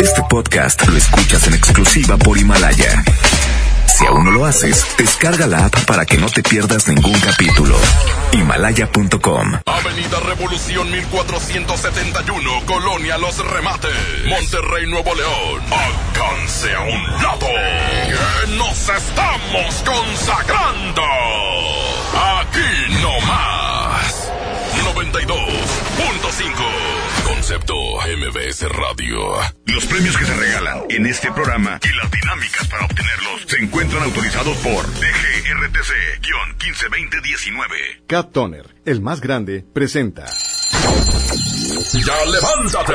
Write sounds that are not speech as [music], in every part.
Este podcast lo escuchas en exclusiva por Himalaya. Si aún no lo haces, descarga la app para que no te pierdas ningún capítulo. Himalaya.com. Avenida Revolución 1471, Colonia Los Remates, Monterrey, Nuevo León. Alcance a un lado. Nos estamos consagrando. Aquí no más. 92.5. Concepto MBS Radio. Los premios que se regalan en este programa y las dinámicas para obtenerlos se encuentran autorizados por DGRTC-152019. Cat Toner, el más grande, presenta. Ya levántate.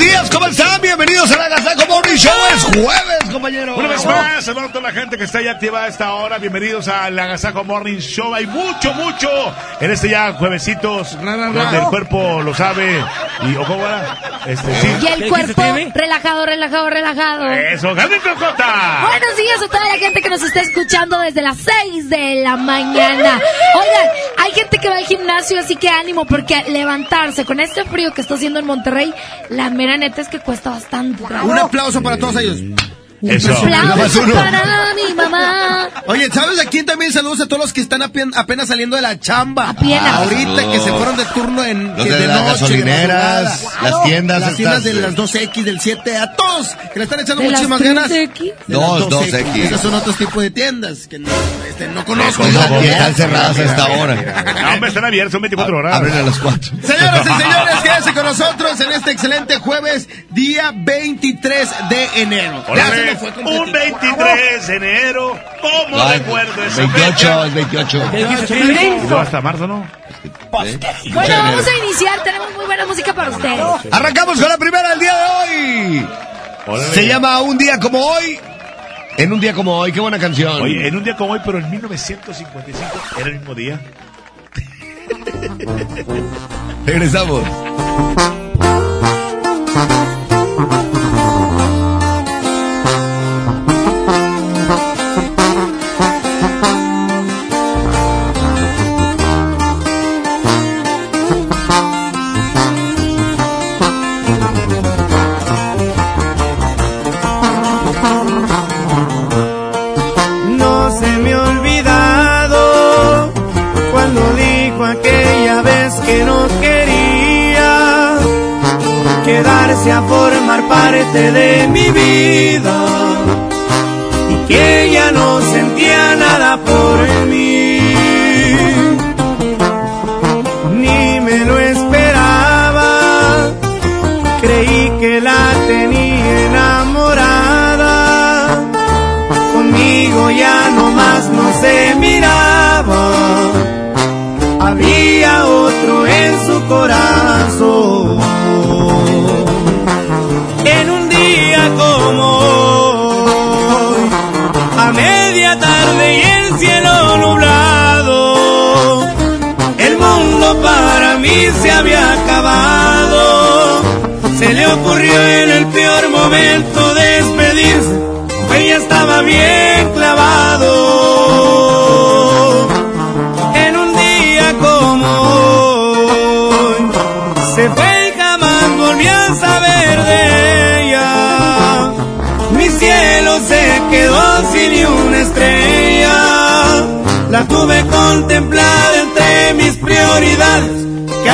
Días, ¿cómo están? Bienvenidos a la Gazaco Morning Show. Es jueves, compañero. Una vez más, saludos a toda la gente que está ya activa a esta hora. Bienvenidos a la Gazaco Morning Show. Hay mucho, mucho en este ya juevesitos donde el cuerpo lo sabe. Y, ¿o cómo era? Este, sí. Y el cuerpo relajado, relajado, relajado. Eso, con J. Buenos días a toda la gente que nos está escuchando desde las 6 de la mañana. Oigan, hay gente que va al gimnasio, así que ánimo, porque levantarse con este frío que está haciendo en Monterrey, la mera neta es que cuesta bastante. Un aplauso para todos ellos. Eso. Aplausos para mi mamá. Oye, ¿sabes a quién también saludos a todos los que están apen- apenas saliendo de la chamba? Apenas. Ahorita que se fueron de turno en Los que de las noche, gasolineras, las tiendas las tiendas de eh. las 2X, del 7, a todos que le están echando ¿De las muchísimas ganas. 3X? De Dos, 2X. Esas son otros tipos de tiendas que no, este, no conozco. Están cerradas a esta hora. No, hombre, están abiertos, son 24 horas. Abren a las 4. Señoras y señores, quédense con nosotros en este excelente jueves, día 23 de enero. Ya un completito. 23 de enero. ¿Cómo recuerdo esa 28, fecha? es 28. Yo hasta marzo, ¿no? ¿Eh? Bueno, vamos a iniciar. Tenemos muy buena música para ustedes. Arrancamos con la primera del día de hoy. Órale. Se llama Un día como hoy. En un día como hoy, qué buena canción. Oye, en un día como hoy, pero en 1955 era el mismo día. Regresamos. A formar parte de mi vida y que ya no sentía mí se había acabado. Se le ocurrió en el peor momento despedirse ella estaba bien clavado. En un día como hoy, se fue y jamás volví a saber de ella. Mi cielo se quedó sin ni una estrella. La tuve contemplada entre mis prioridades,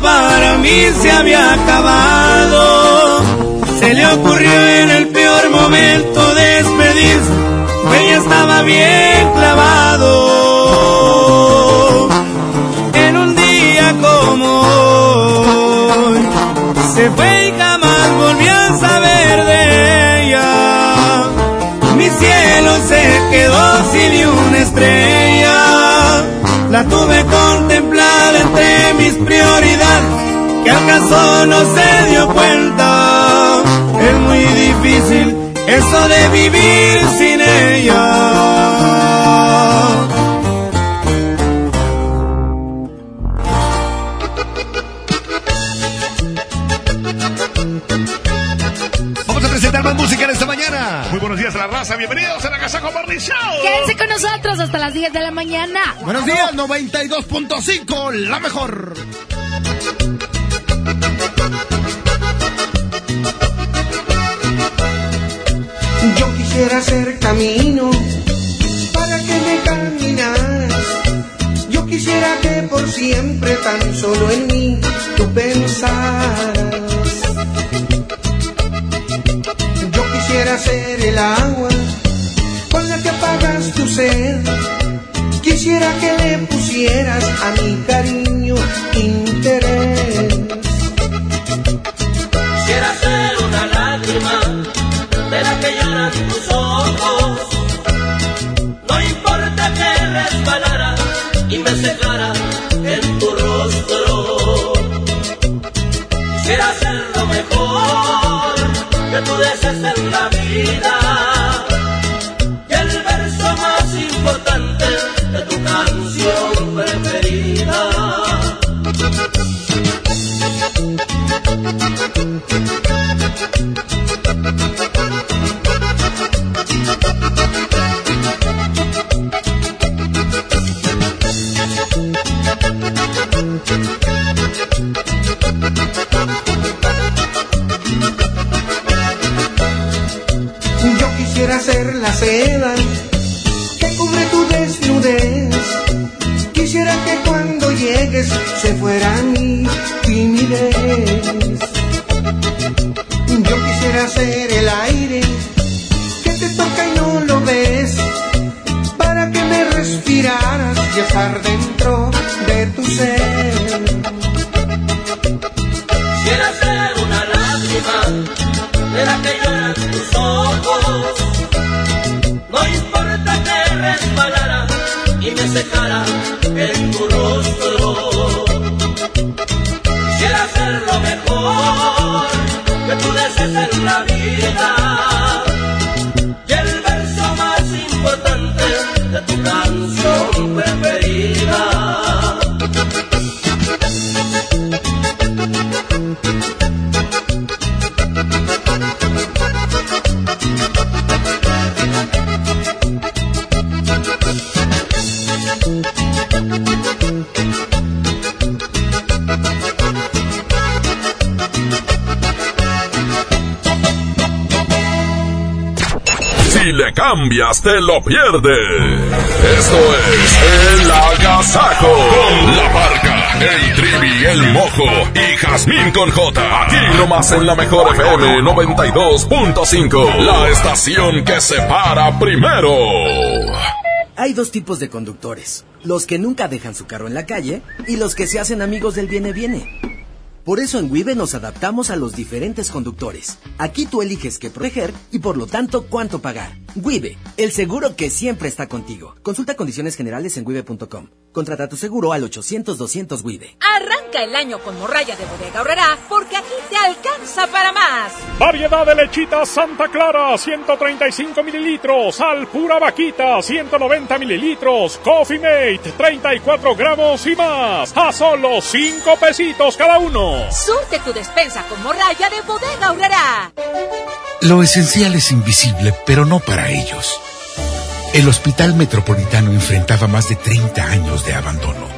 Para mí se había acabado. Se le ocurrió en el peor momento despedirse, ella estaba bien clavado. En un día como hoy, se fue y jamás volvió a saber de ella. Mi cielo se quedó sin una estrella. La tuve contemplada entre mis prioridades, que acaso no se dio cuenta. Es muy difícil eso de vivir sin ella. Bienvenidos a la Casa con Show. Quédense con nosotros hasta las 10 de la mañana. Buenos días, 92.5, la mejor. Yo quisiera hacer camino para que me caminaras. Yo quisiera que por siempre tan solo en mí tú pensaras. Yo quisiera ser el agua tu sed. Quisiera que le pusieras a mi cariño interés. La seda que cubre tu desnudez. Quisiera que cuando llegues se fuera mi timidez. Yo quisiera ser el aire que te toca y no lo ves. Para que me respiraras y estar dentro cambias, te lo pierdes. Esto es El Agasajo con la parca, el trivi, el mojo y Jazmín con J. Aquí nomás en la mejor FM 92.5. La estación que se para primero. Hay dos tipos de conductores, los que nunca dejan su carro en la calle y los que se hacen amigos del viene-viene. Por eso en Wibe nos adaptamos a los diferentes conductores. Aquí tú eliges qué proteger y por lo tanto cuánto pagar. Wibe, el seguro que siempre está contigo. Consulta condiciones generales en wibe.com. Contrata tu seguro al 800-200 Wibe. Arranca el año con morralla de bodega ahorrará porque aquí te alcanza para más. Variedad de lechita Santa Clara, 135 mililitros. Al pura vaquita, 190 mililitros. Coffee Mate, 34 gramos y más. A solo 5 pesitos cada uno. Surte tu despensa con morralla de bodega ahorrará. Lo esencial es invisible, pero no para ellos. El Hospital Metropolitano enfrentaba más de 30 años de abandono.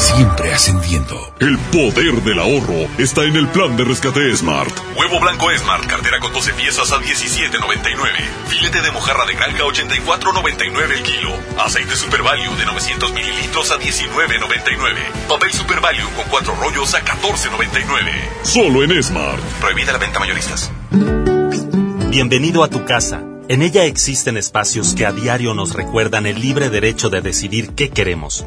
Siempre ascendiendo. El poder del ahorro está en el plan de rescate Smart. Huevo blanco Smart, cartera con 12 piezas a 17.99. Filete de mojarra de granja 84.99 el kilo. Aceite Super Value de 900 mililitros a 19.99. Papel Super Value con 4 rollos a 14.99. Solo en Smart. Prohibida la venta mayoristas. Bienvenido a tu casa. En ella existen espacios que a diario nos recuerdan el libre derecho de decidir qué queremos.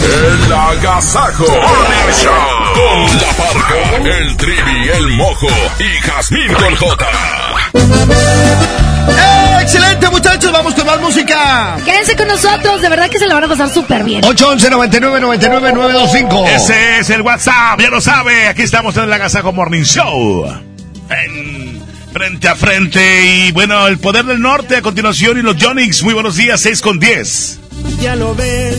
El Agasajo Morning Show con La Parca, el Trivi, el Mojo y Jazmín con J. ¡Eh, ¡Excelente, muchachos! Vamos con más música. Quédense con nosotros, de verdad que se la van a pasar súper bien. 811 99 99 925. Ese es el WhatsApp, ya lo sabe. Aquí estamos en el Agasajo Morning Show. En frente a frente. Y bueno, el poder del norte a continuación y los Jonix. Muy buenos días, 6 con 10. Ya lo ves,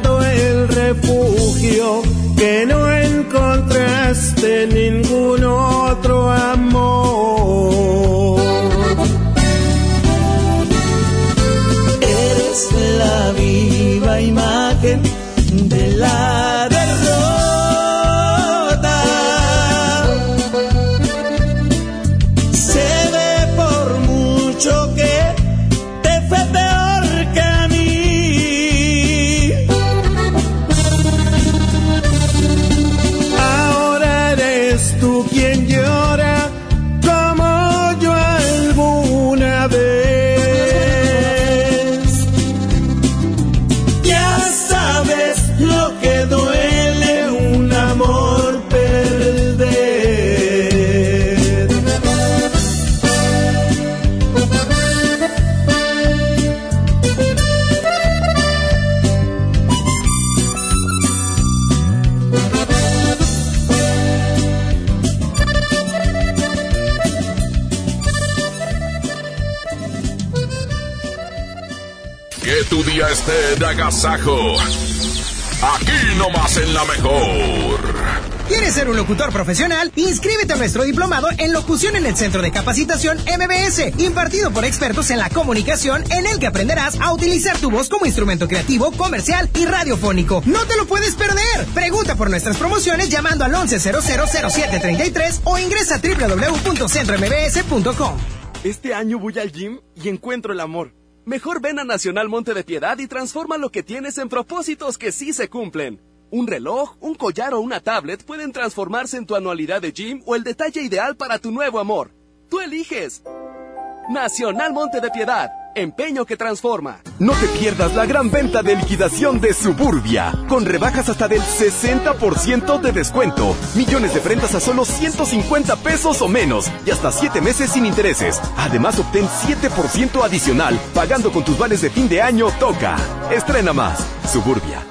refugio que no encontraste en ningún otro amor. Eres la viva de agasajo. Aquí nomás en la mejor. ¿Quieres ser un locutor profesional? Inscríbete a nuestro diplomado en locución en el Centro de Capacitación MBS, impartido por expertos en la comunicación, en el que aprenderás a utilizar tu voz como instrumento creativo, comercial y radiofónico. ¡No te lo puedes perder! Pregunta por nuestras promociones llamando al 11000733 o ingresa a www.centrombs.com. Este año voy al gym y encuentro el amor. Mejor ven a Nacional Monte de Piedad y transforma lo que tienes en propósitos que sí se cumplen. Un reloj, un collar o una tablet pueden transformarse en tu anualidad de gym o el detalle ideal para tu nuevo amor. Tú eliges. Nacional Monte de Piedad. Empeño que transforma. No te pierdas la gran venta de liquidación de Suburbia, con rebajas hasta del 60% de descuento, millones de prendas a solo 150 pesos o menos y hasta 7 meses sin intereses. Además, obtén 7% adicional pagando con tus vales de fin de año Toca. Estrena más. Suburbia.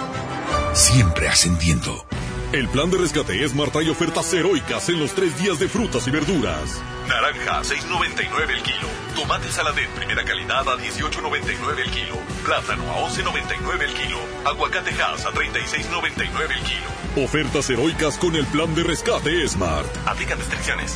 Siempre ascendiendo. El plan de rescate es Marta y ofertas heroicas en los tres días de frutas y verduras. Naranja, 6.99 el kilo. Tomate saladet primera calidad a 18.99 el kilo. Plátano a 11.99 el kilo. Aguacate Hass a 36.99 el kilo. Ofertas heroicas con el plan de rescate Smart. Aplican restricciones.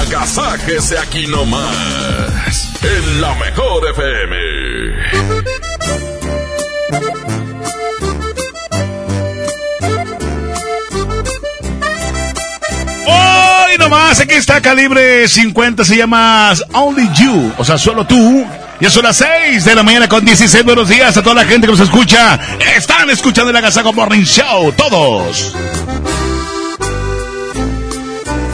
agasájese aquí nomás, en la mejor FM. Hoy nomás, aquí está Calibre 50, se llama Only You, o sea, solo tú. Ya son las 6 de la mañana con 16 buenos días a toda la gente que nos escucha. Están escuchando el Agasago Morning Show, todos.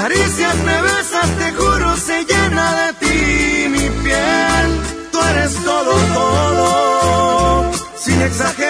Cuando me besas, te juro, se llena de ti mi piel. Tú eres todo, todo, sin exagerarlo,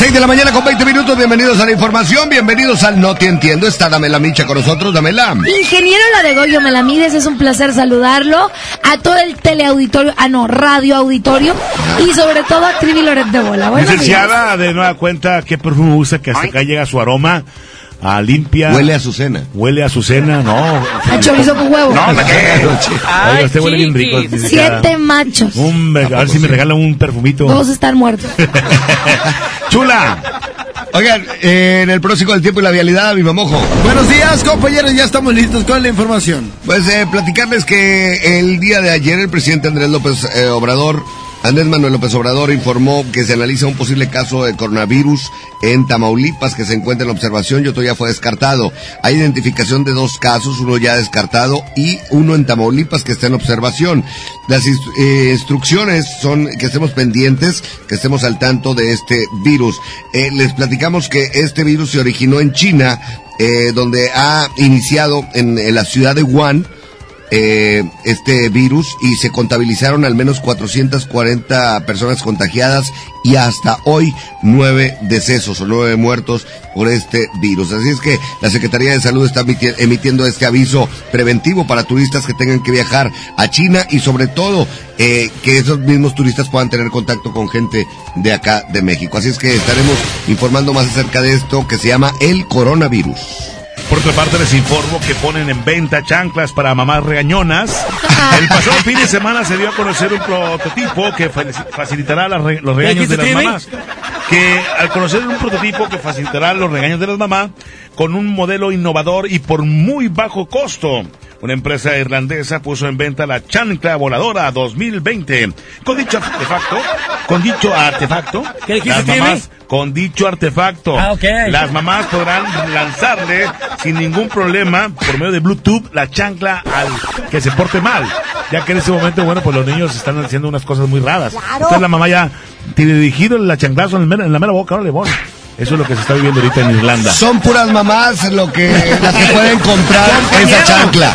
6 de la mañana con 20 minutos, bienvenidos a la información, bienvenidos al No Te Entiendo, está Damela Micha con nosotros, Damela. Ingeniero La de Goyo Melamides, es un placer saludarlo. A todo el teleauditorio, ah no, radio auditorio y sobre todo a Trivi Loret de Bola. Días. Licenciada, de nueva cuenta, ¿qué perfume usa que hasta acá llega su aroma? A limpia. Huele a Azucena. Huele a Azucena, no. A chorizo con huevo. No, me Oiga, usted huele bien rico. Siete machos. Hombre, a ver si me regalan un perfumito. Todos están muertos. [laughs] ¡Chula! Oigan, eh, en el próximo del tiempo y la vialidad, mi mamojo. Buenos días, compañeros, ya estamos listos con la información. Pues eh, platicarles que el día de ayer el presidente Andrés López eh, Obrador, Andrés Manuel López Obrador informó que se analiza un posible caso de coronavirus en Tamaulipas que se encuentra en observación y otro ya fue descartado. Hay identificación de dos casos, uno ya descartado y uno en Tamaulipas que está en observación. Las eh, instrucciones son que estemos pendientes, que estemos al tanto de este virus. Eh, les platicamos que este virus se originó en China, eh, donde ha iniciado en, en la ciudad de Wuhan eh, este virus y se contabilizaron al menos 440 personas contagiadas y hasta hoy nueve decesos o nueve muertos por este virus. Así es que la Secretaría de Salud está emiti- emitiendo este aviso preventivo para turistas que tengan que viajar a China y sobre todo eh, que esos mismos turistas puedan tener contacto con gente de acá de México. Así es que estaremos informando más acerca de esto que se llama el coronavirus. Por otra parte, les informo que ponen en venta chanclas para mamás regañonas. El pasado fin de semana se dio a conocer un prototipo que fa- facilitará re- los regaños de las mamás. Que al conocer un prototipo que facilitará los regaños de las mamás con un modelo innovador y por muy bajo costo. Una empresa irlandesa puso en venta la chancla voladora 2020. Con dicho artefacto, con dicho artefacto, ¿Qué dijiste, las mamás, con dicho artefacto, Ah, las mamás podrán lanzarle sin ningún problema por medio de Bluetooth la chancla al que se porte mal. Ya que en ese momento, bueno, pues los niños están haciendo unas cosas muy raras. Entonces la mamá ya tiene dirigido el chanclazo en, la mera boca, órale, bon. Eso es lo que se está viviendo ahorita en Irlanda. Son puras mamás lo que, las que pueden comprar esa chancla.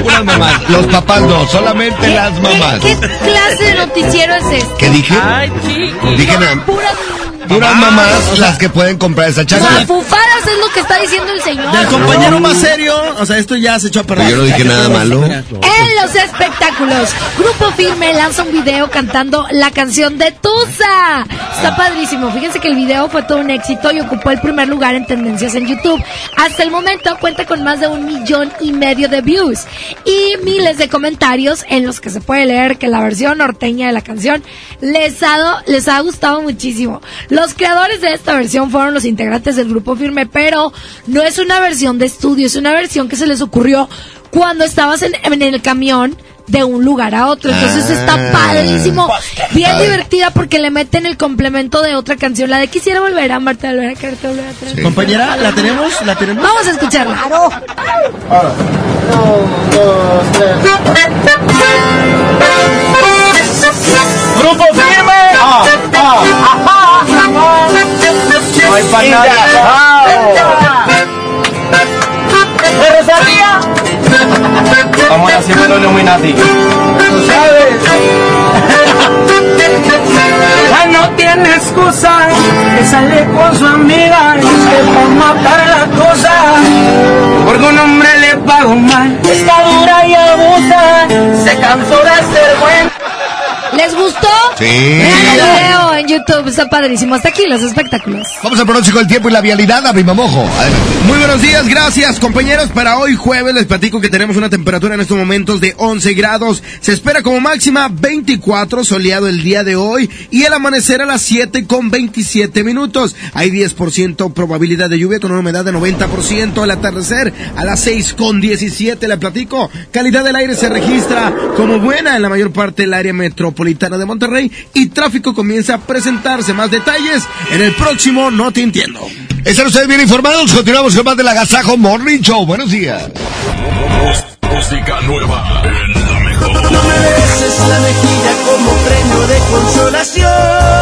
Puras mamás. Los papás no, solamente las mamás. ¿Qué clase de noticiero es este? ¿Qué dije? Ay, chico. Dije nada. Puras Puras mamás las que pueden comprar esa chancla. Mafufaras es lo que está diciendo el señor. Del compañero más serio, o sea, esto ya se echó a perder. Yo no dije nada malo. En los espectáculos, Grupo Firme lanza un video cantando la canción de Tusa. Está padrísimo. Fíjense que el video fue todo un éxito y ocupó el primer lugar en tendencias en YouTube. Hasta el momento cuenta con más de un millón y medio de views y miles de comentarios en los que se puede leer que la versión norteña de la canción les ha, les ha gustado muchísimo. Los creadores de esta versión fueron los integrantes del Grupo Firme, pero no es una versión de estudio, es una versión que se les ocurrió cuando estabas en, en el camión de un lugar a otro. Entonces Ah. está padrísimo, bien divertida porque le meten el complemento de otra canción, la de Quisiera volver a amarte, volver a quererte, volver a tenerte. Compañera, ¿la tenemos? ¿La tenemos? Vamos a escucharla. ¡Grupo Firme! ¡Ah! ¡Ah! ¡No hay para nadie! ¿De Rosalía? Vamos a hacer los Illuminati. ¿Tú sabes? Ya no tiene excusa, que sale con su amiga y que va a matar la cosa. Porque un hombre le pagó mal, está dura y abusa, se cansó de ser buen. ¿Les gustó? Sí. Vean el video en YouTube, está padrísimo. Hasta aquí los espectáculos. Vamos al pronóstico del tiempo y la vialidad a Mojo. Adelante. Muy buenos días, gracias compañeros. Para hoy jueves les platico que tenemos una temperatura en estos momentos de 11 grados. Se espera como máxima 24 soleado el día de hoy y el amanecer a las 7 con 27 minutos. Hay 10% probabilidad de lluvia con una humedad de 90%. El atardecer a las 6 con 17 le platico. Calidad del aire se registra como buena en la mayor parte del área metropolitana de Monterrey y tráfico comienza a presentarse. Más detalles en el próximo No Te Entiendo. ¿Están ustedes bien informados? Continuamos con más del Agasajo Morning Show. Buenos días. Música nueva en la mejor. No me beses la mejilla como premio de consolación.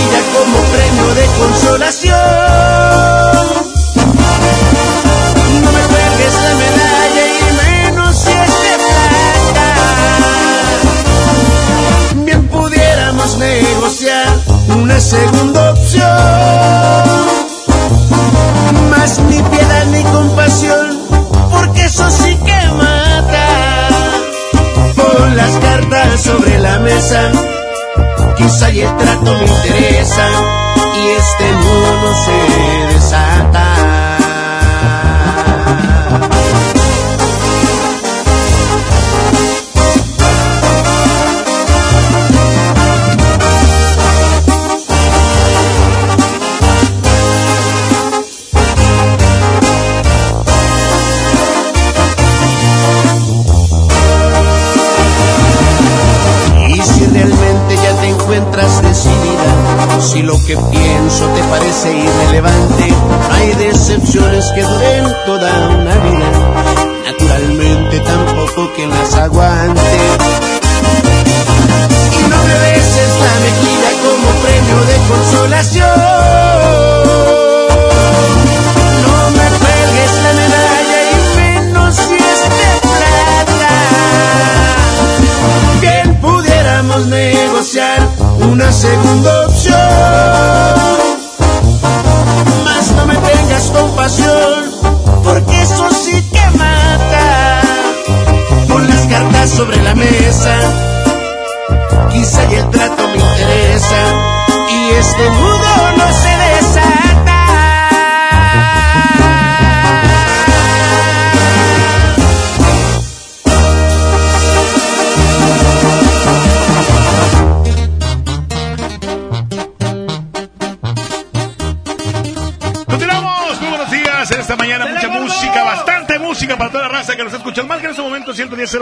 consolación. No me cuelgues la medalla y menos si es de. Bien pudiéramos negociar una segunda opción. Más ni piedad ni compasión, porque eso sí que mata. Pon las cartas sobre la mesa quizá y el trato me interesa y este mundo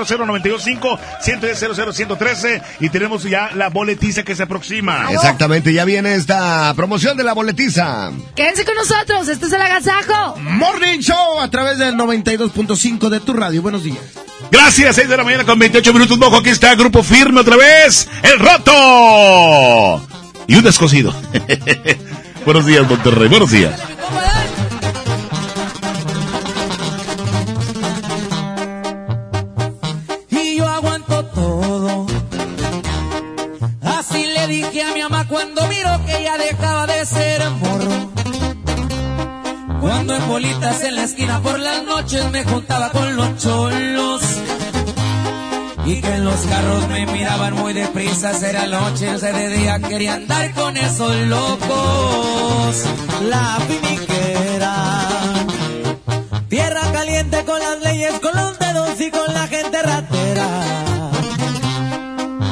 110 925 110 113 y tenemos ya la boletiza que se aproxima. Exactamente, ya viene esta promoción de la boletiza. Quédense con nosotros, este es el agasajo. Morning Show a través del 92.5 de tu radio. Buenos días. Gracias, 6 de la mañana con 28 minutos, mojo. Aquí está, Grupo Firme otra vez, El Roto. Y un descosido. [laughs] buenos días, Monterrey, buenos días. Noches me juntaba con los cholos. Y que en los carros me miraban muy deprisa, era noche, de día quería andar con esos locos. La finiquera, tierra caliente con las leyes, con los dedos y con la gente ratera.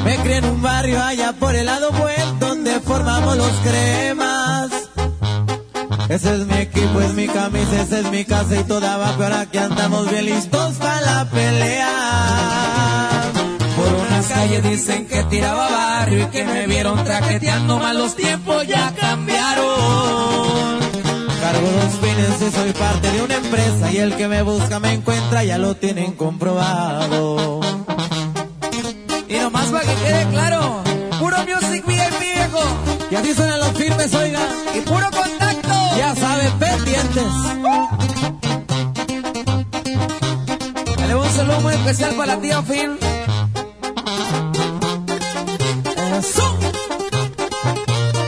Me crié en un barrio allá por el lado buen donde formamos los cremas. Ese es mi equipo, es mi camisa, esa es mi casa y toda abajo. Ahora que andamos bien listos para la pelea. Por unas calles dicen que tiraba barrio y que me vieron traqueteando mal los tiempos ya cambiaron. Cargo los fines y soy parte de una empresa y el que me busca me encuentra, ya lo tienen comprobado. Y nomás para que quede claro, puro music VIP viejo. Y así suenan los firmes, oiga. Y puro contacto. Dale un saludo muy especial para la tía Phil. Eso.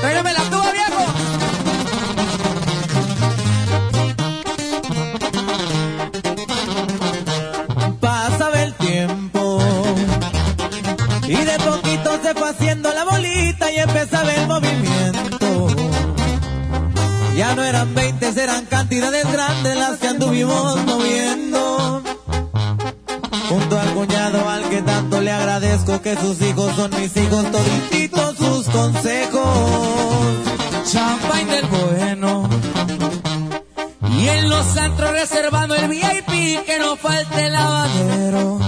Tráigame la tuba, viejo. Pasaba el tiempo y de poquito se fue haciendo la bolita y empezaba el movimiento. Ya no eran 20, eran cantidades grandes las que anduvimos moviendo. Junto al cuñado al que tanto le agradezco que sus hijos son mis hijos, todititos sus consejos. Champagne del bueno. Y en los antros reservando el VIP que no falte el lavadero.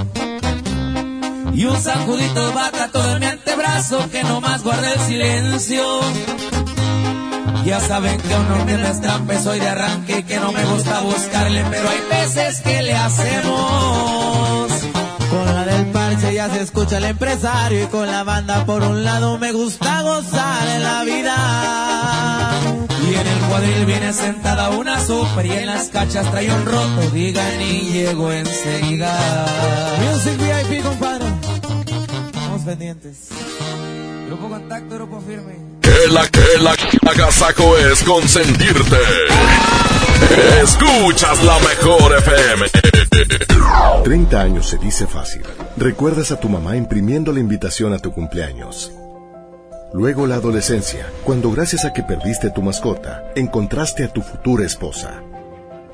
Y un sacudito vaca todo en mi antebrazo que no más guarda el silencio. Ya saben que un hombre no es soy de arranque y que no me gusta buscarle, pero hay veces que le hacemos. Con la del parche ya se escucha el empresario y con la banda por un lado me gusta gozar en la vida. Y en el cuadril viene sentada una super y en las cachas trae un roto, digan y llego enseguida. Music VIP, compadre. Estamos pendientes. Grupo Contacto, Grupo Firme. Que la que la es consentirte. Escuchas la mejor FM. 30 años se dice fácil. Recuerdas a tu mamá imprimiendo la invitación a tu cumpleaños. Luego la adolescencia, cuando gracias a que perdiste tu mascota, encontraste a tu futura esposa.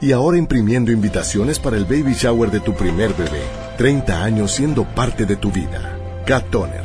Y ahora imprimiendo invitaciones para el baby shower de tu primer bebé. 30 años siendo parte de tu vida. Cat Toner,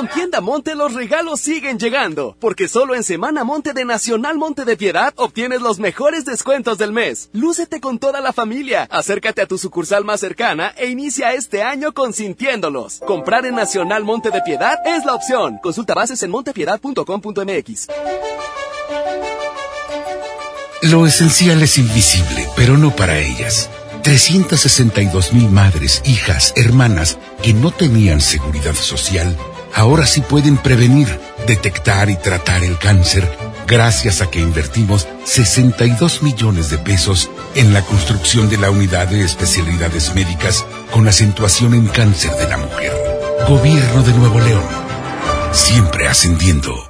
Con Tienda Monte los regalos siguen llegando, porque solo en Semana Monte de Nacional Monte de Piedad obtienes los mejores descuentos del mes. Lúcete con toda la familia, acércate a tu sucursal más cercana e inicia este año consintiéndolos. Comprar en Nacional Monte de Piedad es la opción. Consulta bases en montepiedad.com.mx. Lo esencial es invisible, pero no para ellas. 362 mil madres, hijas, hermanas que no tenían seguridad social, ahora sí pueden prevenir, detectar y tratar el cáncer gracias a que invertimos 62 millones de pesos en la construcción de la unidad de especialidades médicas con acentuación en cáncer de la mujer. Gobierno de Nuevo León. Siempre ascendiendo.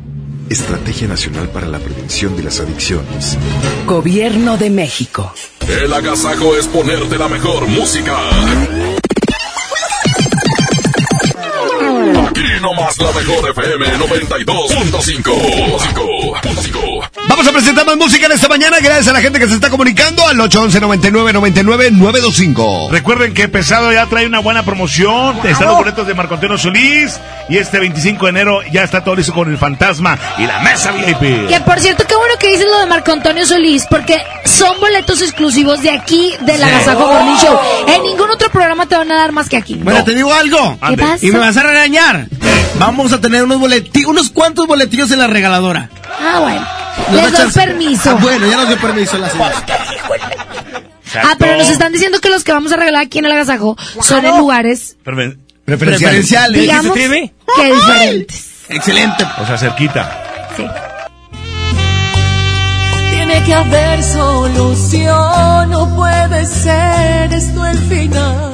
Estrategia Nacional para la Prevención de las Adicciones. Gobierno de México. El agasajo es ponerte la mejor música. Aquí nomás la mejor FM 92.5. Vamos a presentar más música en esta mañana gracias a la gente que se está comunicando al 811 99 99 925. Recuerden que Pesado ya trae una buena promoción. Están los boletos de Marco Antonio Solís. Y este 25 de enero ya está todo listo con el fantasma y la mesa VIP. Que por cierto, qué bueno que dices lo de Marco Antonio Solís, porque son boletos exclusivos de aquí, del Agasajo Morning Show. En ningún otro programa te van a dar más que aquí. Bueno, te digo algo. ¿Qué pasa? Y me vas a regañar. Vamos a tener unos boleti unos cuantos boletillos en la regaladora. Ah, bueno. Nos Les doy permiso. Ah, bueno, ya nos dio permiso la señora. [laughs] Ah, pero nos están diciendo que los que vamos a regalar aquí en el Agasajo son en lugares, Preferenciales. digamos, que diferentes. Excelente. O sea, cerquita. Sí. Tiene que haber solución, no puede ser esto el final.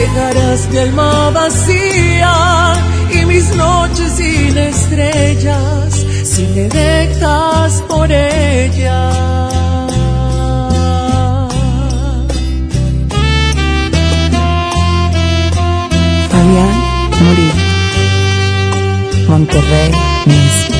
Dejarás mi alma vacía y mis noches sin estrellas si me dejas por ella. Fabián Murillo. Monterrey, México.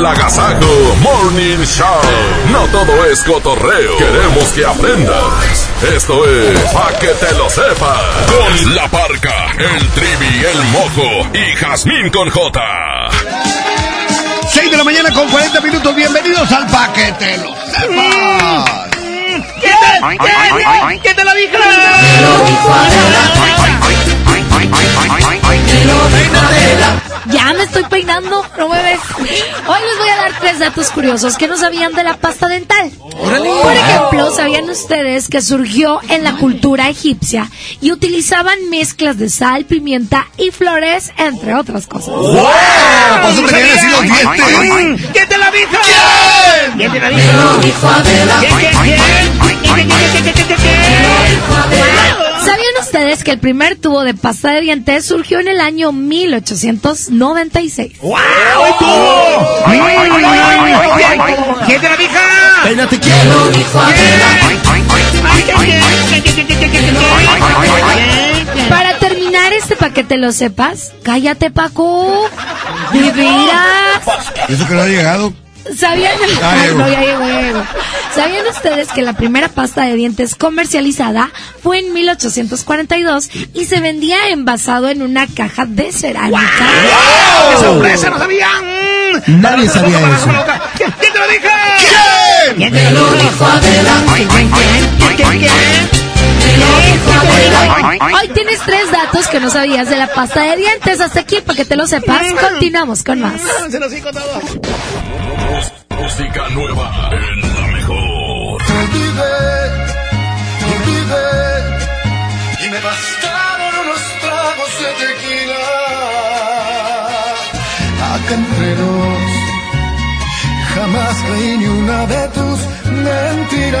El Agasajo Morning Show. No todo es cotorreo. Queremos que aprendas. Esto es Pa' que te lo sepas. Con la parca, el trivi, el mojo y Jazmín con J. 6 de la mañana con 40 minutos. Bienvenidos al paquete. Lo sepas. ¿Quién te, quién, quién te lo dijo? Ya me estoy peinando, no me ves. Hoy les voy a dar tres datos curiosos que no sabían de la pasta dental. Por ejemplo, ¿sabían ustedes que surgió en la cultura egipcia y utilizaban mezclas de sal, pimienta y flores, entre otras cosas? Por eso tenían así los dientes. ¿Quién te lo dijo? ¿Quién? ¿Quién te lo dijo? ¿Quién, quién, quién? ¿Quién, quién, quién, quién, quién, quién, quién? ¿Sabían ustedes que el primer tubo de pasta de dientes surgió en el año 1896? ¡Wow! tubo! ¡Ay, ay, ay, ay, ay, ay! ¿Quién te lo dijo? Peínate, ¿quién lo dijo? Para terminar este paquete lo sepas, cállate Paco. ¿De veras? Eso que no ha llegado. ¿Sabían? Llegó. No, ya ya. ¿Sabían ustedes que la primera pasta de dientes comercializada fue en 1842 y se vendía envasado en una caja de cerámica? ¡Qué sorpresa! ¡No sabían! Nadie sabía eso. ¿Quién quién te lo dijo? ¿Quién? ¿Quién te lo dijo? ¿Quién, quién, quién? ¿Quién, quién, quién? Hoy tienes tres datos que no sabías de la pasta de dientes. Hasta aquí, para que te lo sepas, continuamos con más. Dijo todo. Música nueva en la mejor. Y me bastaron unos tragos de tequila. Acá entre nos, jamás creí ni una de tus mentiras.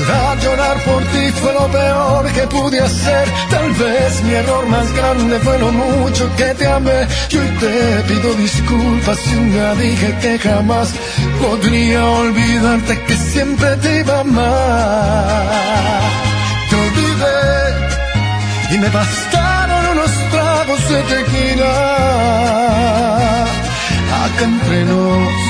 Llorar, llorar por ti fue lo peor que pude hacer. Tal vez mi error más grande fue lo mucho que te amé. Y hoy te pido disculpas si un día dije que jamás podría olvidarte que siempre te iba a amar. Te olvidé y me bastaron unos tragos de tequila acá entre nos.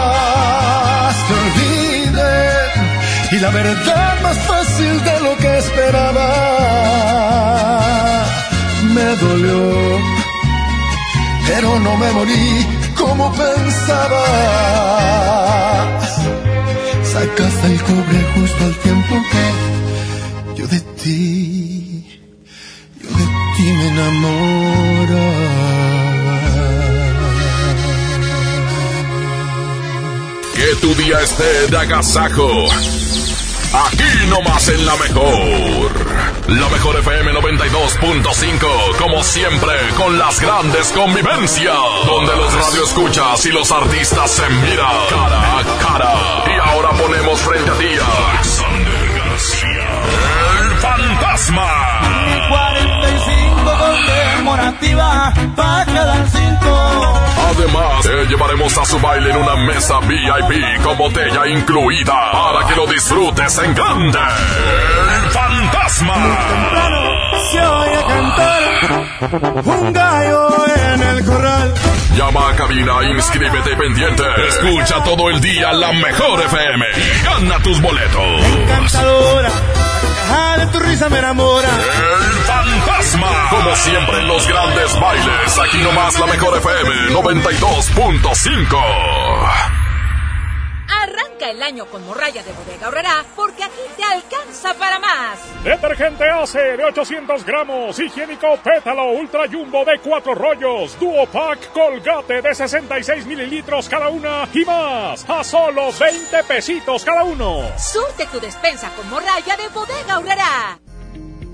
Y la verdad más fácil de lo que esperaba. Me dolió, pero no me morí como pensabas. Sacaste el cobre justo al tiempo que yo de ti, yo de ti me enamoraba. Que tu día esté de agasajo. Aquí nomás en la mejor. La mejor FM 92.5, como siempre, con las grandes convivencias, donde los radioescuchas y los artistas se miran cara a cara. Y ahora ponemos frente a ti a García, el fantasma. 45 conmemorativa para cada cinco. Además, te llevaremos a su baile en una mesa VIP con botella incluida para que lo disfrutes en grande. El fantasma. Se oye cantar un gallo en el corral. Llama a cabina, inscríbete pendiente. Escucha todo el día la mejor FM y gana tus boletos. Cantadora, la caja de tu risa me enamora. El Como siempre en los grandes bailes, aquí nomás la mejor FM 92.5. Arranca el año con morralla de bodega horrera porque aquí te alcanza para más. Detergente ACE de 800 gramos, higiénico pétalo ultra jumbo de 4 rollos, duo pack colgate de 66 mililitros cada una y más, a solo 20 pesitos cada uno. Surte tu despensa con morralla de bodega horrera.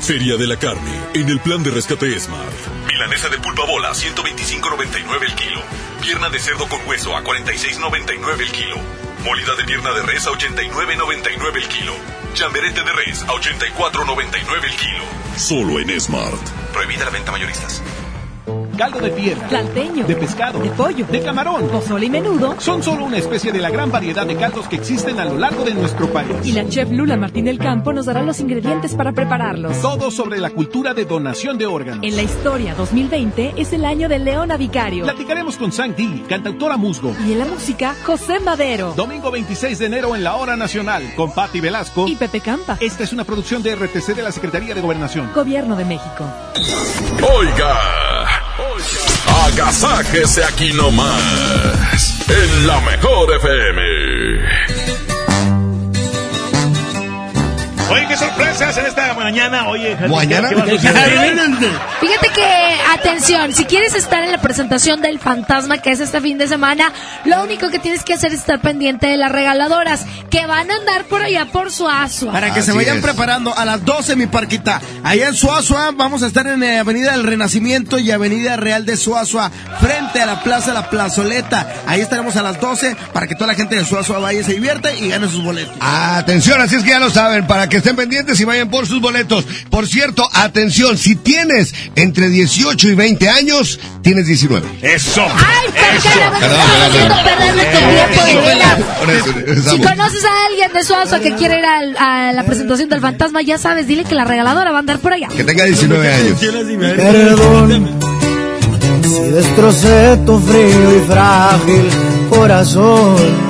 Feria de la Carne, en el plan de rescate Smart. Milanesa de pulpa bola, 125.99 el kilo. Pierna de cerdo con hueso a 46.99 el kilo. Molida de pierna de res a 89.99 el kilo. Chamberete de res a 84.99 el kilo. Solo en Smart. Prohibida la venta mayoristas. Caldo de piedra, Planteño. de pescado, De pollo. de camarón. Pozole y menudo. Son solo una especie de la gran variedad de caldos que existen a lo largo de nuestro país. Y la chef Lula Martín del Campo nos dará los ingredientes para prepararlos. Todo sobre la cultura de donación de órganos. En la historia 2020 es el año de Leona Vicario. Platicaremos con Sang Di, cantautora musgo. Y en la música, José Madero. Domingo 26 de enero en la Hora Nacional con Patti Velasco. Y Pepe Campa. Esta es una producción de RTC de la Secretaría de Gobernación. Gobierno de México. Oiga, agasáquese aquí nomás, en la mejor FM. Oye, qué sorpresas en esta mañana. Oye, ¿Mañana? ¿qué va a suceder? [laughs] Fíjate que, atención, si quieres estar en la presentación del fantasma que es este fin de semana, lo único que tienes que hacer es estar pendiente de las regaladoras que van a andar por allá por Suazua. Para que se vayan es. preparando a las 12, mi parquita. Allá en Suazua vamos a estar en eh, Avenida del Renacimiento y Avenida Real de Suazua, frente a la Plaza La Plazoleta. Ahí estaremos a las 12 para que toda la gente de Suazua vaya y se divierta y gane sus boletos. Atención, así es que ya lo saben, para que estén pendientes y vayan por sus boletos. Por cierto, atención, si tienes entre 18 y 20 años, tienes 19. Eso. ¡Ay, Si conoces a alguien de Suazua que quiere ir a, la presentación del fantasma, ya sabes, dile que la regaladora va a andar por allá. Que tenga 19 años. Perdón si destrocé tu frío y frágil corazón.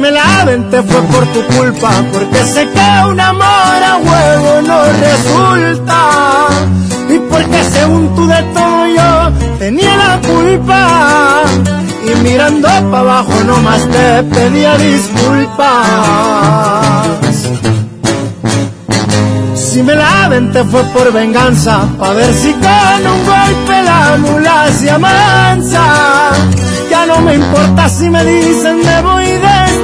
Me la aventé fue por tu culpa, porque sé que un amor a huevo no resulta. Y porque según tú de todo yo tenía la culpa. Y mirando para abajo nomás te pedía disculpas. Si me la aventé fue por venganza, pa' ver si con un golpe la mula se amansa. Ya no me importa si me dicen me voy de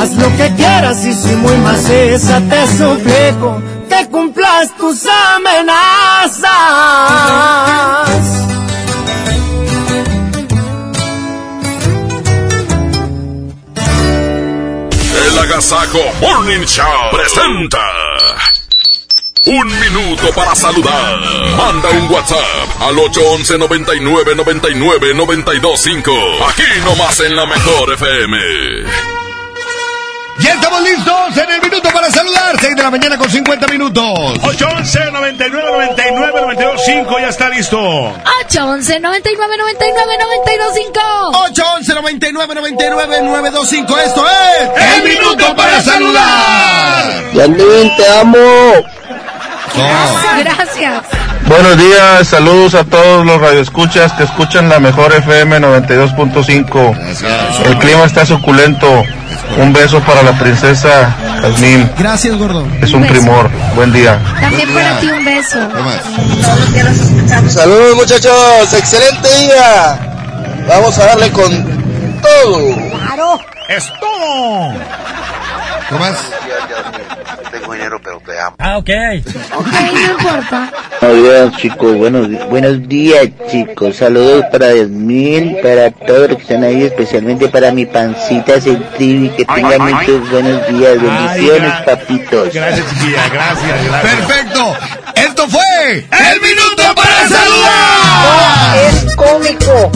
Haz lo que quieras y si muy maciza te suplico que cumplas tus amenazas. El Agasajo Morning Show presenta. Un minuto para saludar. Manda un WhatsApp al 811 99 99 925. Aquí nomás en la mejor FM. Ya estamos listos en el minuto para saludar. 6 de la mañana con 50 minutos. 811 99 99 925 ya está listo. 811 99 99 925 811 99 99 925 Esto es El Minuto para Saludar. Yandín, te amo. Gracias. Buenos días, saludos a todos los radioescuchas que escuchan la mejor FM 92.5. El clima está suculento. Un beso para la princesa Jazmín. Gracias, gordo. Es un primor. Buen día. También para ti un beso. Saludos muchachos, excelente día. Vamos a darle con todo. ¡Claro! ¡Es todo! ¿Qué más? Tengo dinero, pero te amo. Ah, ok. [laughs] Ok, no importa. Buenos días, chicos. Buenos, buenos días, chicos. Saludos para Yasmín, para todos los que están ahí, especialmente para mi pancita Centrivi. Que tengan muchos buenos días. Bendiciones, papitos. Gracias, chiquilla. Gracias, gracias. Perfecto. Fue El Minuto para Saludar. Es cómico.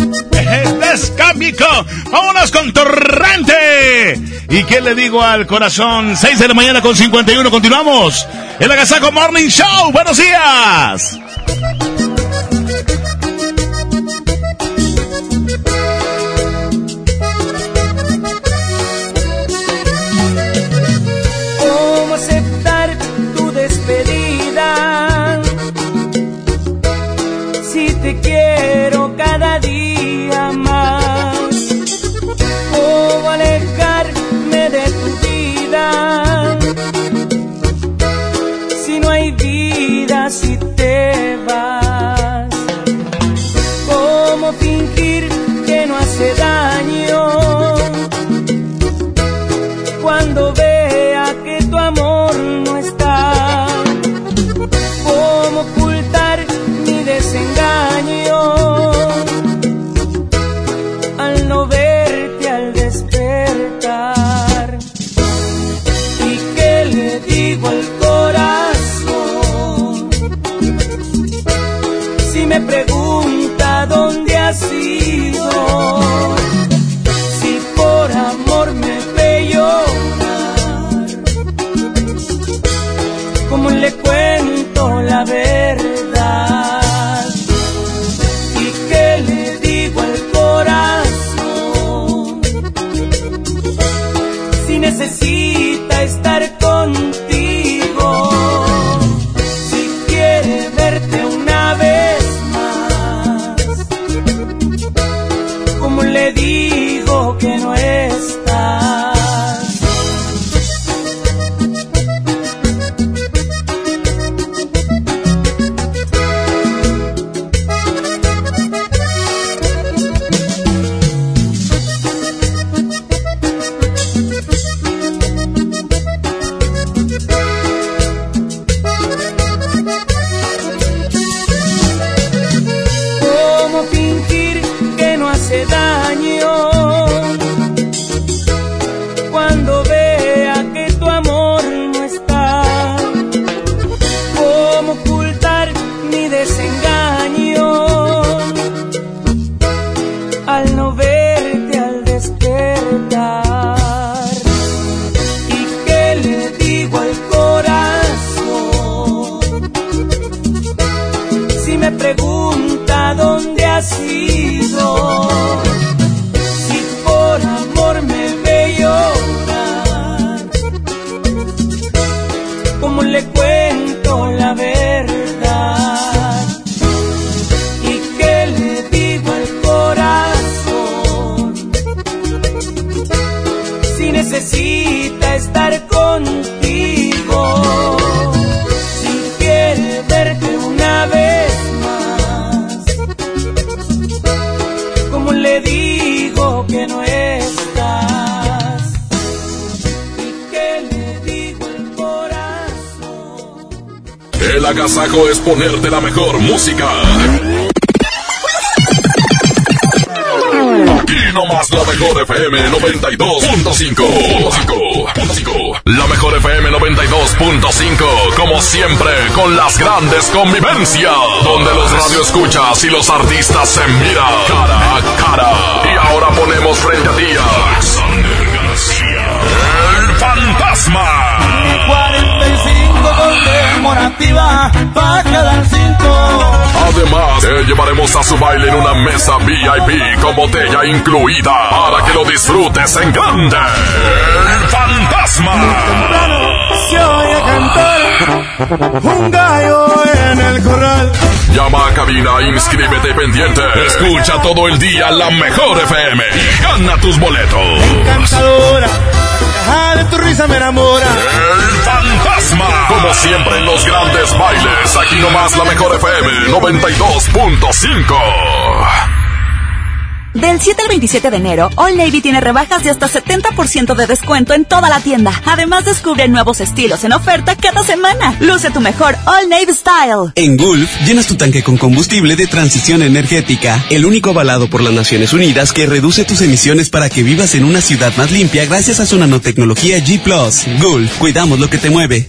Es cómico. Vámonos con Torrente. ¿Y qué le digo al corazón? 6 de la mañana con 51. Continuamos. El Agasaco Morning Show. Buenos días. Artistas se miran cara a cara. Y ahora ponemos frente a ti a Alexander García. El fantasma. 45 conmemorativa para quedar cinco. Además, te llevaremos a su baile en una mesa VIP con botella incluida para que lo disfrutes en grande. El fantasma. Se oye cantar un gallo en el corral. Llama a cabina, inscríbete pendiente. Escucha todo el día la mejor FM y gana tus boletos. Encantadora, de tu risa me enamora. El fantasma. Como siempre en los grandes bailes, aquí nomás la mejor FM 92.5. Del 7 al 27 de enero, All Navy tiene rebajas de hasta 70% de descuento en toda la tienda. Además, descubre nuevos estilos en oferta cada semana. Luce tu mejor All Navy Style. En Gulf, llenas tu tanque con combustible de transición energética, el único avalado por las Naciones Unidas que reduce tus emisiones para que vivas en una ciudad más limpia gracias a su nanotecnología G ⁇ Gulf, cuidamos lo que te mueve.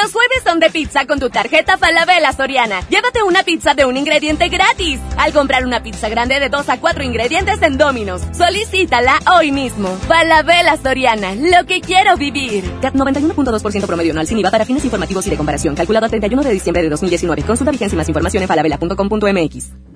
Los jueves son de pizza con tu tarjeta Falabella Soriana. Llévate una pizza de un ingrediente gratis. Al comprar una pizza grande de 2 a 4 ingredientes en Domino's. Solicítala hoy mismo. Falabella Soriana. Lo que quiero vivir. CAT 91.2% promedio anual sin IVA para fines informativos y de comparación. Calculado a 31 de diciembre de 2019. Consulta vigencia y más información en falabella.com.mx.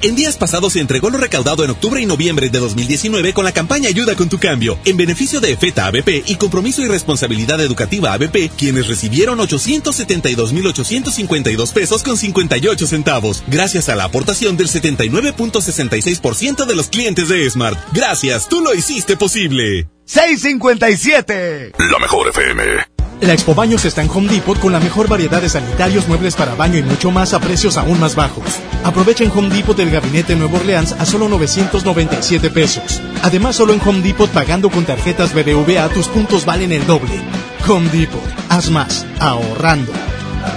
En días pasados se entregó lo recaudado en octubre y noviembre de 2019 con la campaña Ayuda con tu cambio, en beneficio de EFETA ABP y Compromiso y Responsabilidad Educativa ABP, quienes recibieron 872.852 pesos con 58 centavos, gracias a la aportación del 79.66% de los clientes de Smart. Gracias, tú lo hiciste posible. 657. La mejor FM. La Expo Baños está en Home Depot con la mejor variedad de sanitarios, muebles para baño y mucho más a precios aún más bajos. Aprovecha en Home Depot el gabinete Nuevo Orleans a solo 997 pesos. Además, solo en Home Depot pagando con tarjetas BBVA tus puntos valen el doble. Home Depot, haz más, ahorrando.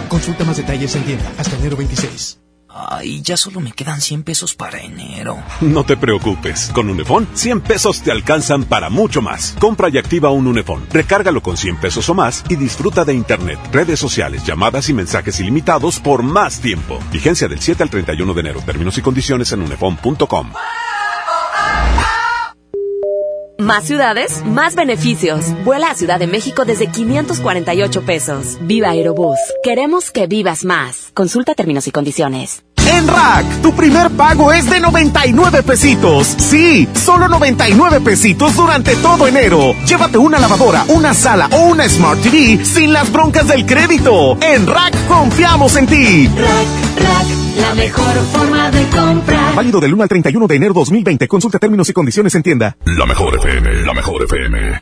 Consulta más detalles en tienda hasta enero 26. Ay, ya solo me quedan 100 pesos para enero. No te preocupes, con Unifón 100 pesos te alcanzan para mucho más. Compra y activa un Unifón, recárgalo con 100 pesos o más y disfruta de internet, redes sociales, llamadas y mensajes ilimitados por más tiempo. Vigencia del 7 al 31 de enero. Términos y condiciones en unifón.com. Más ciudades, más beneficios. Vuela a Ciudad de México desde 548 pesos. Viva Aerobús. Queremos que vivas más. Consulta términos y condiciones. En Rack, tu primer pago es de 99 pesitos. Sí, solo 99 pesitos durante todo enero. Llévate una lavadora, una sala o una Smart TV sin las broncas del crédito. En Rack confiamos en ti. Rack, Rack, la mejor forma de comprar. Válido del 1 al 31 de enero 2020. Consulta términos y condiciones en tienda. La mejor FM, la mejor FM.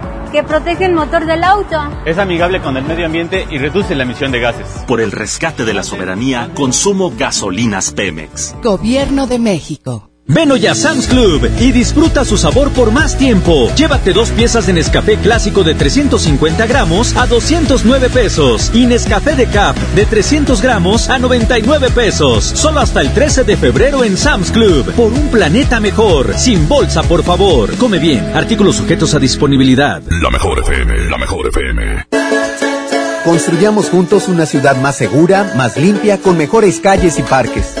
que protege el motor del auto. Es amigable con el medio ambiente y reduce la emisión de gases. Por el rescate de la soberanía, consumo gasolinas Pemex. Gobierno de México. Ven hoy a Sam's Club y disfruta su sabor por más tiempo. Llévate dos piezas de Nescafé clásico de 350 gramos a 209 pesos y Nescafé de Cap de 300 gramos a 99 pesos. Solo hasta el 13 de febrero en Sam's Club. Por un planeta mejor. Sin bolsa, por favor. Come bien. Artículos sujetos a disponibilidad. La mejor FM, la mejor FM. Construyamos juntos una ciudad más segura, más limpia, con mejores calles y parques.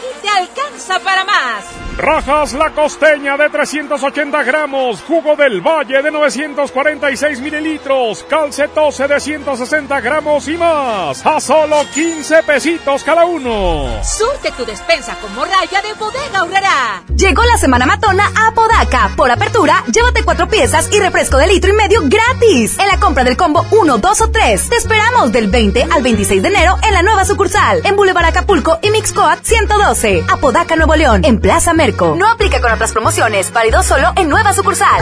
te alcanza para más. Rajas la costeña de 380 gramos, jugo del valle de 946 mililitros, calcetose de 160 gramos y más, a solo 15 pesitos cada uno. Surte tu despensa con morralla de bodega horrera. Llegó la semana matona a Podaca. Por apertura, llévate cuatro piezas y refresco de litro y medio gratis. En la compra del combo 1, 2 o 3. Te esperamos del 20 al 26 de enero en la nueva sucursal, en Boulevard Acapulco y Mixcoat 112. Apodaca, Nuevo León, en Plaza Merco. No aplica con otras promociones, válido solo en nueva sucursal.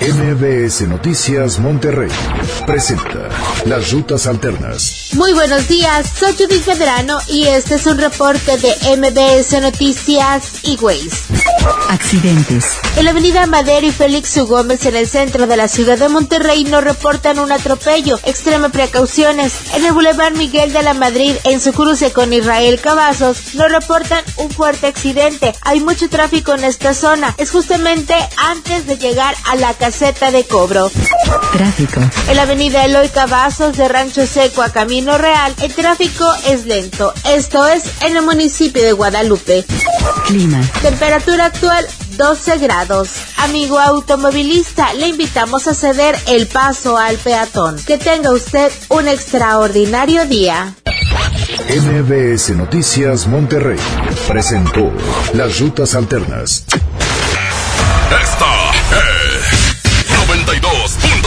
MBS Noticias Monterrey presenta Las Rutas Alternas. Muy buenos días, soy Judith Medrano y este es un reporte de MBS Noticias y Waze. Accidentes. En la avenida Madero y Félix U. Gómez en el centro de la ciudad de Monterrey nos reportan un atropello. Extrema precauciones. En el Boulevard Miguel de la Madrid, en su cruce con Israel Cavazos, nos reportan un fuerte accidente. Hay mucho tráfico en esta zona. Es justamente antes de llegar a la caseta de cobro. Tráfico. En la avenida Eloy Cavazos de Rancho Seco a Camino Real, el tráfico es lento. Esto es en el municipio de Guadalupe. Clima. Temperatura actual 12 grados. Amigo automovilista, le invitamos a ceder el paso al peatón. Que tenga usted un extraordinario día. MBS Noticias Monterrey presentó Las Rutas Alternas. Esta es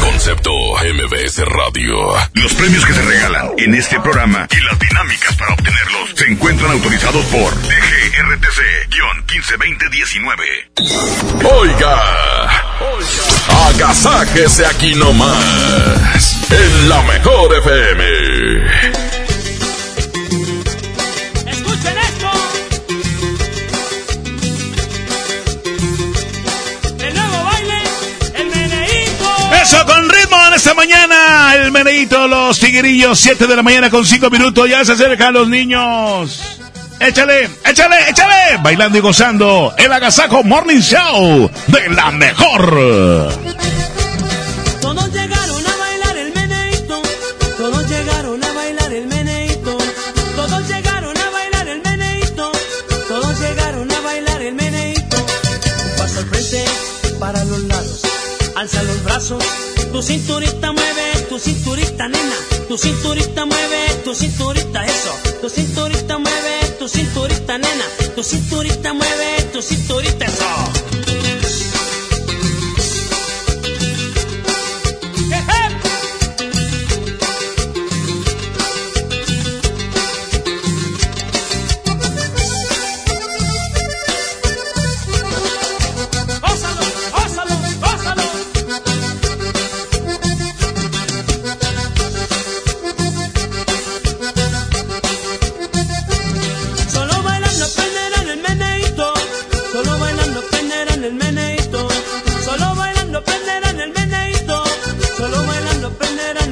Concepto MBS Radio. Los premios que se regalan en este programa y las dinámicas para obtenerlos se encuentran autorizados por DGRTC-152019. Oiga, agasájese aquí nomás. En la mejor FM. Esta mañana. El meneíto, los tiguerillos, 7 de la mañana con 5 minutos. Ya se acercan los niños. Échale, échale, échale. Bailando y gozando. El Agasajo Morning Show de la mejor. Todos llegaron a bailar el meneíto. Todos llegaron a bailar el meneíto. Todos llegaron a bailar el meneíto. Todos llegaron a bailar el meneíto. Un paso al frente, para los lados. Alza los brazos. Tu cinturita mueve, tu cinturita nena. Tu cinturita mueve, tu cinturita eso. Tu cinturita mueve, tu cinturita nena. Tu cinturita mueve, tu cinturita eso.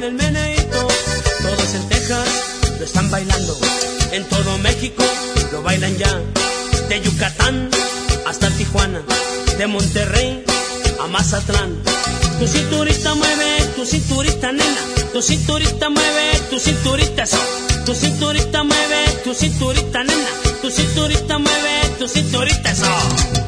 Aprenderán el meneíto. Todos en Texas lo están bailando. En todo México lo bailan ya. De Yucatán hasta Tijuana. De Monterrey a Mazatlán. Tu cinturita mueve, tu cinturita nena. Tu cinturita mueve, tu cinturita eso. Tu cinturita mueve, tu cinturita nena. Tu cinturita mueve, tu cinturita eso.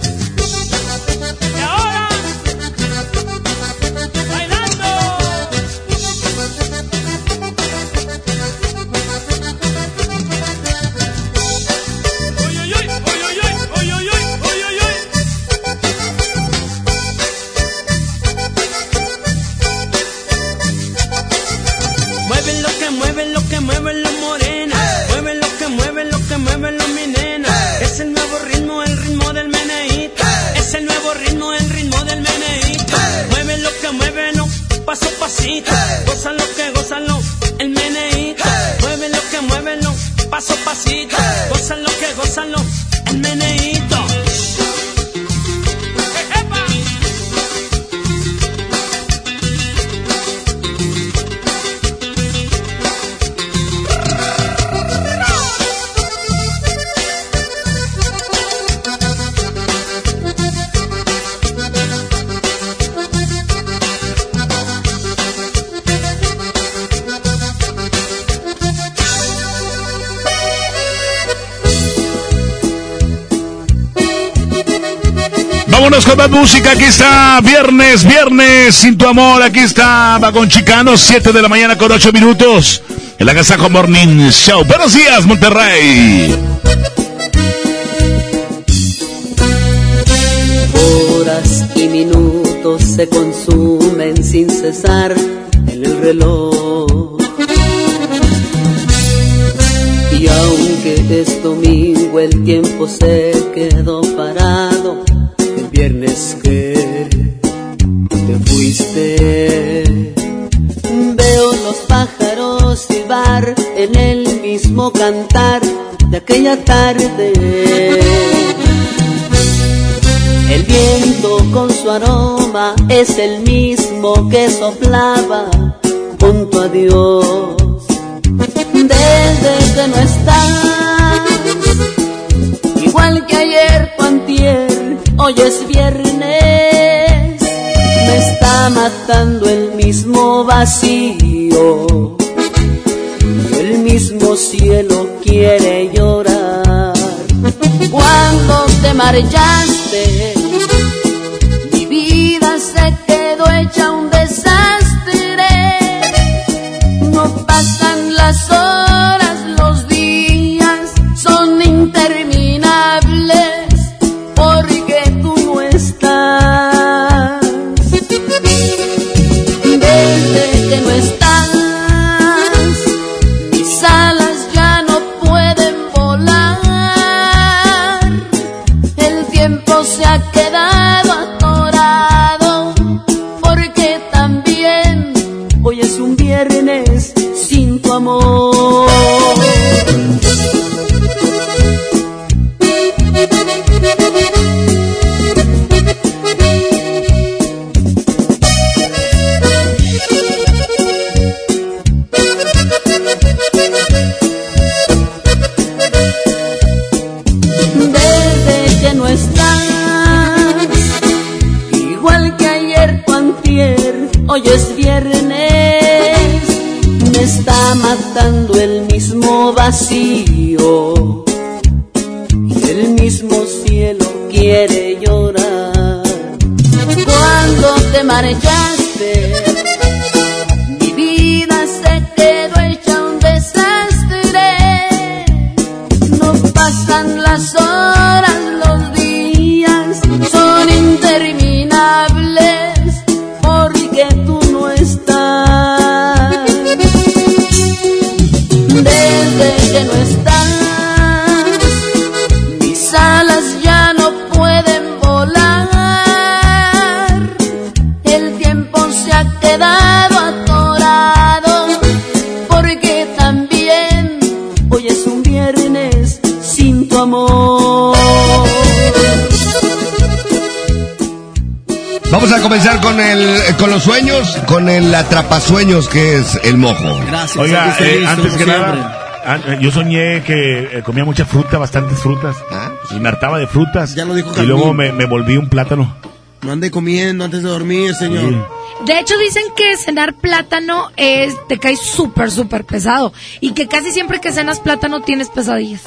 Con música. Aquí está Viernes, Viernes sin tu amor. Aquí está Vagón Chicano, 7 de la mañana con 8 minutos. El Agasajo Morning Show. Buenos días, Monterrey. Horas y minutos se consumen sin cesar es el mismo que soplaba junto a Dios. Desde que no estás, igual que ayer, pantier, hoy es viernes, me está matando el mismo vacío. El mismo cielo quiere llorar. Cuando te marchaste, atrapasueños que es el mojo. Gracias. Oiga, eh, listo, antes que siempre. nada, eh, yo soñé que eh, comía mucha fruta, bastantes frutas. Y me hartaba de frutas. Ah, Ya lo dijo Y luego me, me volví un plátano. No ande comiendo antes de dormir, señor. De hecho, dicen que cenar plátano es, te cae súper, súper pesado. Y que casi siempre que cenas plátano tienes pesadillas.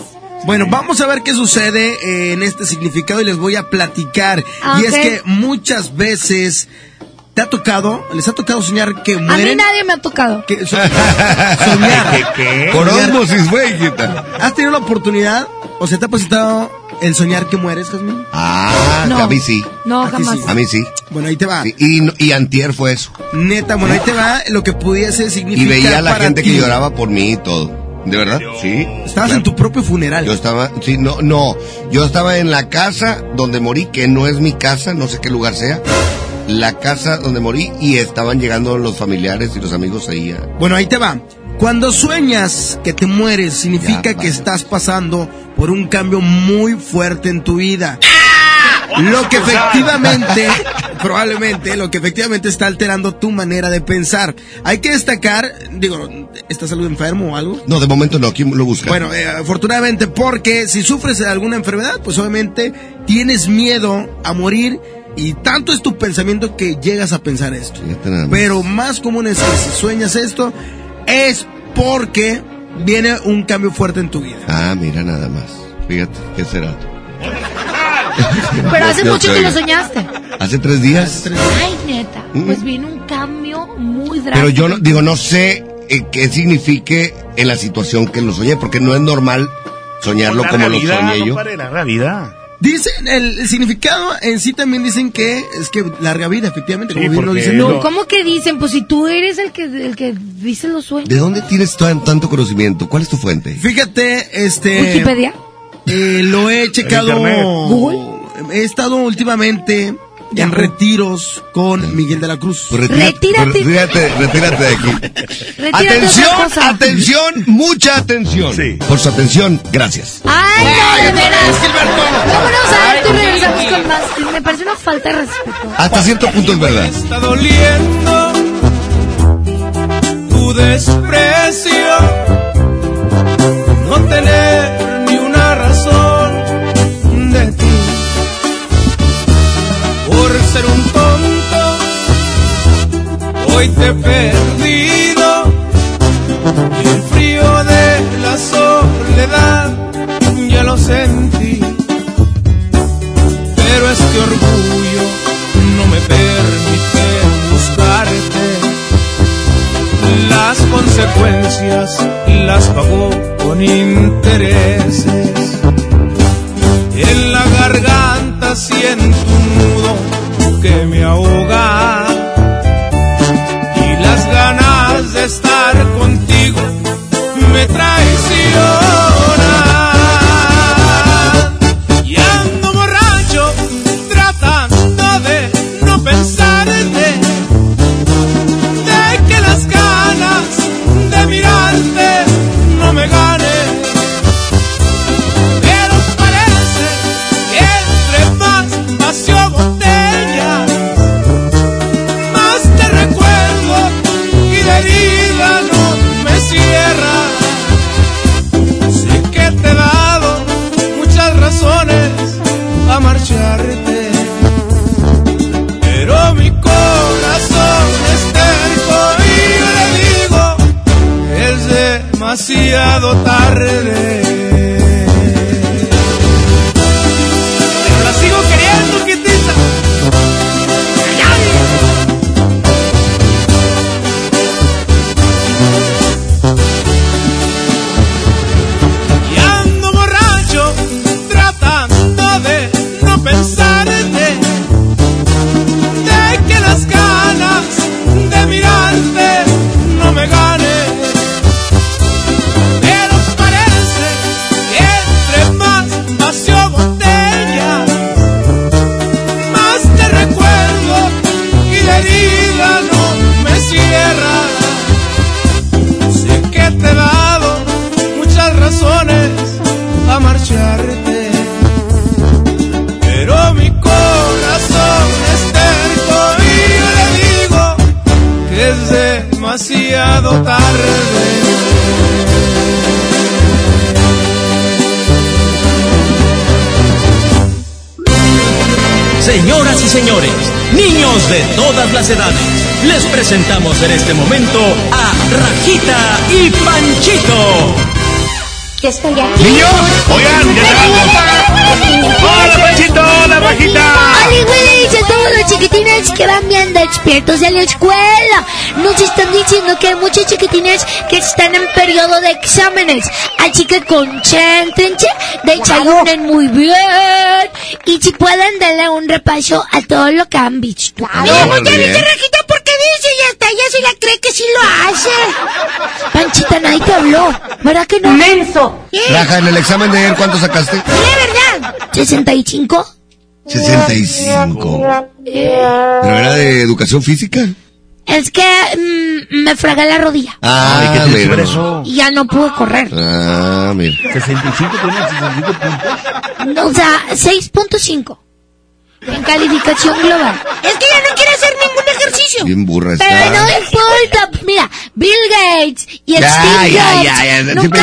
Bueno, vamos a ver qué sucede en este significado y les voy a platicar. Ah, Y es que muchas veces te ha tocado, les ha tocado soñar que A mí mueren. nadie me ha tocado. Que, so- [laughs] soñar. ¿Qué? Por Soñar. ósmosis, güey. ¿Has tenido la oportunidad o se te ha presentado el soñar que mueres, Jasmine? Ah, No. a mí sí. No, A jamás. sí. A mí sí. Bueno, ahí te va. Sí, Y, antier fue eso. Neta, bueno, ahí te va lo que pudiese significar Y veía a la para gente ti. que lloraba por mí y todo. ¿De verdad? Sí. Estabas en tu propio funeral. Yo estaba, sí, no, no. Yo estaba en la casa donde morí, que no es mi casa, no sé qué lugar sea. La casa donde morí y estaban llegando los familiares y los amigos ahí. a- Bueno, ahí te va. Cuando sueñas que te mueres, significa Ya, que estás pasando por un cambio muy fuerte en tu vida. Lo que efectivamente, [laughs] probablemente, lo que efectivamente está alterando tu manera de pensar. Hay que destacar, digo, ¿estás algo enfermo o algo? No, de momento no, ¿quién lo busca? Bueno, eh, afortunadamente, porque si sufres de alguna enfermedad, pues obviamente tienes miedo a morir y tanto es tu pensamiento que llegas a pensar esto. Más. Pero más común es que si sueñas esto, es porque viene un cambio fuerte en tu vida. Ah, mira nada más. Fíjate, ¿qué será? Pero hace [laughs] mucho que lo soñaste. Hace tres días. Ay, neta. Pues viene un cambio muy drástico. Pero yo no, digo, no sé eh, qué signifique en la situación que lo soñé, porque no es normal soñarlo Larga como lo soñé no yo. pare, larga vida. Dicen, el, el significado en sí también dicen que es que larga vida, efectivamente, Sí, como bien lo dicen. No, ¿cómo que dicen? Pues si tú eres el que, el que dice los sueños. ¿De dónde tienes tan- tanto conocimiento? ¿Cuál es tu fuente? Fíjate, este... Wikipedia. Eh, lo he checado. Google. He estado últimamente en retiros con Miguel de la Cruz. Pues retira- Retírate. pues retírate, retírate de aquí. [laughs] Retírate atención, atención, mucha atención. Por su atención, gracias. Ay, no, de veras. Vámonos a ver, tú regresamos con más. Me parece una falta de respeto. Hasta cierto punto es verdad. está doliendo tu Así que concéntrense, desayunen muy bien. Y si pueden, denle un repaso a todo lo que han visto. Claro, ya bien. viste, Rajita, porque dice y hasta ella se la cree que sí lo hace. Panchita, nadie te habló. ¿Verdad que no? ¡Menso! Raja, en el examen de ayer, ¿cuánto sacaste? verdad? ¿65? 65. ¿Pero era de educación física? Es que mm, me fragué la rodilla. Ah, ¿qué te mira. expresó? Y ya no pude correr. Ah, mira. 65 tiene 65 puntos. O sea, 6.5. En calificación global. Es que ya no quiere hacer ningún ejercicio. Bien burra está. Pero no importa. Mira, Bill Gates y Ya, Steve ya, Jobs ya, ya, siempre nunca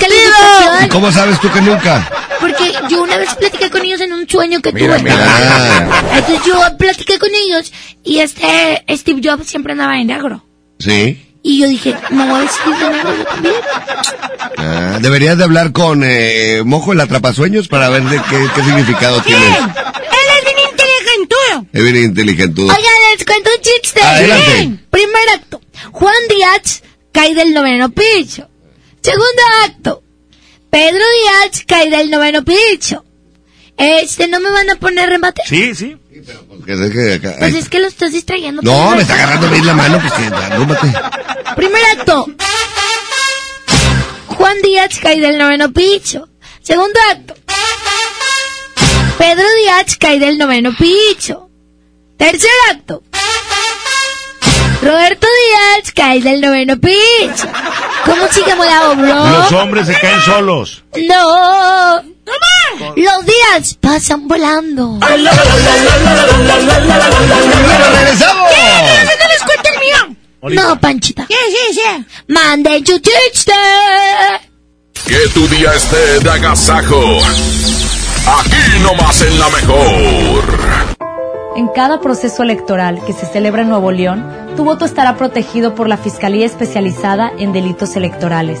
calificaciones. ¿Y cómo sabes tú que nunca? Porque yo una vez platiqué con ellos en un sueño que Mira, tuve. mira. Entonces yo platiqué con ellos y este Steve Jobs siempre andaba en negro. Sí. Y yo dije, me voy a vestir de negro yo también. Ah, deberías de hablar con eh, Mojo el atrapasueños para ver de qué, qué significado tiene. Él es bien inteligentudo. Es bien inteligente. Oigan, les cuento un chiste. Adelante. Bien. Primer acto. Juan Díaz cae del noveno piso. Segundo acto. Pedro Díaz cae del noveno piso. Este, ¿no me van a poner remate? Sí, sí. Que deje acá. Pues Ay. es que lo estás distrayendo. No, me está agarrando bien la mano, pues que. Primer acto. Juan Díaz cae del noveno piso. Segundo acto. Pedro Díaz cae del noveno piso. Tercer acto. Roberto Díaz cae del noveno piso. ¿Cómo sigamos la obra? Los hombres se caen solos. No. Los días pasan volando. ¡Regresamos! ¿Qué? ¿No les cuento el mío? No, Panchita. Sí, sí, sí. Que tu día esté de agasajo. Aquí nomás en la mejor. En cada proceso electoral que se celebra en Nuevo León, tu voto estará protegido por la Fiscalía Especializada en Delitos Electorales.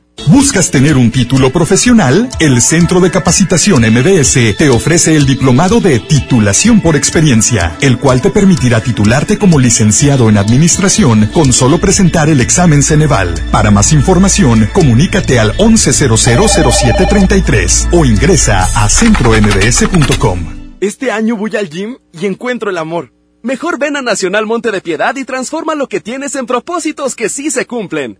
¿Buscas tener un título profesional? El Centro de Capacitación MBS te ofrece el diplomado de titulación por experiencia, el cual te permitirá titularte como licenciado en administración con solo presentar el examen Ceneval. Para más información, comunícate al 11000733 o ingresa a centrombs.com. Este año voy al gym y encuentro el amor. Mejor ven a Nacional Monte de Piedad y transforma lo que tienes en propósitos que sí se cumplen.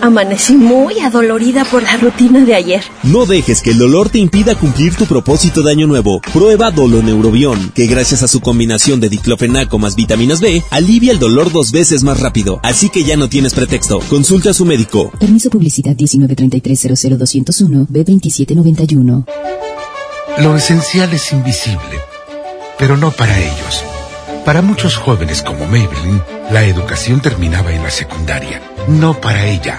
Amanecí muy adolorida por la rutina de ayer. No dejes que el dolor te impida cumplir tu propósito de año nuevo. Prueba Doloneurobión, que gracias a su combinación de diclofenaco más vitaminas B, alivia el dolor dos veces más rápido. Así que ya no tienes pretexto. Consulta a su médico. Permiso publicidad 193300201 B2791. Lo esencial es invisible, pero no para ellos. Para muchos jóvenes como Maybelline, la educación terminaba en la secundaria. No para ella.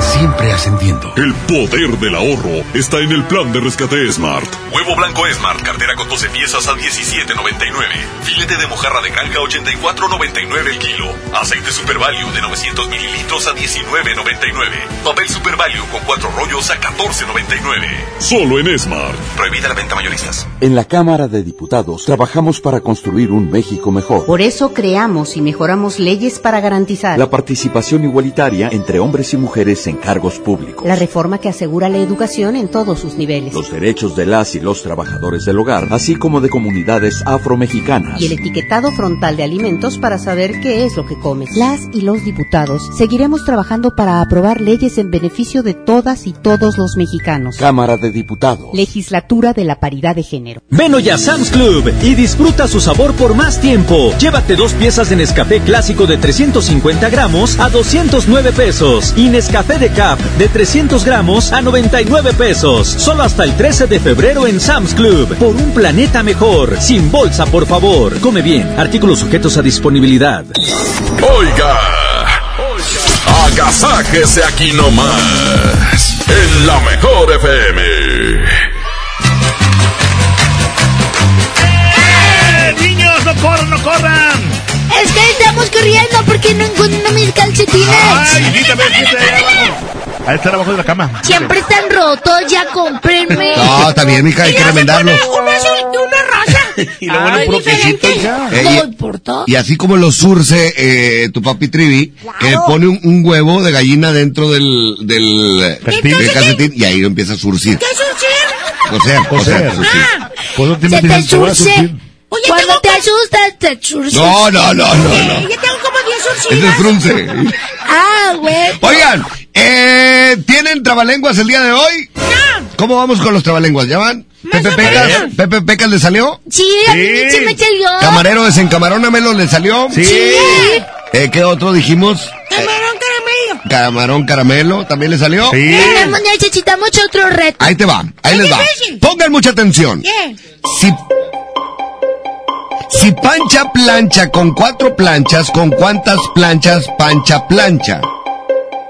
siempre ascendiendo. El poder del ahorro está en el plan de rescate Smart. Huevo blanco Smart, cartera con 12 piezas a 17.99. Filete de mojarra de granja 84.99 el kilo. Aceite Super Value de 900 mililitros a 19.99. Papel Super Value con 4 rollos a 14.99. Solo en Smart. Prohibida la venta mayoristas. En la Cámara de Diputados trabajamos para construir un México mejor. Por eso creamos y mejoramos leyes para garantizar La participación igualitaria entre hombres y mujeres en cargos públicos. la reforma que asegura la educación en todos sus niveles Los derechos de las y los trabajadores del hogar, así como de comunidades afromexicanas. y el etiquetado frontal de alimentos para saber qué es lo que comes. Las y los diputados seguiremos trabajando para aprobar leyes en beneficio de todas y todos los mexicanos. Cámara de Diputados. Legislatura de la paridad de género. Ven hoy a Sam's Club y disfruta su sabor por más tiempo. Llévate dos piezas de Nescafé clásico de 350 gramos a 209 pesos y Nescafé de Cap de 300 gramos a 99 pesos. Solo hasta el 13 de febrero en Sam's Club. Por un planeta mejor. Sin bolsa, por favor. Come bien. Artículos sujetos a disponibilidad. Oiga, agasáquese aquí nomás, en la mejor FM. ¡Eh, niños, no corran, no corran! Es que estamos corriendo porque no encuentro mis calcetines. ¡Ay, quítame, quítame ahí abajo! Ahí está abajo de la cama. Siempre están rotos, ya cómprenme. No, está bien, mija, hay que remendarlos. Uno azul [laughs] y uno rosa. Y lo bueno, Ay, puro quesito. No Eh, y- importa. Y así como lo surce eh, tu papi Trivi, que pone un, un huevo de gallina dentro del, del Calcetín. del calcetín y ahí lo empieza a surcir. ¿Qué surcir? Coser, coser, surcir. Pues no Se te surce. Cuando te asustas, te surce. No, no, no, no, no. Yo tengo como 10 Es el frunce. Ah, güey. Oigan, eh, ¿tienen trabalenguas el día de hoy? ¿Cómo vamos con los trabalenguas? ¿Ya van? ¿Pepe Pecas? ¿Pepe Pecas le salió? Sí, a mí Sí. se me salió. ¿Camarero desencamarónamelo le salió? Sí. Eh, ¿Qué otro dijimos? Camarón caramelo. Camarón caramelo, ¿también le salió? Tenemos, necesitamos otro reto. Ahí te va, ahí les va. Pongan mucha atención. ¿Qué? Si, si Pancha plancha con cuatro planchas, ¿con cuántas planchas Pancha plancha?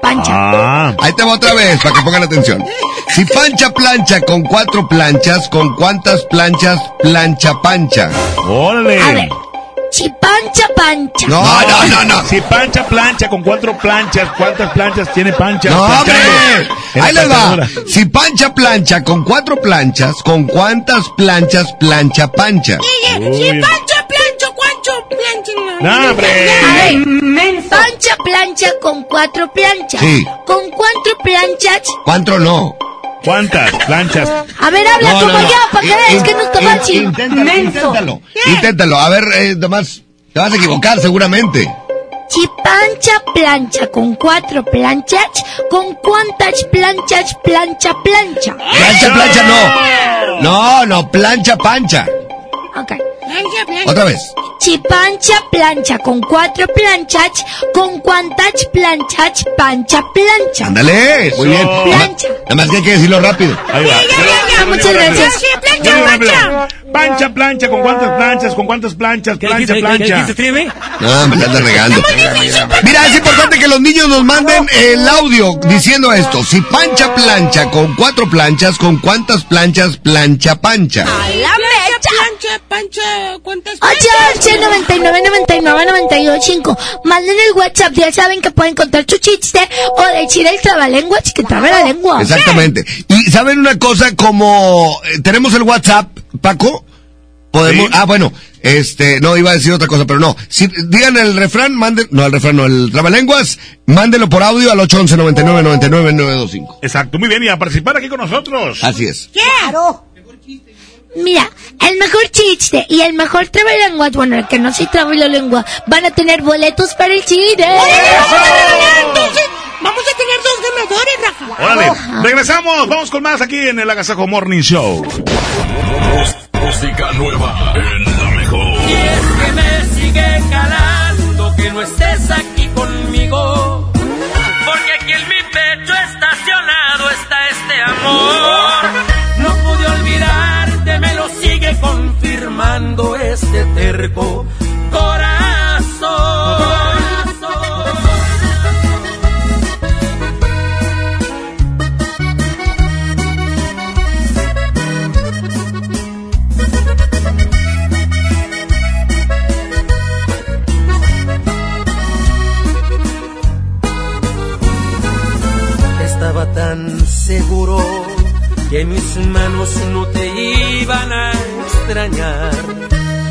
Pancha. Ahí te va otra vez para que pongan atención. Si Pancha plancha con cuatro planchas, ¿con cuántas planchas plancha Pancha? ¡Órale! A ver, Chipancha pancha. No, no, no, no. Si pancha plancha con cuatro planchas, ¿cuántas planchas tiene pancha? No, hombre. Ahí les va. Si pancha plancha con cuatro planchas, ¿con cuántas planchas plancha pancha? Si pancha. No, hombre. Pancha plancha con cuatro planchas. Sí. ¿Con cuatro planchas? ¿Cuánto no? ¿Cuántas planchas? A ver, habla No, como no, no. yo, para que veas que no está fácil. Inténtalo, Menso. inténtalo. Inténtalo. A ver, eh, nomás, te vas a equivocar seguramente. Si pancha plancha con cuatro planchas, ¿con cuántas planchas plancha plancha? Plancha, plancha, no. No, no, plancha, pancha. Ok. Otra vez. Si pancha plancha con cuatro planchas, ¿con cuántas planchas pancha plancha? Ándale, muy bien. Plancha. Nada más que hay que decirlo rápido. Ahí va. ya, muchas gracias. Yo digo rápido. Plancha, plancha, ¿con cuántas planchas? ¿Con cuántas planchas? Plancha, plancha. No, me la anda regando. Mira, es importante que los niños nos manden el audio diciendo esto. Si pancha plancha con cuatro planchas, ¿con cuántas planchas plancha pancha? la mecha. Plancha, pancha, ¿cuántas 8, 99, 99, 92, 5. Manden el WhatsApp, ya saben que pueden contar su chiste o decir el trabalenguas que traba la lengua. Exactamente. Y saben una cosa, como eh, tenemos el WhatsApp, Paco, podemos, ah, bueno, este, no iba a decir otra cosa, pero no. Si digan el refrán, manden, no el refrán, no, el trabalenguas, mándenlo por audio al 811 99 99 925. Exacto, muy bien, y a participar aquí con nosotros. Así es. Claro. Mira, el mejor chiste y el mejor trabalenguas, bueno, el que no la lengua, van a tener boletos para el chile. Entonces, vamos a tener dos ganadores, Rafa. Órale, regresamos, vamos con más aquí en el Agasajo Morning Show. Música nueva en la mejor. Y es que me sigue calando que no estés aquí conmigo. Porque aquí en mi pecho estacionado está este amor. Este terco corazón. Estaba tan seguro que mis manos no te iban a extrañar,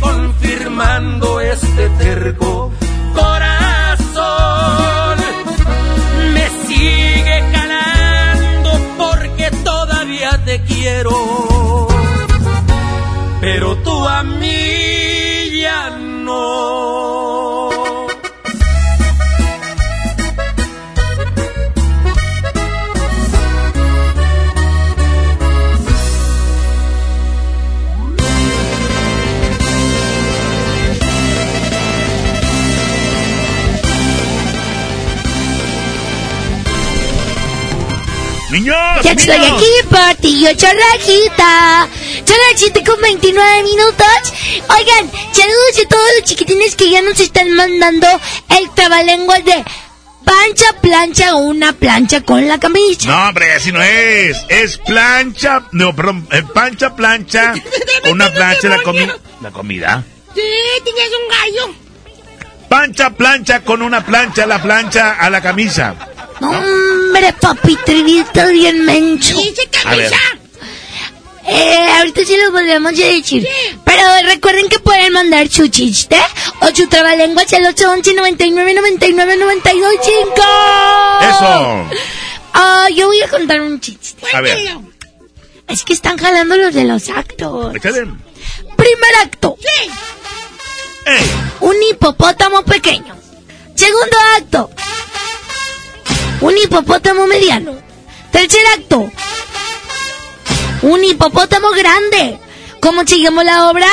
Confirmando este terco Son las 7 con 29 minutos. Oigan, saludos a todos los chiquitines que ya nos están mandando el trabalenguas de pancha, plancha o una plancha con la camisa. No, hombre, así no es. Es plancha. No, perdón. eh, pancha, plancha. [laughs] Una plancha la comida. La comida. Sí, tienes un gallo. Pancha, plancha con una plancha, la plancha a la camisa. No, hombre, papi, trivita bien mencho. Eh, ahorita sí lo volvemos a decir. Pero recuerden que pueden mandar su chiste o su trabalenguas al 811 99 99 92 5. Eso. Ah, yo voy a contar un chiste. A ver. Es que están jalando los de los actos. Primer acto. Un hipopótamo pequeño. Segundo acto. Un hipopótamo mediano. Tercer acto. Un hipopótamo grande. ¿Cómo seguimos la obra?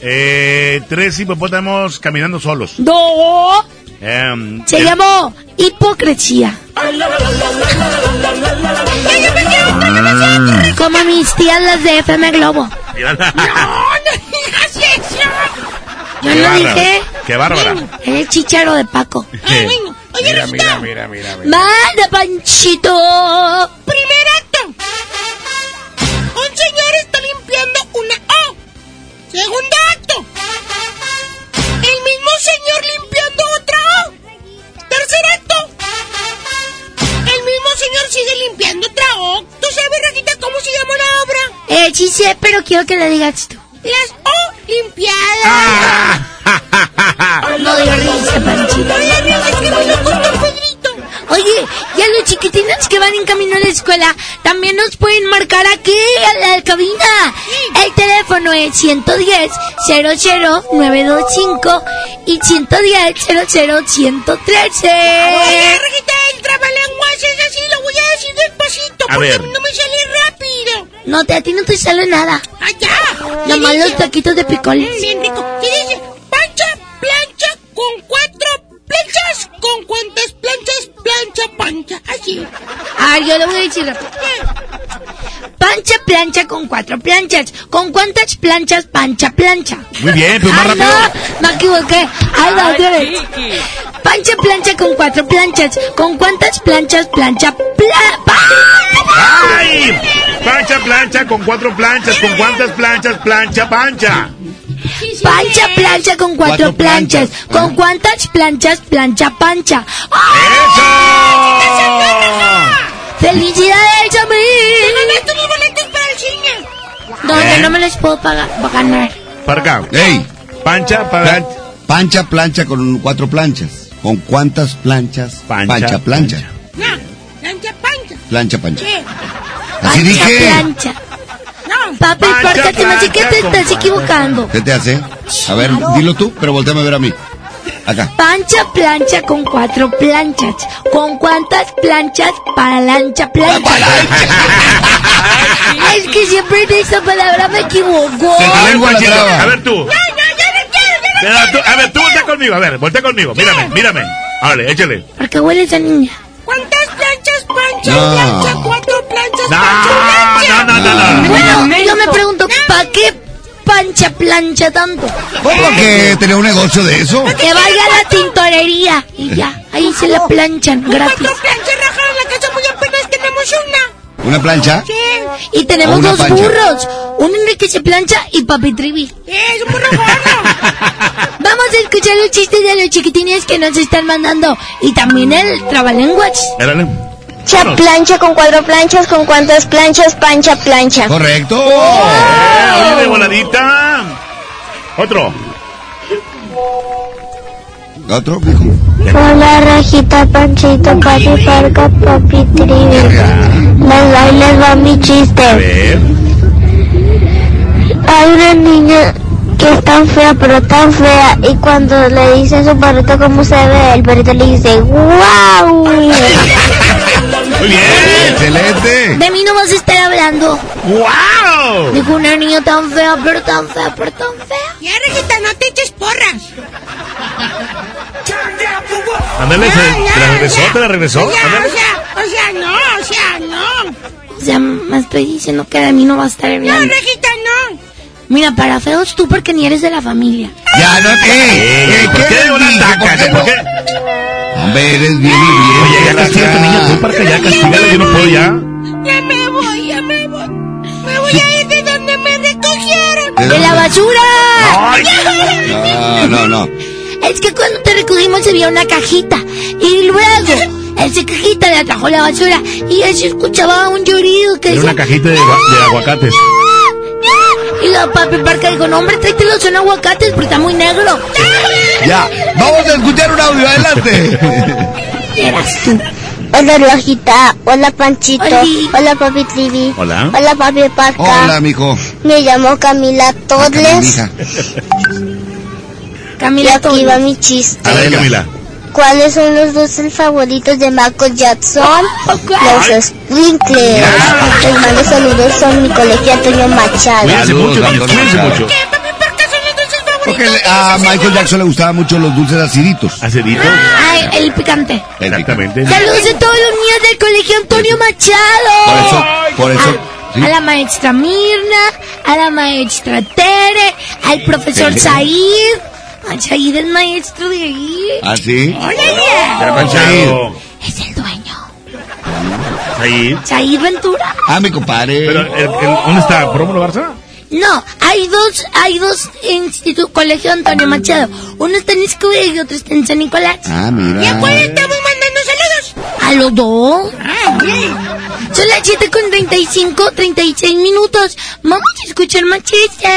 Eh, tres hipopótamos caminando solos. No. Em, Se el- llamó hipocresía. Como mis tías las de FM Globo. [laughs] Mira. Yo Qué no bárbara. dije. Qué bárbara. El chicharo de Paco. [laughs] Eh, Mira, mira, mira, mira, mira. ¡Manda, Panchito! Primer acto. Un señor está limpiando una O. Segundo acto. El mismo señor limpiando otra O. Tercer acto. El mismo señor sigue limpiando otra O. ¿Tú sabes, Rajita, cómo se llama la obra? Eh, sí sé, pero quiero que le digas tú. Las O limpiadas. Ah. No dio risa, Panchito. Oye, y a los chiquitines que van en camino a la escuela, también nos pueden marcar aquí a la cabina. El teléfono es 110 00 925 y 110 00 113. Oye, el trabalenguas es voy a decir despacito, A porque ver. no me sale rápido. No, te, a ti no te sale nada. Allá. Nomás los taquitos de picoles. Bien rico. ¿Qué dice? Pancha, plancha con cuatro planchas. ¿Con cuántas planchas? Plancha, pancha. Así. Ah, yo le voy a decir rápido. Pancha plancha con cuatro planchas. ¿Con cuántas planchas pancha plancha? Muy bien, pues más Ay, rápido. no, me equivoqué. Ay, no, otra vez. Pancha plancha con cuatro planchas. ¿Con cuántas planchas plancha pla pa- ¡Ay! Plancha, plancha, con cuatro planchas. ¿Con cuántas planchas? Plancha, pancha. Pancha plancha con cuatro, Cuatro planchas. planchas. ¿Con cuántas planchas plancha pancha? ¡Felicidades a mí! ¡Ganaste mis boletos para el cine! No, ¿Eh? yo no me los puedo pagar, para ganar. Para acá. ¡Ey! Pancha para... Plan- pancha, plancha con cuatro planchas. ¿Con cuántas planchas? Pancha, plancha. No, plancha, pancha. Plancha, pancha. Sí. Así Pancha dije. plancha. No. Papi, Pancha, pórtate, no sé qué te estás equivocando. ¿Qué te hace? A ver, dilo tú, pero volteame a ver a mí. Acá. Pancha plancha con cuatro planchas. ¿Con cuántas planchas para lancha plancha? es que siempre en esa palabra me equivoco. A ver, lengua la Panchito, traba. a ver tú. Pero tú- A ver, tú voltea conmigo, a ver, voltea conmigo. Mírame, mírame. Vale, échale. ¿Por qué huele esa niña? ¿Cuántas planchas, pancha, No. plancha? Cuatro planchas, No, no, no, no, no. Bueno, yo me pregunto, ¿para qué pancha plancha tanto? ¿Cómo que tenía un negocio de eso? Que vaya a la tintorería y ya, ahí se la planchan gratis. Cuatro planchas rajas en la casa, muy apenas tenemos una. ¿Una plancha? Sí. Y tenemos dos pancha. burros, un Enrique se plancha y Papi Trivi. Es un burro gordo. [laughs] Vamos a escuchar los chistes de los chiquitines que nos están mandando y también el trabalenguas. Érale. Plancha, plancha con cuatro planchas, con cuántas planchas, pancha, plancha. Correcto. Eh, oye, de voladita. Otro. ¿Otro, mijo? Hola, Rajita, Panchito, Papi, Parca, Papi, Trivi. Les, va mi chiste. A ver. Hay una niña que es tan fea, pero tan fea, y cuando le dice a su perrito cómo se ve, el perrito le dice, ¡Wow! [laughs] Muy bien. Excelente. De mí no vas a estar hablando. ¡Wow! Dijo una niña tan fea, pero tan fea, pero tan fea. Ya, Rajita, no te eches porras. Ándale, Ya, se- ya, ¿te la regresó? ya. ¿Te la regresó? Ya, Ándale. o sea, o sea, no, o sea, no. O sea, me estoy diciendo que de mí no va a estar bien. No, Rejita, no. Mira, para feos tú porque ni eres de la familia. Ya, no, ¿Por qué no atacas? ¿Por qué ¿Por no? qué? Hombre, eres bien y Oye, ya bien. castiga a niña, tú para que ya castígala, yo no puedo ya. Ya me voy, ya me voy. Me voy a ir de donde me recogieron. ¿De ¡De la basura! No, no, no. Es que cuando te recogimos había una cajita. Y luego, esa cajita le atrajo la basura. Y él se escuchaba un llorido que Era decía... una cajita de, de aguacates. Y la papi Parca dijo, no hombre, tráetelo, son aguacates porque está muy negro. Ya, vamos a escuchar un audio, adelante. Eras [laughs] tú. Hola Rojita, hola Panchito, Oli. hola Papi Trivi, Hola. hola Papi Parca. Hola, mijo. Me llamo Camila Todles Mija. Camila y aquí va mi chiste. A ver, Camila. ¿Cuáles son los dulces favoritos de Michael Jackson? Los Sprinkles. Les mando saludos a mi colegio Antonio Machado. Cuídense mucho, niños, cuídense mucho. Porque a Michael Jackson le gustaban mucho los dulces aciditos. ¿Aciditos? Ay, el picante. Exactamente. Saludos a todos los niños del colegio Antonio Machado. Por eso, por eso. sí. A la maestra Mirna, a la maestra Tere, al profesor. Said. Said es maestro de ahí. ¿Ah, sí? Ya Panchado. Panchado. Es el dueño. Ahí. Said Ventura. Ah, mi compadre. Pero, el- el- ¿dónde está? ¿Prómulo Barça? No, hay dos, hay dos institutos, colegio Antonio Machado. Uno está en Escobedo y otro está en San Nicolás. Ah, mira. ¿Y a cuál estamos? ¿A los dos? Son las 7 con 35, 36 minutos. Vamos a escuchar más chistes.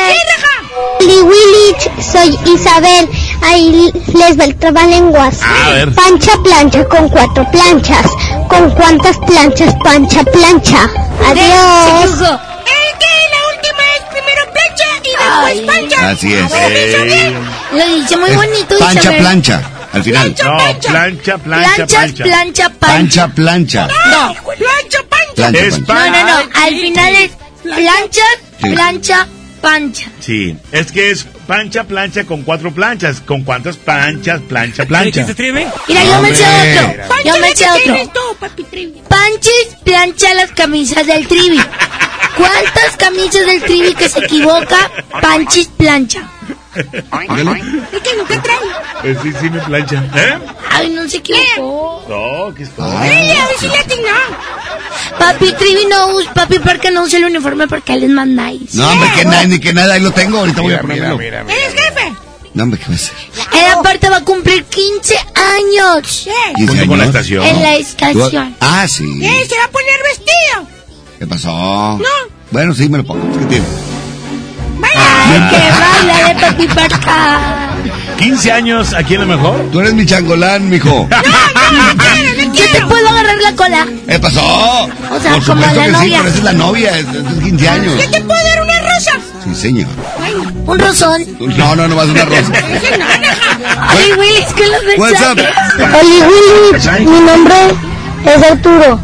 Soy Isabel. Ahí les va el trabalenguas. A ver. Pancha plancha con cuatro planchas. ¿Con cuántas planchas pancha plancha? Adiós. El que la última es primero plancha y después Ay. pancha. Así es. ¿Lo hizo bien? Lo dice muy Es bonito, Pancha, Isabel. plancha. Al final. No, plancha, plancha, plancha. plancha, pancha. Pancha, plancha. No, Plancha, pancha. Plancha, Es plancha. no, no, no. Al final es plancha, plancha, pancha. Sí, es que es pancha, plancha con cuatro planchas. ¿Con cuántas planchas, plancha, plancha? Mira, yo me Hombre. otro. Yo me ¿qué sé otro. Panchis plancha las camisas del trivi. ¿Cuántas camisas del trivi que se equivoca? Panchis plancha. Es que nunca trae. Eh, sí, sí, me plancha. ¿Eh? Ay, no se equivocó. No, ¿qué está? Ey, a ver si le atinó. Papi Trivi no usa, papi porque no usa el uniforme porque les mandáis. No, hombre, que nada, ni que nada, ahí lo tengo. Ahorita voy a ponerlo. ¿Eres jefe? No, hombre, ¿qué va a ser? Él aparte va a cumplir 15 años. ¿Qué? 15 Junto con la estación. En la ¿Tú- estación. Ah, sí. ¿Qué? ¿Se va a poner vestido? ¿Qué pasó? No. Bueno, sí, me lo pongo. ¿Qué tiene? Que baila de papi parca. 15 años, ¿a quién es mejor? Tú eres mi changolán, mijo. Yo te puedo agarrar la cola. ¿Qué pasó? O sea, Por como la que sí, pero esa es la novia. Es, es 15 años. ¿Qué te puedo dar una rosa? Sí, señor. Un rosón. No, no, no vas a una rosa. Ay, los What's up? Willy, mi nombre es Arturo.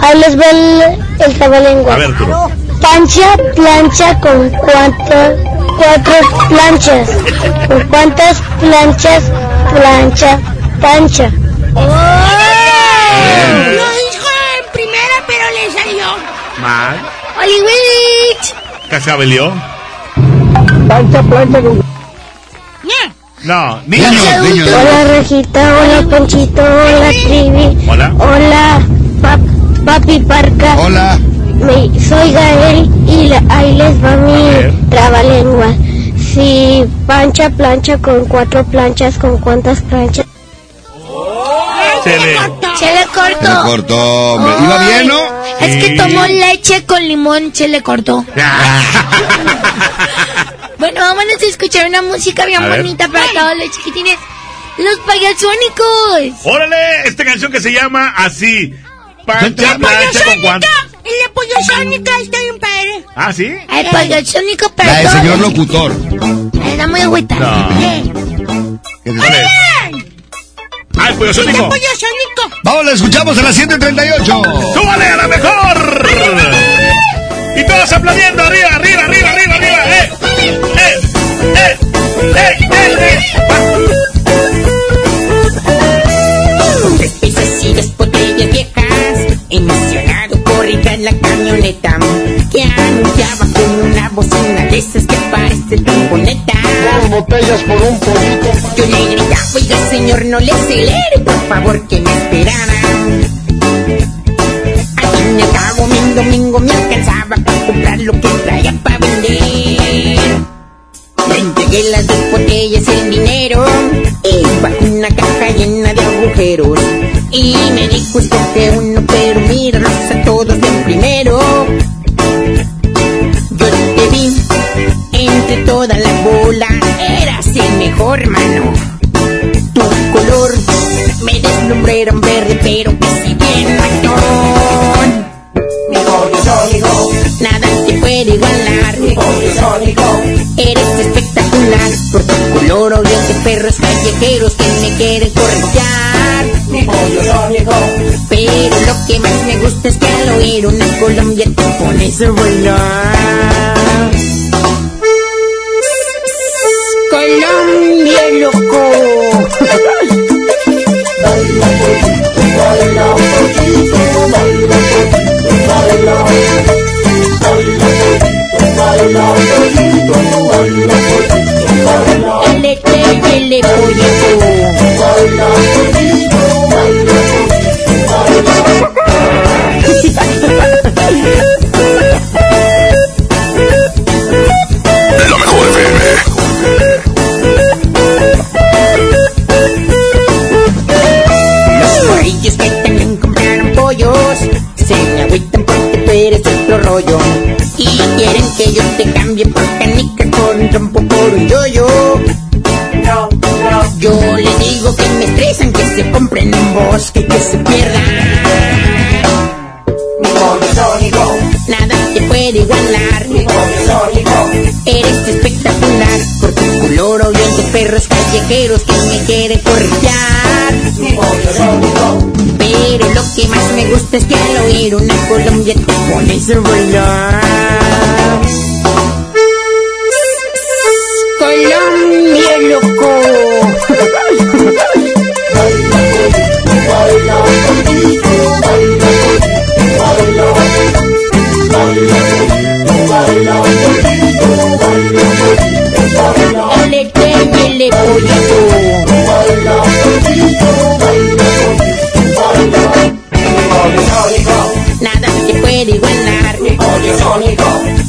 Ahí les va el, el trabalengua. A ver, Arturo. Pancha, plancha con cuántas, cuatro planchas. ¿Con cuántas planchas, plancha, pancha? Lo dijo en primera, pero le salió. Mal. Oli Willis. ¿Casabelió? Pancha, plancha con... No, Niños, niños. niños. Hola Rejita, hola Panchito, hola Trivi. Hola. Hola pap- Papi Parca. Hola. Me- soy Gael y la- ahí les va mi trabalengua. Si pancha plancha con cuatro planchas, ¿con cuántas planchas? Se le... Se le Se cortó. le cortó, hombre. ¿Iba bien, no? Es que tomó leche con limón, se le cortó. [laughs] Bueno, vámonos a escuchar una música bien A ver. bonita para todos los chiquitines. Los payasónicos. Órale, esta canción que se llama así. Pancha, plancha con cuánto. El apoyo sónica está bien padre. Ah, ¿sí? El payasónico La para del todos. señor locutor. Está muy agüita. No. ¿Qué? ¿Cuál es? Ah, el pollo sónico. apoyo sónico. Vamos, la escuchamos a las 7.38. ¡Súbale a la mejor! Y todos aplaudiendo, arriba, arriba, arriba, arriba, arriba. ¡Eh! ¡Eh! ¡Eh! ¡Eh! ¡Eh! Tres piezas y dos botellas viejas Emocionado arriba en la camioneta que anunciaba con una bocina de esas que parece tromboneta. Dos botellas por un poquito. Yo le gritaba, oiga señor, no le acelere, por favor, que me esperara. Aquí me acabo mi domingo, me alcanzaba para comprar lo que traía para vender. Le entregué las dos botellas, el dinero, y bajo una caja llena de agujeros. Y me dijo, escoge uno, pero míralos a todos mejor mano. Tu color me un verde, pero que si bien matón. Mi pollo sónico, nada te puede igualar. Mi pollo sónico, eres espectacular por tu color, oyente perros callejeros que me quieren corretear. Mi pollo sónico, pero lo que más me gusta es que al oír una Colombia te pones a bailar. Colombia loco. Ele te, ele La mejor FM. Y quieren que yo te cambie por canica un trompo por un yoyo. Yo les digo que me estresan, que se compren un bosque, que se pierdan. Mi pollo nada te puede igualar. Mi pollo eres espectacular por tu color, oyente perros callejeros que me quieren corretear. Pero lo que más me gusta es que al oír una Colombia te pones a bailar. Colombia loco. Ele Nada te puede igualar.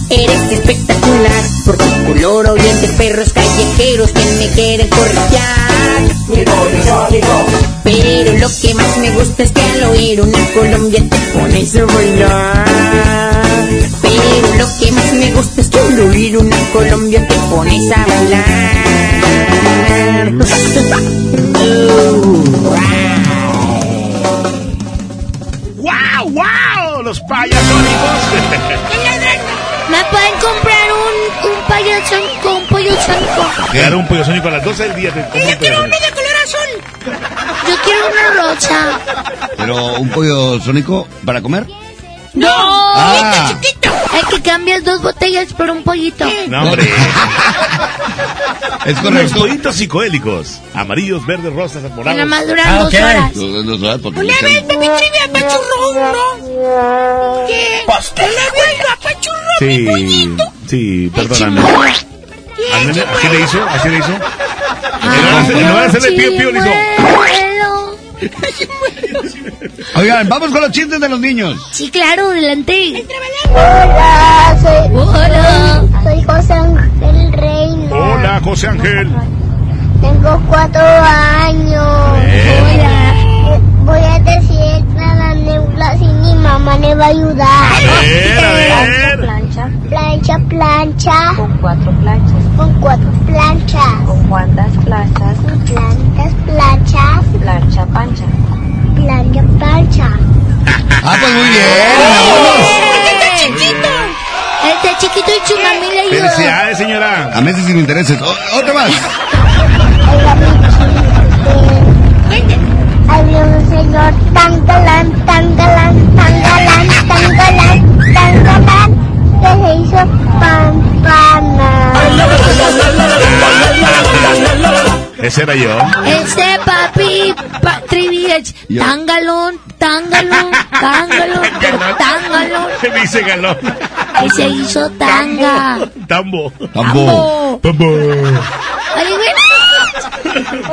Eres espectacular por tu color, oyente perros callejeros que me quieren corretear. Pero lo que más me gusta es que al oír una Colombia te pones a bailar. Lo que más me gusta es que oír una Colombia te pones a bailar. ¡Wow, wow! Los payasónicos. [laughs] ¿Me pueden comprar un, un payaso con un pollo sónico? Quedar un pollo sónico a las 12 del día. Te compro un pollo sónico. de color azul! Yo quiero una rosa. Pero un pollo sónico para comer. ¡No! Ah. chiquito! El que cambias dos botellas por un pollito. No, hombre. [laughs] Es Los correcto. pollitos psicoélicos. Amarillos, verdes, rosas, morados. nada más duran dos horas. Dos- dos horas, porque Una me vez, encanta. papi trivia, pachurrón, ¿no? ¿Qué? Una vez, apachurrón, mi Sí, pollito. sí, perdóname. ¿Así le hizo? ¿Así le hizo? De- en lugar de hacerle pío, pío, le hizo. [laughs] Oigan, vamos con los chistes de los niños. Sí, claro, adelante. Hola, soy, Hola. soy José Ángel Reina. Hola, José Ángel. Tengo cuatro años. Hola. Voy a decir la nebula y mi mamá me va a ayudar. A ver, a ver. Plancha, plancha, plancha. Con cuatro planchas. Con cuatro planchas. Con cuántas planchas. Con plantas, planchas. Plancha, plancha. Ah, pues muy bien. Este chiquito. Este chiquito y Chunami le ayuda. Felicidades, señora. A meses sin intereses. O- otra más. Había un señor tan galán, tan galán, tan galán, tan galán, tan galán, que se hizo pampana. Ese era yo. Este papi, pa, trivia, Yo. tangalón, tangalón, tangalón, [laughs] tangalón. Dice galón. Que se hizo tanga. Tambo. Tambo. Tambo.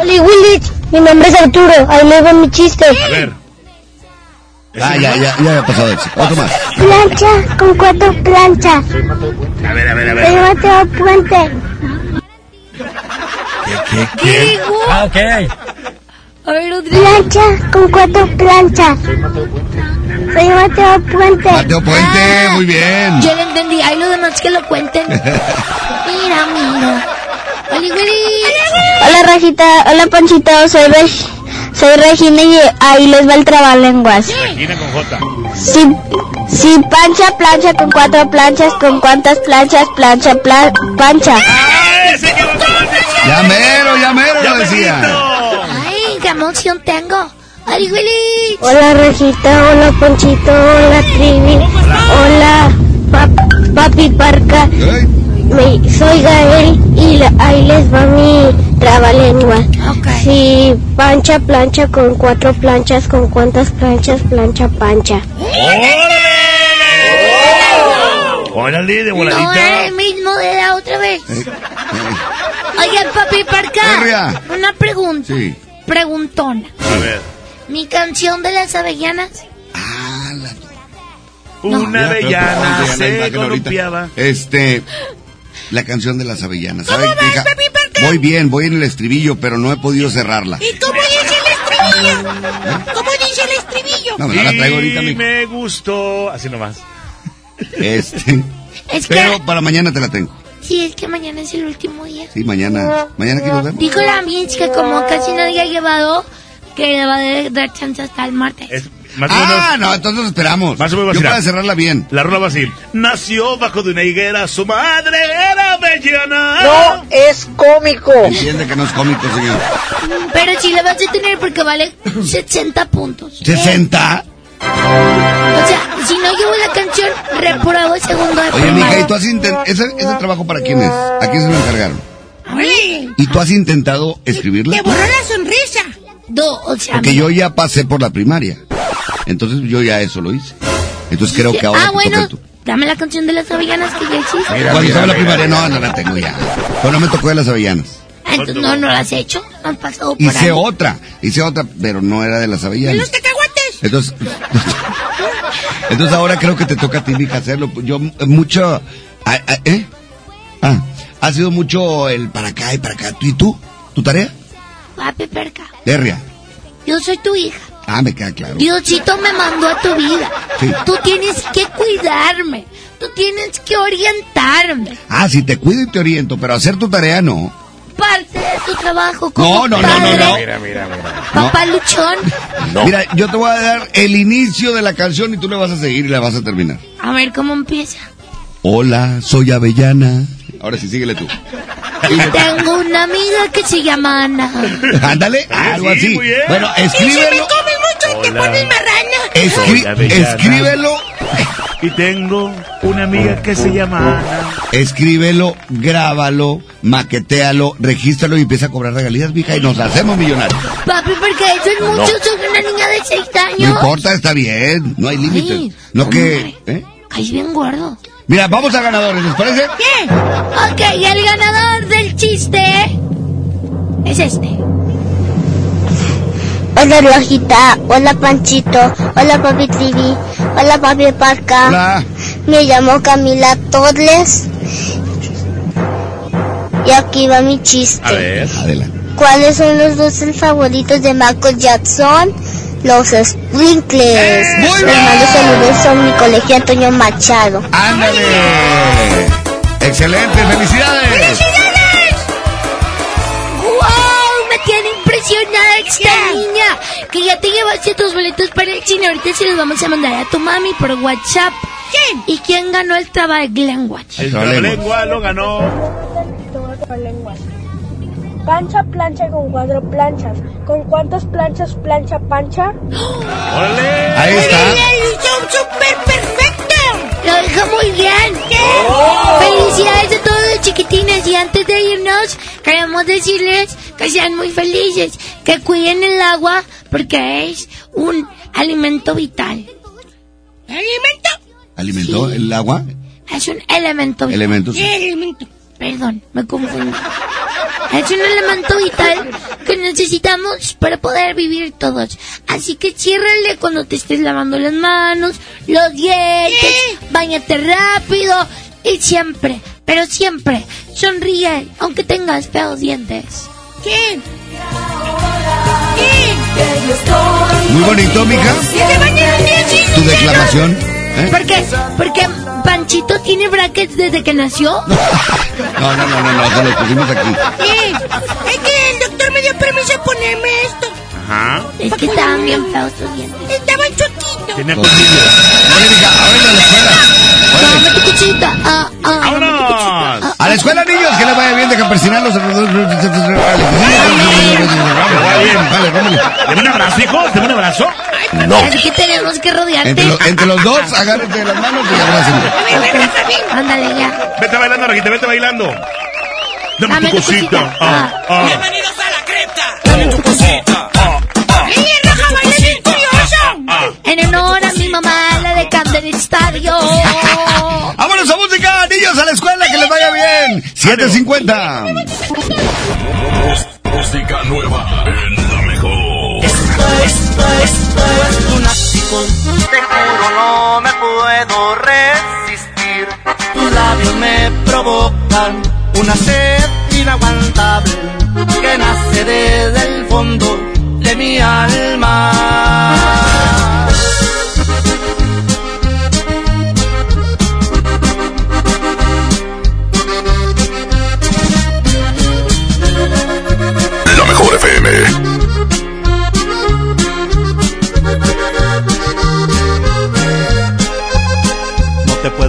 Oli Willy, mi nombre es Arturo, ahí le va mi chiste. A ver. Ah, ya, ya, ya ha pasado eso. Otro más. Plancha con cuatro planchas. A ver, a ver, a ver. llama Teo Puente. ¿Qué dijo? Ah, ok. A ver, otra Plancha con cuatro planchas. Se llama Teo Puente. Mateo Puente, muy bien. Yo lo entendí. Hay los demás que lo cuenten. [laughs] Mira, mira. Oli Willy. Hola Rajita, hola Panchito, soy Reg- soy Regina y ahí les va el trabalenguas. Regina con J. Si, si pancha plancha con cuatro planchas, ¿con cuántas planchas plancha pla- pancha? Ya mero, ya mero lo decía. Ay, qué emoción tengo. Oli Willy. Hola Rejita, hola Panchito, hola Trivi, hola pap- Papi Parca. Me- soy Gael y la- ahí les va mi trabalengua. Si pancha plancha con cuatro planchas, ¿con cuántas planchas plancha pancha? Órale, de No, voladita. el mismo de la otra vez. Oye, papi Parca. Una pregunta. Sí. Preguntona. A ver. Mi canción de las avellanas. Una Ya, creo que avellana la se columpiaba. Este, la canción de las avellanas. ¿Sabes, hija? Voy bien, voy en el estribillo, pero no he podido cerrarla. ¿Y cómo dice el estribillo? ¿Cómo dice el estribillo? No, me la traigo ahorita, Y mi- me gustó. Así nomás. Este, Es que, pero para mañana te la tengo. Sí, es que mañana es el último día. Sí, mañana, mañana aquí nos vemos. Dijo la Mitch que como casi nadie ha llevado, que le va a dar chance hasta el martes. Más menos. Ah, no, entonces nos esperamos. Más o menos Yo para cerrarla bien. La rola va así. Nació bajo de una higuera, su madre era avellana. No, es cómico. Entiende que no es cómico, señor. Pero sí le vas a tener porque vale 60 puntos. ¿60? O sea, si no llevo la canción, repruebo el segundo de Oye, mija. ¿y tú has intentado... ¿Ese, ese trabajo para quién es? ¿A quién se lo encargaron? ¿Y tú has intentado escribirla? te borró la sonrisa. No, o sea, Porque yo ya pasé por la primaria. Entonces yo ya eso lo hice. Entonces creo que ahora ah, bueno, tú. dame la canción de las avellanas que ya hiciste. Cuando estaba en la primaria, no, no la tengo ya. Pero no me tocó de las avellanas. Ah, entonces no, no la has hecho. No han pasado por Hice ahí. otra, hice otra, pero no era de las avellanas. Entonces, [laughs] entonces ahora creo que te toca a ti, mija, hacerlo. Yo, mucho, ¿eh? Ah, ha sido mucho el para acá y para acá. ¿Tú y tú? ¿Tu tarea? Papi Perca, Derria. yo soy tu hija. Ah, me queda claro. Diosito me mandó a tu vida. Sí. Tú tienes que cuidarme. Tú tienes que orientarme. Ah, si te cuido y te oriento, pero hacer tu tarea no. Parte de tu trabajo como No, no, no, no, padre, no. Mira, mira, mira. Papá luchón. Mira, yo te voy a dar el inicio de la canción y tú le vas a seguir y la vas a terminar. A ver cómo empieza. Hola, soy Avellana. Ahora sí, síguele tú. Tengo una amiga que se llama Ana. Ándale, algo sí, así. Bueno, Y si me escríbelo. comes mucho, te pones marrana. escri- escríbelo. Y tengo una amiga que se llama Ana. Escríbelo, grábalo, maquetealo, regístralo y empieza a cobrar regalías, mija, y nos hacemos millonarios. Papi, porque eso es mucho. Soy una niña de seis No años. importa, está bien, no hay límites. No que, ¿eh? Caes bien gordo. Mira, vamos a ganadores, ¿les parece? Bien. Ok, y el ganador del chiste es este. Hola Rojita, hola Panchito, hola Papi Trivi, hola Papi Parca. Hola. Me llamo Camila Torres. Y aquí va mi chiste. A ver. Adelante. ¿Cuáles son los dulces favoritos de Michael Jackson? Los sprinkles. Les bien. mando saludos a mi colegio Antonio Machado. ¡Ándale! ¡Excelente! ¡Felicidades! Impresionada esta niña. Que ya te llevaste tus boletos para el cine. Ahorita se los vamos a mandar a tu mami por WhatsApp. ¿Quién? ¿Y quién ganó el trabajo de Glenwatch? El trabalengua lo ganó. Pancha plancha con cuatro planchas. ¿Con cuántas planchas plancha pancha? ¡Órale! Ahí está. ¡Súper perfecto! Lo dijo muy bien. Felicidades a todos chiquitines. Y antes de irnos, queremos decirles que sean muy felices. Que cuiden el agua porque es un alimento vital. ¿Alimento? ¿Alimentó el agua? Es un elemento. Elemento, sí. Elemento. Perdón, me confundí. Es un elemento vital que necesitamos para poder vivir todos. Así que ciérrale cuando te estés lavando las manos, los dientes, bañate rápido y siempre, pero siempre, sonríe aunque tengas feos dientes. ¿Quién? Muy bonito, mija. Tu declamación. ¿eh? ¿Por qué? Porque Panchito tiene brackets desde que nació. [laughs] No, no, no, no, no, se lo pusimos aquí. Sí, es que el doctor me dio permiso de ponerme esto. Ajá. Es que estaban bien feos tus dientes. Estaban choquitos. Tenía mija, ahora a la escuela. Dame tu cuchita. Ah, ah, tu cuchita. A la escuela, niños, que les vaya bien de campersinarlos. Vale, vámonos. ¿Dame un abrazo, hijo? ¿Dame un abrazo? No. Así que tenemos que rodearte. Entre, lo- entre los dos, [laughs] agárrense de las manos y abrácense. Ándale ya. Vete bailando, Rajita, vete bailando. Dame, Dame tu tu cosita. cosita. Ah, ah. Bienvenidos a la cripta. Dame tu cosita. Estadio. [laughs] ¡Vámonos a música, niños, a la escuela, que les vaya bien! 750. Música nueva en la mejor. Esto, esto, esto es lunático. Te juro no me puedo resistir. Tus labios me provocan una sed inaguantable que nace desde el fondo de mi alma.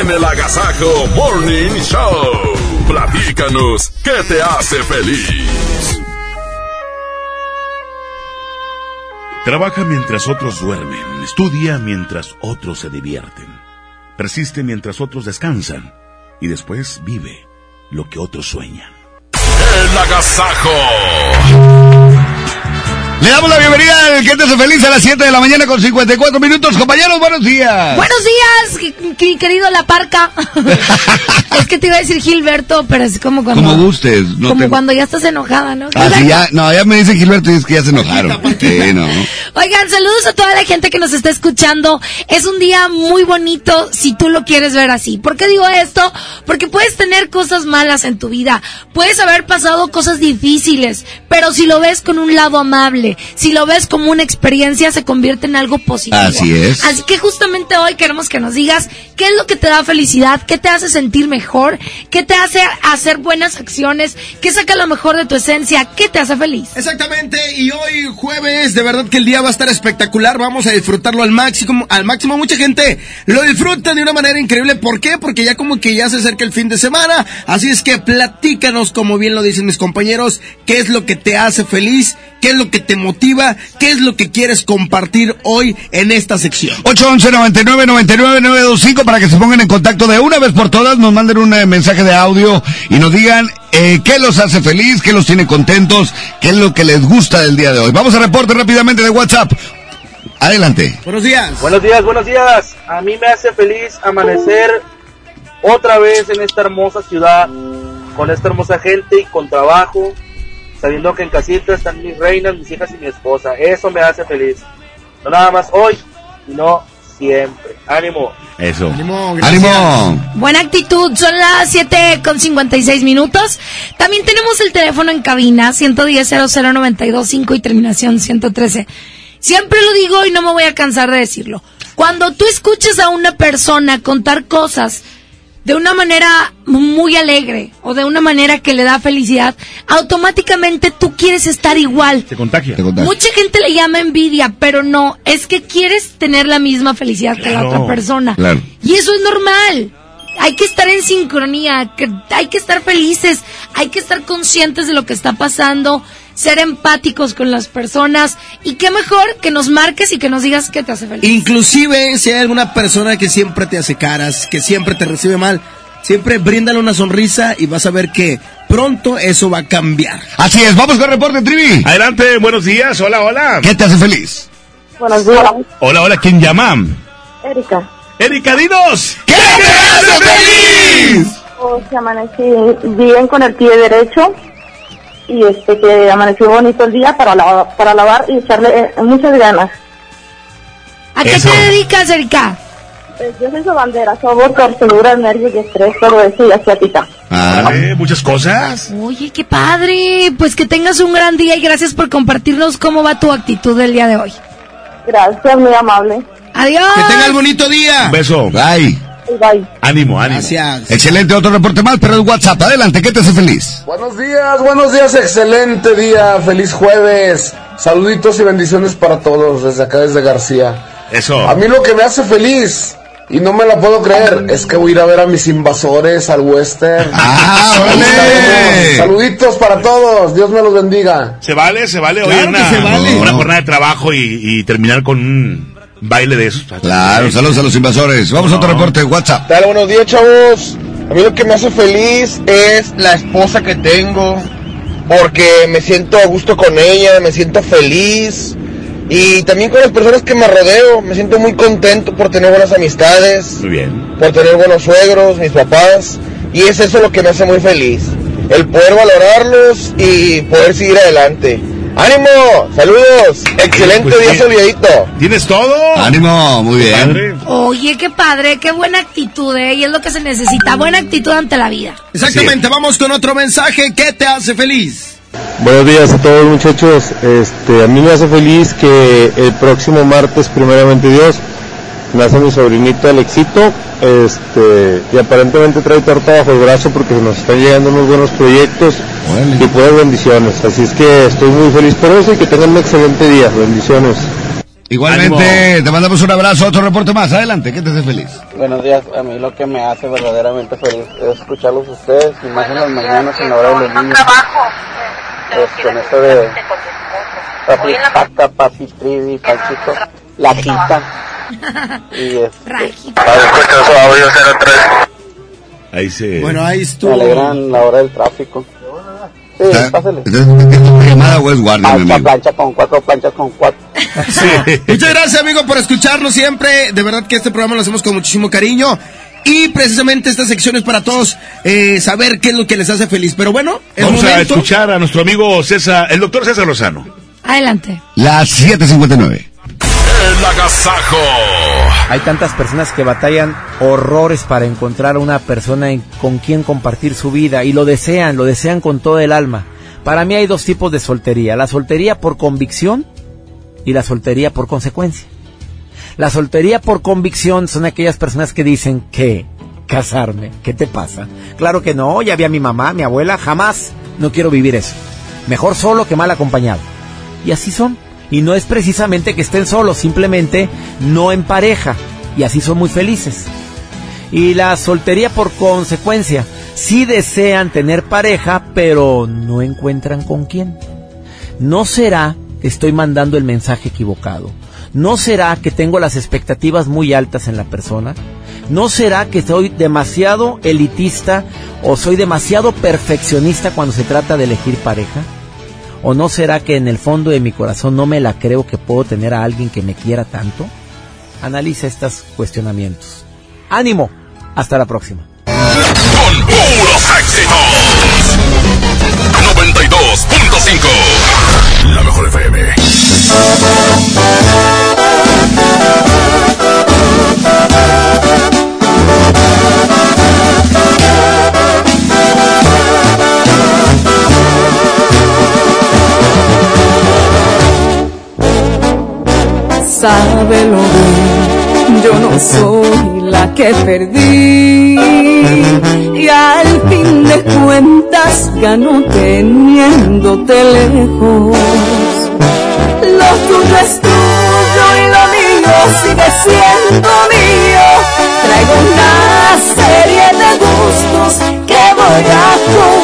En el Agasajo Morning Show. Platícanos, ¿qué te hace feliz? Trabaja mientras otros duermen, estudia mientras otros se divierten, persiste mientras otros descansan y después vive lo que otros sueñan. El Agasajo. Le damos la bienvenida al que te hace feliz a las 7 de la mañana con 54 minutos. Compañeros, buenos días. Buenos días, mi- querido La Parca. [laughs] es que te iba a decir Gilberto, pero es como cuando... Como gustes. No como tengo- cuando ya estás enojada, ¿no? Ah, sí, ya, no, ya me dice Gilberto y es que ya se enojaron. Sí, no. Oigan, saludos a toda la gente que nos está escuchando. Es un día muy bonito si tú lo quieres ver así. ¿Por qué digo esto? Porque puedes tener cosas malas en tu vida. Puedes haber pasado cosas difíciles. Pero si lo ves con un lado amable, si lo ves como una experiencia, se convierte en algo positivo. Así es. Así que justamente hoy queremos que nos digas qué es lo que te da felicidad, qué te hace sentir mejor, qué te hace hacer buenas acciones, qué saca lo mejor de tu esencia, qué te hace feliz. Exactamente, y hoy jueves, de verdad que el día va a estar espectacular, vamos a disfrutarlo al máximo, al máximo, mucha gente lo disfruta de una manera increíble, ¿por qué? Porque ya como que ya se acerca el fin de semana, así es que platícanos, como bien lo dicen mis compañeros, qué es lo que te hace feliz, qué es lo que te motiva, qué es lo que quieres compartir hoy en esta sección. 811 99 99 925 para que se pongan en contacto de una vez por todas, nos manden un eh, mensaje de audio y nos digan eh, qué los hace feliz, qué los tiene contentos, qué es lo que les gusta del día de hoy. Vamos a reporte rápidamente de WhatsApp. Adelante. Buenos días. Buenos días, buenos días. A mí me hace feliz amanecer otra vez en esta hermosa ciudad, con esta hermosa gente y con trabajo, sabiendo que en casita están mis reinas, mis hijas y mi esposa. Eso me hace feliz. No nada más hoy, sino siempre. Ánimo. Eso. ¡Ánimo! Buena actitud, son las 7 con 56 minutos. También tenemos el teléfono en cabina, 110 00925 y terminación 113. Siempre lo digo y no me voy a cansar de decirlo. Cuando tú escuches a una persona contar cosas de una manera muy alegre o de una manera que le da felicidad, automáticamente tú quieres estar igual. Se contagia. Mucha gente le llama envidia, pero no, es que quieres tener la misma felicidad que la otra persona. Claro. Y eso es normal. Hay que estar en sincronía, que hay que estar felices, hay que estar conscientes de lo que está pasando, ser empáticos con las personas y qué mejor que nos marques y que nos digas qué te hace feliz. Inclusive si hay alguna persona que siempre te hace caras, que siempre te recibe mal, siempre bríndale una sonrisa y vas a ver que pronto eso va a cambiar. Así es, vamos con el reporte, Trivi. Adelante, buenos días. Hola, hola. ¿Qué te hace feliz? Buenos días, Hola, hola, ¿quién llama? Erika. Erika, dinos. ¿Qué te hace feliz? Hoy se amanecí bien con el pie derecho y este que amaneció bonito el día para lavar, para lavar y echarle eh, muchas ganas. ¿A qué Eso. te dedicas, Erika? Eh, Yo soy su bandera, sabor, torceduras, nervios y estrés, todo eso y asiática. Vale, muchas cosas. Oye, qué padre. Pues que tengas un gran día y gracias por compartirnos cómo va tu actitud del día de hoy. Gracias, muy amable. Adiós. Que tengas bonito día. Un beso. Bye. Bye. Ánimo, ánimo. Gracias. Excelente, otro reporte más, pero en WhatsApp. Adelante, ¿qué te hace feliz? Buenos días, buenos días, excelente día, feliz jueves. Saluditos y bendiciones para todos desde acá, desde García. Eso. A mí lo que me hace feliz, y no me la puedo creer, es que voy a ir a ver a mis invasores al western. ¡Ah, órale! Saluditos para todos, Dios me los bendiga. Se vale, se vale. Claro Hoy una, que se vale. una jornada de trabajo y, y terminar con un baile de esos. Claro, saludos a los invasores. Vamos a otro reporte de WhatsApp. Dale, buenos días, chavos. A mí lo que me hace feliz es la esposa que tengo, porque me siento a gusto con ella, me siento feliz. Y también con las personas que me rodeo, me siento muy contento por tener buenas amistades, Muy bien. por tener buenos suegros, mis papás. Y es eso lo que me hace muy feliz, el poder valorarlos y poder seguir adelante. ¡Ánimo! ¡Saludos! ¡Excelente Pues día soleadito! ¿Tienes todo? Ánimo, muy bien. Oye, qué padre, qué buena actitud, ¿eh? Y es lo que se necesita, buena actitud ante la vida. Exactamente, vamos con otro mensaje. ¿Qué te hace feliz? Buenos días a todos muchachos. Este, a mí me hace feliz que el próximo martes, primeramente Dios, nace mi sobrinito Alexito. Este, y aparentemente trae torta bajo el brazo porque nos están llegando unos buenos proyectos y puras bendiciones. Así es que estoy muy feliz por eso y que tengan un excelente día. Bendiciones. Igualmente, te mandamos un abrazo, otro reporte más. Adelante, que te hace feliz. Buenos días, a mí lo que me hace verdaderamente feliz es escucharlos a ustedes, y más en las mañanas en la hora de los niños. Pues con eso de papi paca, papi trivi, panchito, la quita. Y [laughs] este, para escuchar su audio 03. Ahí se. Bueno, ahí estuvo. Me alegran la hora del tráfico. Sí, pásale. llamada o es guardia, mi Plancha, amigo? plancha con cuatro, planchas con cuatro. [laughs] Muchas gracias, amigo, por escucharnos siempre. De verdad que este programa lo hacemos con muchísimo cariño. Y precisamente esta sección es para todos eh, saber qué es lo que les hace feliz. Pero bueno, es Vamos a escuchar a nuestro amigo César, el doctor César Lozano. Adelante. Las 7.59. El agasajo. Hay tantas personas que batallan horrores para encontrar a una persona con quien compartir su vida y lo desean, lo desean con todo el alma. Para mí hay dos tipos de soltería, la soltería por convicción y la soltería por consecuencia. La soltería por convicción son aquellas personas que dicen que casarme, ¿qué te pasa? Claro que no, ya vi a mi mamá, mi abuela, jamás no quiero vivir eso. Mejor solo que mal acompañado. Y así son. Y no es precisamente que estén solos, simplemente no en pareja. Y así son muy felices. Y la soltería por consecuencia. Sí desean tener pareja, pero no encuentran con quién. ¿No será que estoy mandando el mensaje equivocado? ¿No será que tengo las expectativas muy altas en la persona? ¿No será que soy demasiado elitista o soy demasiado perfeccionista cuando se trata de elegir pareja? ¿O no será que en el fondo de mi corazón no me la creo que puedo tener a alguien que me quiera tanto? Analiza estos cuestionamientos. ¡Ánimo! Hasta la próxima. Puros éxitos. 92.5. La mejor FM. Sábelo bien, yo no soy la que perdí. Y al fin de cuentas ganó teniéndote lejos. Lo tuyo es tuyo y lo mío sigue siendo mío. Traigo una serie de gustos que voy a cumplir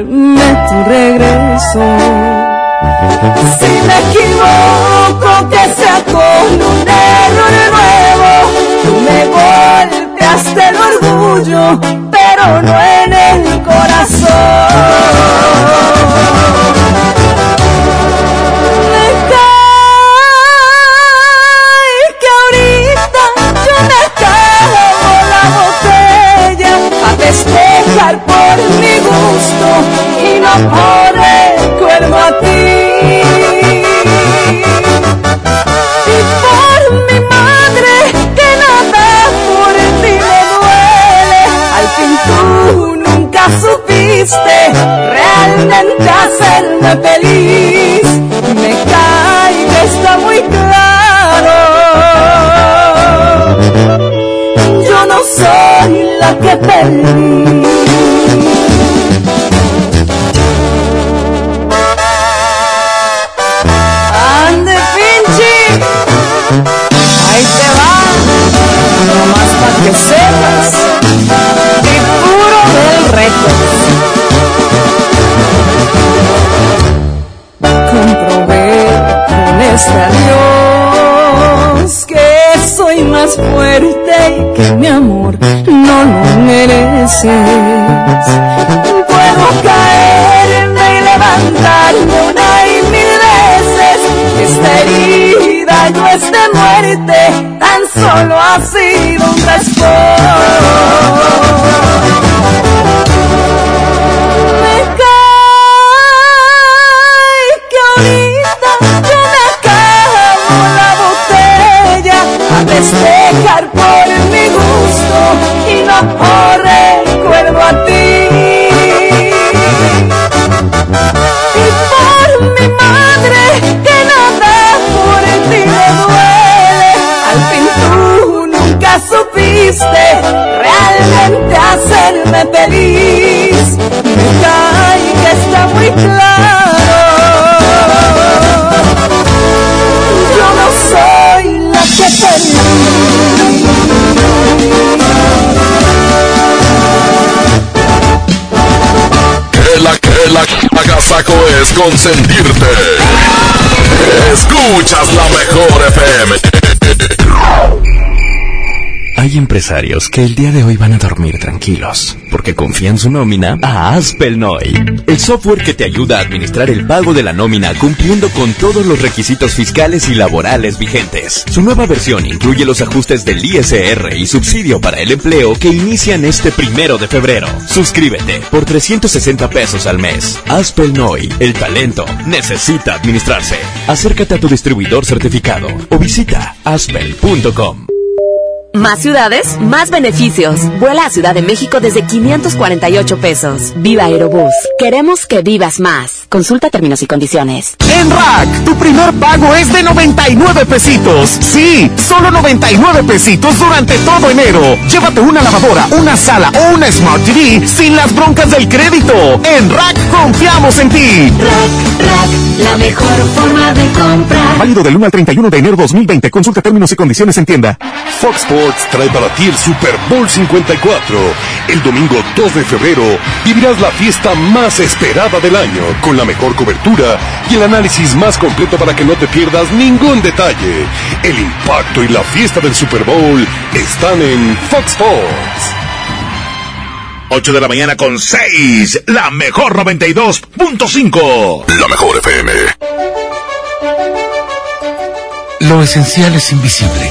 imaginarme tu regreso. Si me equivoco, que sea con un error nuevo. Tú me golpeaste el orgullo, pero no en el corazón. Por mi gusto y no por el cuerno a ti. Y por mi madre que nada por ti me duele. Al fin tú nunca supiste realmente hacerme feliz. Me cae está muy claro. Yo no soy la que perdí. Ande pinche, ahí te va, nomás para que sepas, y puro del récord. Comprobé con que soy más fuerte y que mi amor no lo mereces. Puedo caerme y levantarme una y mil veces. Esta herida no es muerte, tan solo ha sido un raspón. Hacerme feliz. Me que está muy claro. Yo no soy la que Que la que la agasaco es consentirte. Escuchas la mejor FM. Hay empresarios que el día de hoy van a dormir tranquilos, porque confían su nómina a Aspelnoy, el software que te ayuda a administrar el pago de la nómina cumpliendo con todos los requisitos fiscales y laborales vigentes. Su nueva versión incluye los ajustes del ISR y subsidio para el empleo que inician este primero de febrero. Suscríbete por 360 pesos al mes. Aspelnoy, el talento, necesita administrarse. Acércate a tu distribuidor certificado o visita aspel.com. Más ciudades, más beneficios. Vuela a Ciudad de México desde 548 pesos. Viva Aerobús. Queremos que vivas más. Consulta términos y condiciones. En Rack, tu primer pago es de 99 pesitos. Sí, solo 99 pesitos durante todo enero. Llévate una lavadora, una sala o una Smart TV sin las broncas del crédito. En Rack confiamos en ti. Rack, Rack, la mejor forma de comprar. Válido del 1 al 31 de enero 2020. Consulta términos y condiciones en tienda. Fox Sports trae para ti el Super Bowl 54. El domingo 2 de febrero vivirás la fiesta más esperada del año, con la mejor cobertura y el análisis más completo para que no te pierdas ningún detalle. El impacto y la fiesta del Super Bowl están en Fox Sports. 8 de la mañana con 6. La mejor 92.5. La mejor FM. Lo esencial es invisible,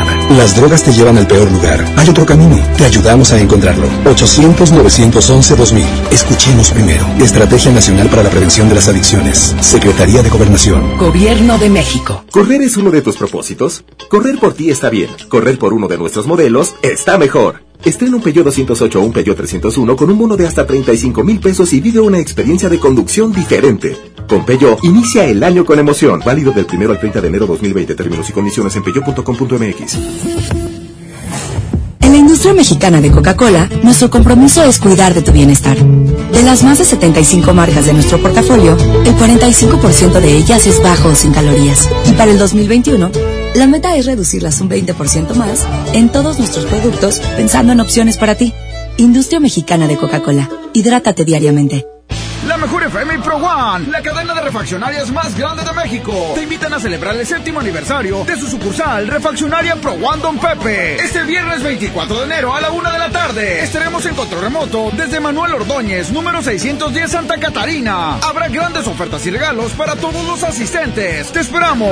Las drogas te llevan al peor lugar. Hay otro camino. Te ayudamos a encontrarlo. 800-911-2000. Escuchemos primero. Estrategia Nacional para la Prevención de las Adicciones. Secretaría de Gobernación. Gobierno de México. ¿Correr es uno de tus propósitos? Correr por ti está bien. Correr por uno de nuestros modelos está mejor. Estrena un Peugeot 208 o un Peugeot 301 con un bono de hasta 35 mil pesos y vive una experiencia de conducción diferente. Con Peugeot, inicia el año con emoción. Válido del 1 al 30 de enero 2020. Términos y condiciones en peugeot.com.mx. En la industria mexicana de Coca-Cola, nuestro compromiso es cuidar de tu bienestar. De las más de 75 marcas de nuestro portafolio, el 45% de ellas es bajo o sin calorías. Y para el 2021, la meta es reducirlas un 20% más en todos nuestros productos pensando en opciones para ti. Industria mexicana de Coca-Cola. Hidrátate diariamente. La mejor FM y Pro One, la cadena de refaccionarias más grande de México, te invitan a celebrar el séptimo aniversario de su sucursal Refaccionaria Pro One Don Pepe. Este viernes 24 de enero a la una de la tarde estaremos en control remoto desde Manuel Ordóñez, número 610 Santa Catarina. Habrá grandes ofertas y regalos para todos los asistentes. ¡Te esperamos!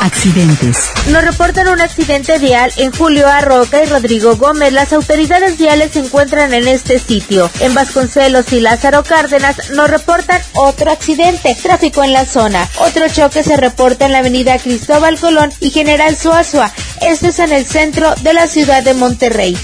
Accidentes. Nos reportan un accidente vial en Julio Arroca y Rodrigo Gómez. Las autoridades viales se encuentran en este sitio. En Vasconcelos y Lázaro Cárdenas nos reportan otro accidente. Tráfico en la zona. Otro choque se reporta en la avenida Cristóbal Colón y General Suazua. Esto es en el centro de la ciudad de Monterrey.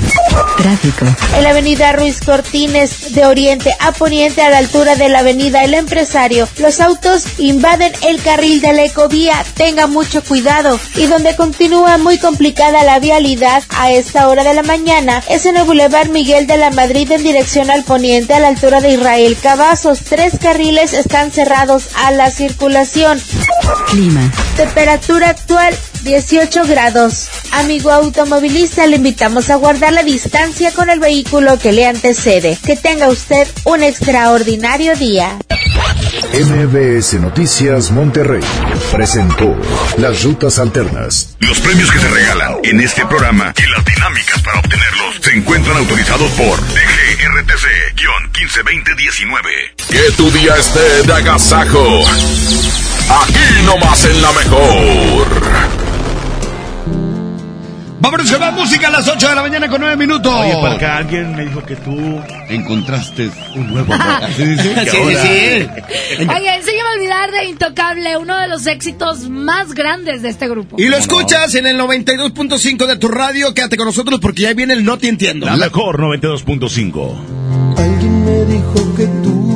Tráfico. En la avenida Ruiz Cortines de Oriente a Poniente a la altura de la avenida El Empresario, los autos invaden el carril de la ecovía. Tenga mucho cuidado y donde continúa muy complicada la vialidad a esta hora de la mañana es en el Boulevard Miguel de la Madrid en dirección al poniente a la altura de Israel Cavazos. Tres carriles están cerrados a la circulación. Clima. Temperatura actual 18 grados. Amigo automovilista, le invitamos a guardar la distancia con el vehículo que le antecede. Que tenga usted un extraordinario día. MBS Noticias Monterrey presentó Las Rutas Alternas. Los premios que se regalan en este programa y las dinámicas para obtenerlos se encuentran autorizados por DGRTC-152019. Que tu día esté de agasajo. Aquí nomás en la mejor. Vámonos con la música a las 8 de la mañana con 9 minutos. Oye, para acá alguien me dijo que tú encontraste un nuevo amor. Sí, sí, sí. [laughs] Sí, sí, sí. Oye, enséñame a olvidar de Intocable, uno de los éxitos más grandes de este grupo. Y lo escuchas en el 92.5 de tu radio. Quédate con nosotros porque ya viene el No Te Entiendo. La mejor 92.5. Alguien me dijo que tú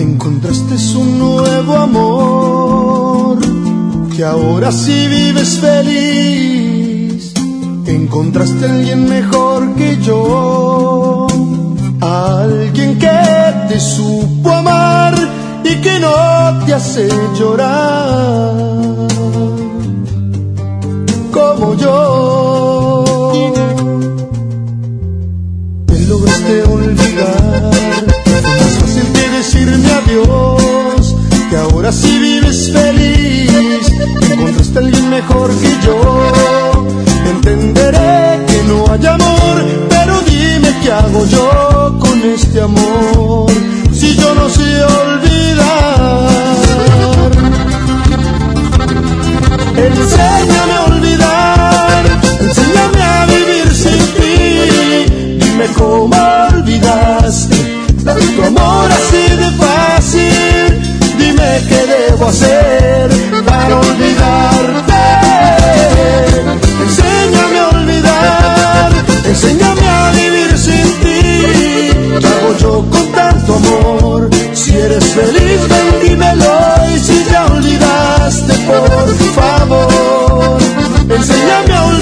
encontraste un nuevo amor, que ahora sí vives feliz, encontraste a alguien mejor que yo, alguien que te supo amar y que no te hace llorar, como yo te lograste olvidar. Fue más fácil que decirme adiós, que ahora sí vives feliz. Encontraste a alguien mejor que yo. Entenderé que no hay amor, pero dime qué hago yo con este amor. Si yo no sé olvidar, enséñame a olvidar, enséñame a vivir sin ti. Dime cómo olvidaste tanto amor así de fácil. Dime qué debo hacer para olvidarte. Enséñame a olvidar, enséñame a vivir sin ti. ¿Qué hago yo con tanto amor? Si eres feliz, ven dímelo. Y si ya olvidaste, por favor, enséñame a olvidarte.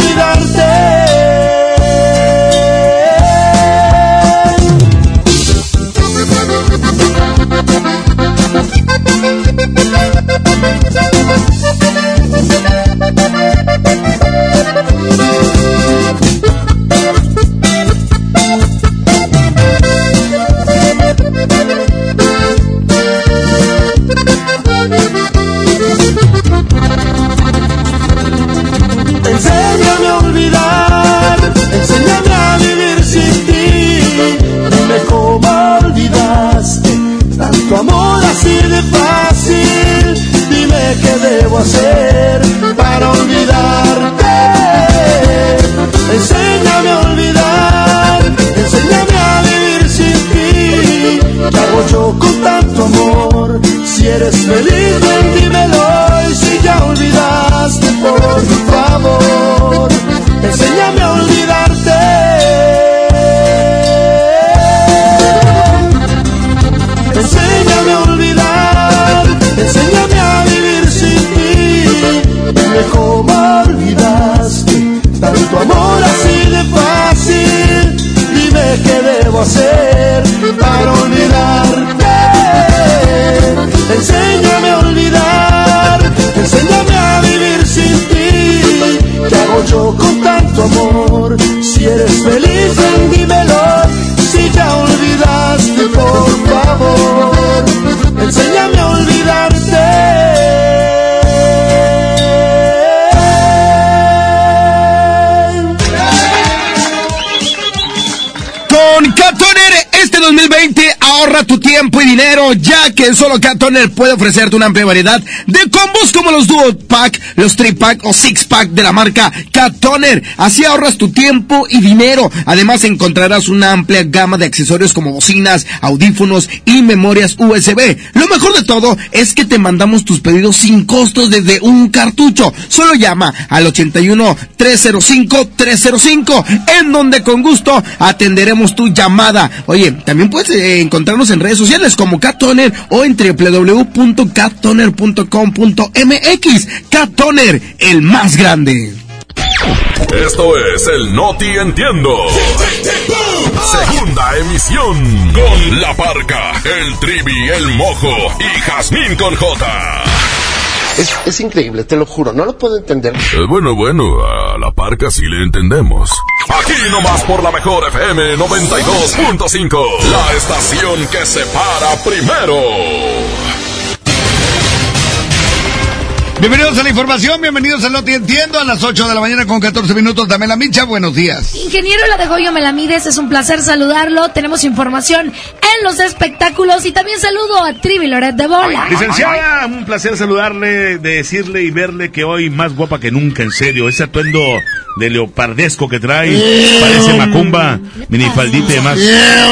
Fácil. Dime qué debo hacer para olvidarte. Enséñame a olvidar, enséñame a vivir sin ti. ¿Qué hago yo con tanto amor? Si eres feliz, ven dímelo. Y si ya olvidaste, por favor, cómo olvidaste tanto amor así de fácil. Dime qué debo hacer para olvidarte. Enséñame a olvidar, enséñame a vivir sin ti. ¿Qué hago yo con tanto amor? Si eres feliz, ven dímelo. Si ya olvidaste, por favor, enséñame a olvidarte. Ahorra tu tiempo y dinero, ya que solo Catoner puede ofrecerte una amplia variedad de combos como los Duo Pack, los Tri Pack o Six Pack de la marca Catoner. Así ahorras tu tiempo y dinero. Además encontrarás una amplia gama de accesorios como bocinas, audífonos y memorias USB. Lo mejor de todo es que te mandamos tus pedidos sin costos desde un cartucho. Solo llama al 81 305 305, en donde con gusto atenderemos tu llamada. Oye, también puedes eh, encontrar encontrarnos en redes sociales como Cat Toner o en www.cattoner.com.mx. Cat Toner, el más grande. Esto es el Noti Entiendo. Segunda emisión. Con La Parca, el Trivi, el Mojo y Jazmín con J. Es, es increíble, te lo juro, no lo puedo entender. Eh, bueno, bueno, a La Parca sí le entendemos. Aquí nomás por la mejor FM 92.5. La estación que se para primero. Bienvenidos a la información, bienvenidos a Lo Te Entiendo a las 8 de la mañana con 14 minutos. Dame la micha, buenos días. Ingeniero La de Goyo Melamides, es un placer saludarlo. Tenemos información en los espectáculos y también saludo a Trivi Loret de Bola. Licenciada, un placer saludarle, de decirle y verle que hoy más guapa que nunca, en serio. Ese atuendo de leopardesco que trae, parece macumba, minifaldita y demás.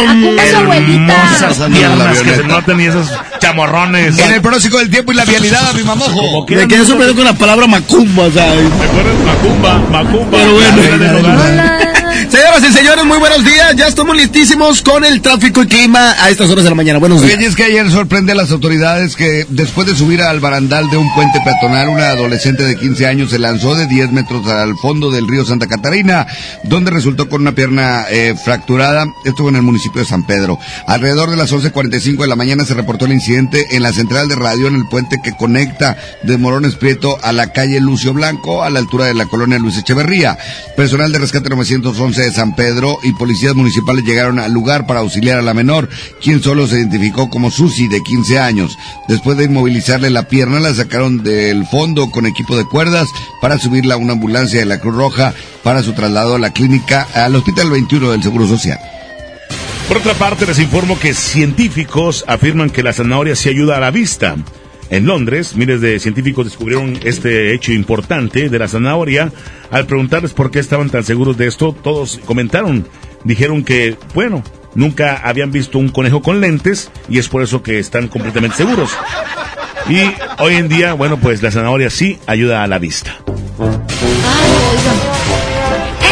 Macumba es abuelita. Piernas que se notan y esos chamorrones. En el pronóstico del tiempo y la vialidad, mi mamojo. Me quedé sorprendido con la palabra macumba, ¿sabes? ¿Me acuerdas? Macumba, macumba. Pero bueno. Señoras y señores, muy buenos días. Ya estamos listísimos con el tráfico y clima a estas horas de la mañana. Buenos días. Oye, es que ayer sorprende a las autoridades que después de subir al barandal de un puente peatonal, una adolescente de 15 años se lanzó de 10 metros al fondo del río Santa Catarina, donde resultó con una pierna eh, fracturada. Esto fue en el municipio de San Pedro. Alrededor de las 11.45 de la mañana se reportó el incidente en la central de radio en el puente que conecta de Morones Prieto a la calle Lucio Blanco, a la altura de la colonia Luis Echeverría. Personal de rescate 911 de San Pedro y policías municipales llegaron al lugar para auxiliar a la menor, quien solo se identificó como Susi, de 15 años. Después de inmovilizarle la pierna, la sacaron del fondo con equipo de cuerdas para subirla a una ambulancia de la Cruz Roja para su traslado a la clínica, al Hospital 21 del Seguro Social. Por otra parte, les informo que científicos afirman que la zanahoria sí ayuda a la vista. En Londres, miles de científicos descubrieron este hecho importante de la zanahoria. Al preguntarles por qué estaban tan seguros de esto, todos comentaron, dijeron que, bueno, nunca habían visto un conejo con lentes y es por eso que están completamente seguros. Y hoy en día, bueno, pues la zanahoria sí ayuda a la vista.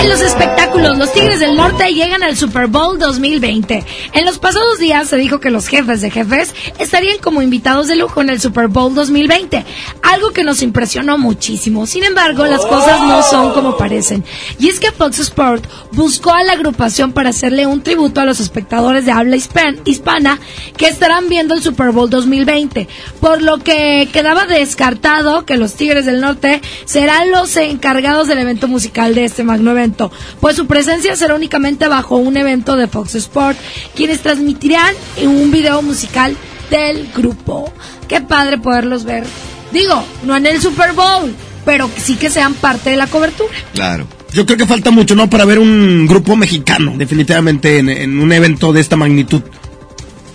En los espectáculos, los Tigres del Norte llegan al Super Bowl 2020. En los pasados días se dijo que los jefes de jefes estarían como invitados de lujo en el Super Bowl 2020, algo que nos impresionó muchísimo. Sin embargo, las cosas no son como parecen. Y es que Fox Sport buscó a la agrupación para hacerle un tributo a los espectadores de habla hispan- hispana que estarán viendo el Super Bowl 2020, por lo que quedaba descartado que los Tigres del Norte serán los encargados del evento musical de este magno evento, pues su presencia será únicamente bajo un evento de Fox Sport, quienes transmitirán un video musical del grupo. Qué padre poderlos ver. Digo, no en el Super Bowl, pero sí que sean parte de la cobertura. Claro. Yo creo que falta mucho, ¿no? Para ver un grupo mexicano, definitivamente, en, en un evento de esta magnitud.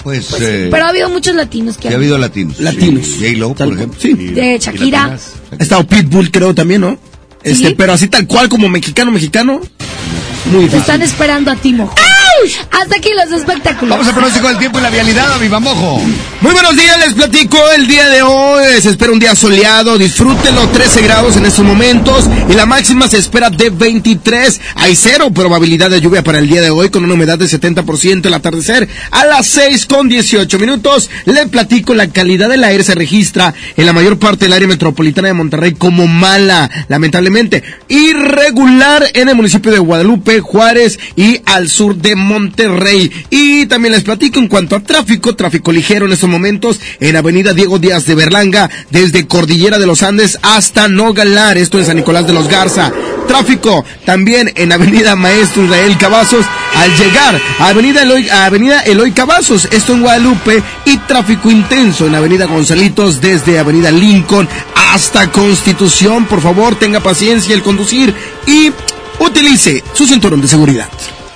Pues, eh, Pero ha habido muchos latinos que sí ha habido latinos. Latinos. Sí, J-Lo, por ejemplo. Sí. de Shakira. Ha estado Pitbull, creo, también, ¿no? Este, Sí. pero así tal cual como mexicano, mexicano. Muy Te están esperando a ti, mojo. Hasta aquí los espectáculos. Vamos al pronóstico del tiempo y la vialidad, a mi mamojo. Muy buenos días, les platico el día de hoy. Se espera un día soleado, disfrútenlo, 13 grados en estos momentos y la máxima se espera de 23. Hay cero probabilidad de lluvia para el día de hoy con una humedad de 70% el atardecer a las 6 con 18 minutos. Le platico la calidad del aire se registra en la mayor parte del área metropolitana de Monterrey como mala, lamentablemente. Irregular en el municipio de Guadalupe, Juárez y al sur de Monterrey. Y también les platico en cuanto a tráfico, tráfico ligero en estos momentos en Avenida Diego Díaz de Berlanga, desde Cordillera de los Andes hasta Nogalar, esto en San Nicolás de los Garza. Tráfico también en Avenida Maestro Israel Cavazos al llegar a Avenida Eloy, Avenida Eloy Cavazos, esto en Guadalupe, y tráfico intenso en Avenida Gonzalitos desde Avenida Lincoln hasta Constitución. Por favor, tenga paciencia al conducir y utilice su cinturón de seguridad.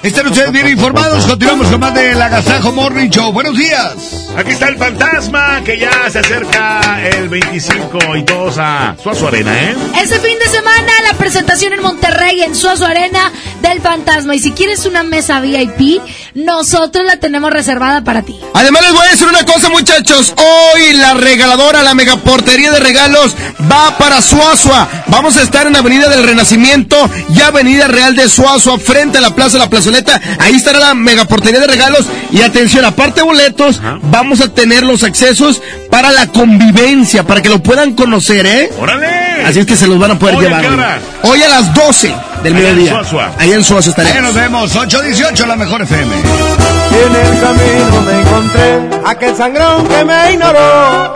Están ustedes bien informados. Continuamos con más del Agasajo Morning Show. Buenos días. Aquí está el fantasma que ya se acerca el 25 y todos a Suazo Arena, ¿eh? Ese fin de semana la presentación en Monterrey en Suazo Arena del Fantasma. Y si quieres una mesa VIP, nosotros la tenemos reservada para ti. Además les voy a decir una cosa muchachos, hoy la regaladora, la megaportería de regalos va para Suazua. Vamos a estar en Avenida del Renacimiento y Avenida Real de Suazua, frente a la Plaza La Plazoleta. Ahí estará la megaportería de regalos. Y atención, aparte de boletos, vamos a tener los accesos para la convivencia, para que lo puedan conocer, ¿eh? ¡Órale! Así es que se los van a poder ¿Hoy a llevar. Hoy a las 12 del Allá mediodía. Ahí en Ahí estaremos. nos vemos, 818, la mejor FM. Y en el camino me encontré aquel sangrón que me ignoró.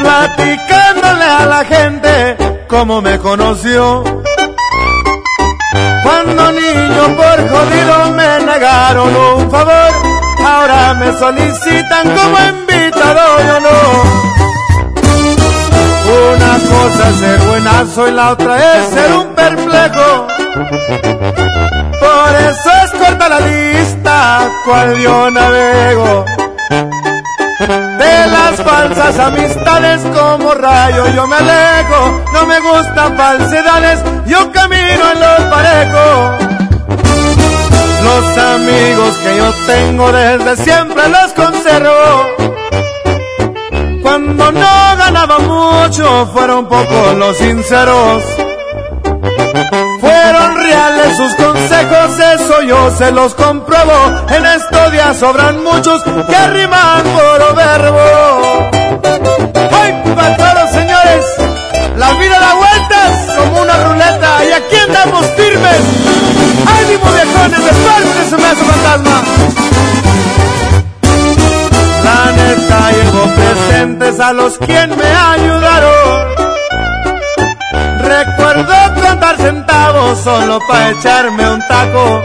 Platicándole a la gente cómo me conoció. Cuando niño por jodido me negaron un favor, ahora me solicitan como invitado, yo no. Una cosa es ser buenazo y la otra es ser un perplejo. Por eso es corta la lista, cual yo navego. De las falsas amistades como rayo yo me alejo. No me gustan falsedades, yo camino en los parejos. Los amigos que yo tengo desde siempre los conservo. Cuando no ganaba mucho, fueron pocos los sinceros. Fueron reales sus consejos, eso yo se los compruebo. En estos días sobran muchos que riman por verbo. ¡Ay, para todos, señores! La vida da vueltas como una ruleta y aquí andamos firmes. ¡Ánimo, viejones! ¡Despártense, me hace fantasma! La neta presentes a los quien me ayudaron. Recuerdo contar centavos solo para echarme un taco.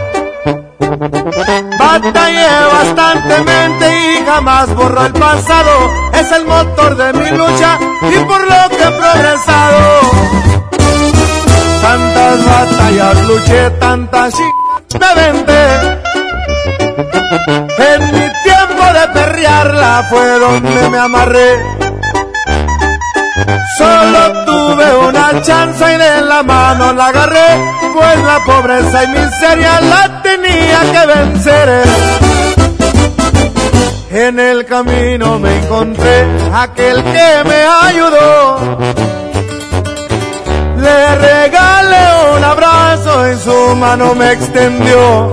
Batallé bastantemente y jamás borro el pasado. Es el motor de mi lucha y por lo que he progresado. Tantas batallas luché, tantas ch... me vente. En mi tiempo de perrearla fue donde me amarré. Solo tuve una chance y de la mano la agarré, pues la pobreza y miseria la tenía que vencer. En el camino me encontré aquel que me ayudó. Le regalé un abrazo, en su mano me extendió.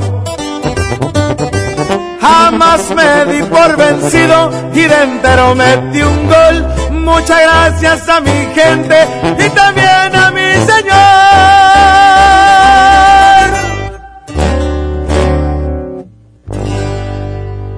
Jamás me di por vencido y de entero metí un gol. Muchas gracias a mi gente y también a mi Señor.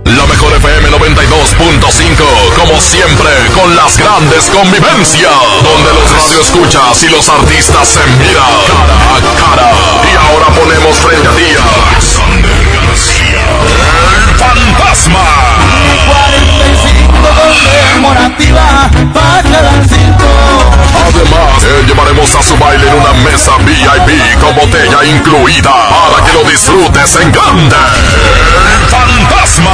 La mejor FM 92.5, como siempre, con las grandes convivencias, donde los radioescuchas y los artistas se miran cara a cara. Y ahora ponemos frente a ti Alexander García, el fantasma. 45 conmemorativa para cinto. Además, te llevaremos a su baile en una mesa VIP con botella incluida para que lo disfrutes en grande. El fantasma.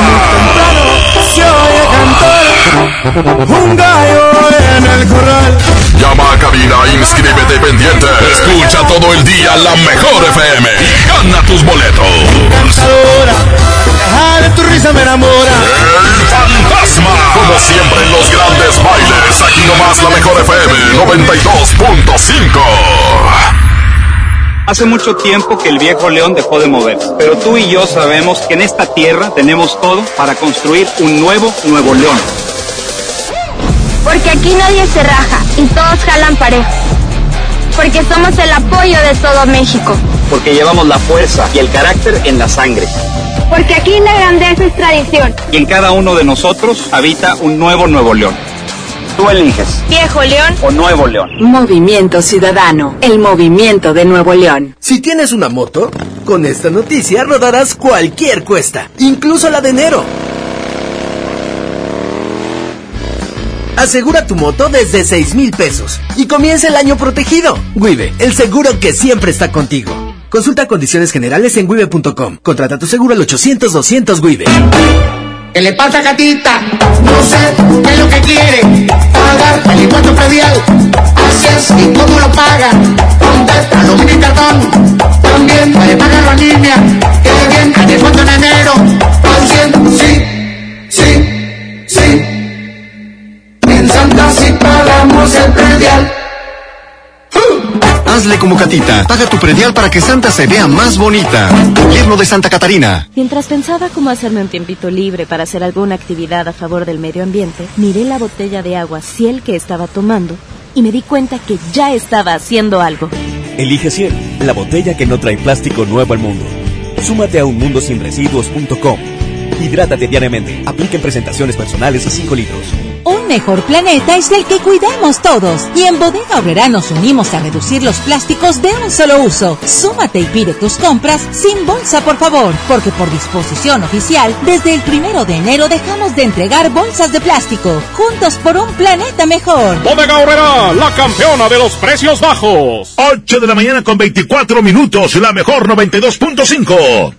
Se oye cantar un gallo en el corral. Llama a cabina, inscríbete pendiente. Escucha todo el día la mejor FM y gana tus boletos. Cantadora, deja de tu risa me enamora. El. Como siempre en los grandes bailes, aquí nomás la mejor FM 92.5. Hace mucho tiempo que el viejo león dejó de moverse, pero tú y yo sabemos que en esta tierra tenemos todo para construir un nuevo Nuevo León. Porque aquí nadie se raja y todos jalan parejo. Porque somos el apoyo de todo México. Porque llevamos la fuerza y el carácter en la sangre. Porque aquí la grandeza es tradición. Y en cada uno de nosotros habita un nuevo Nuevo León. Tú eliges. Viejo León. O Nuevo León. Movimiento Ciudadano, el movimiento de Nuevo León. Si tienes una moto, con esta noticia rodarás cualquier cuesta, incluso la de enero. Asegura tu moto desde 6 mil pesos y comienza el año protegido. Wibe, el seguro que siempre está contigo. Consulta condiciones generales en wibe.com. Contrata tu seguro al 800-200 Wibe. ¿Qué le pasa, gatita? No sé qué es lo que quiere. Pagar el impuesto predial. Así es, ¿y cómo lo paga? ¿Dónde está lo mini También puede pagarlo la niña. Qué bien, que descuento en enero. Haciendo, sí, sí, sí. En Santa sí pagamos el predial. Hazle como Catita. Paga tu predial para que Santa se vea más bonita. Gobierno de Santa Catarina. Mientras pensaba cómo hacerme un tiempito libre para hacer alguna actividad a favor del medio ambiente, miré la botella de agua Ciel que estaba tomando y me di cuenta que ya estaba haciendo algo. Elige Ciel, la botella que no trae plástico nuevo al mundo. Súmate a unmundosinresiduos.com. Hidrátate diariamente. Apliquen presentaciones personales a 5 litros. Un mejor planeta es el que cuidamos todos. Y en Bodega Obrera nos unimos a reducir los plásticos de un solo uso. Súmate y pide tus compras sin bolsa, por favor. Porque por disposición oficial, desde el primero de enero dejamos de entregar bolsas de plástico. Juntos por un planeta mejor. Bodega Obrera, la campeona de los precios bajos. 8 de la mañana con 24 minutos, la mejor 92.5.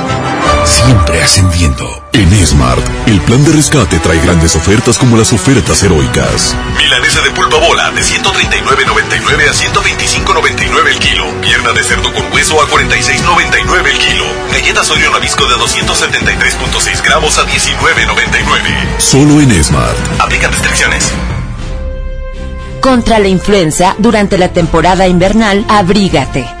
Siempre ascendiendo. En Smart, el plan de rescate trae grandes ofertas como las ofertas heroicas. Milanesa de pulpa bola de 139.99 a 125.99 el kilo. Pierna de cerdo con hueso a 46.99 el kilo. Galletas Oreo Nabisco de 273.6 gramos a 19.99. Solo en Smart. Aplican restricciones. Contra la influenza, durante la temporada invernal, abrígate.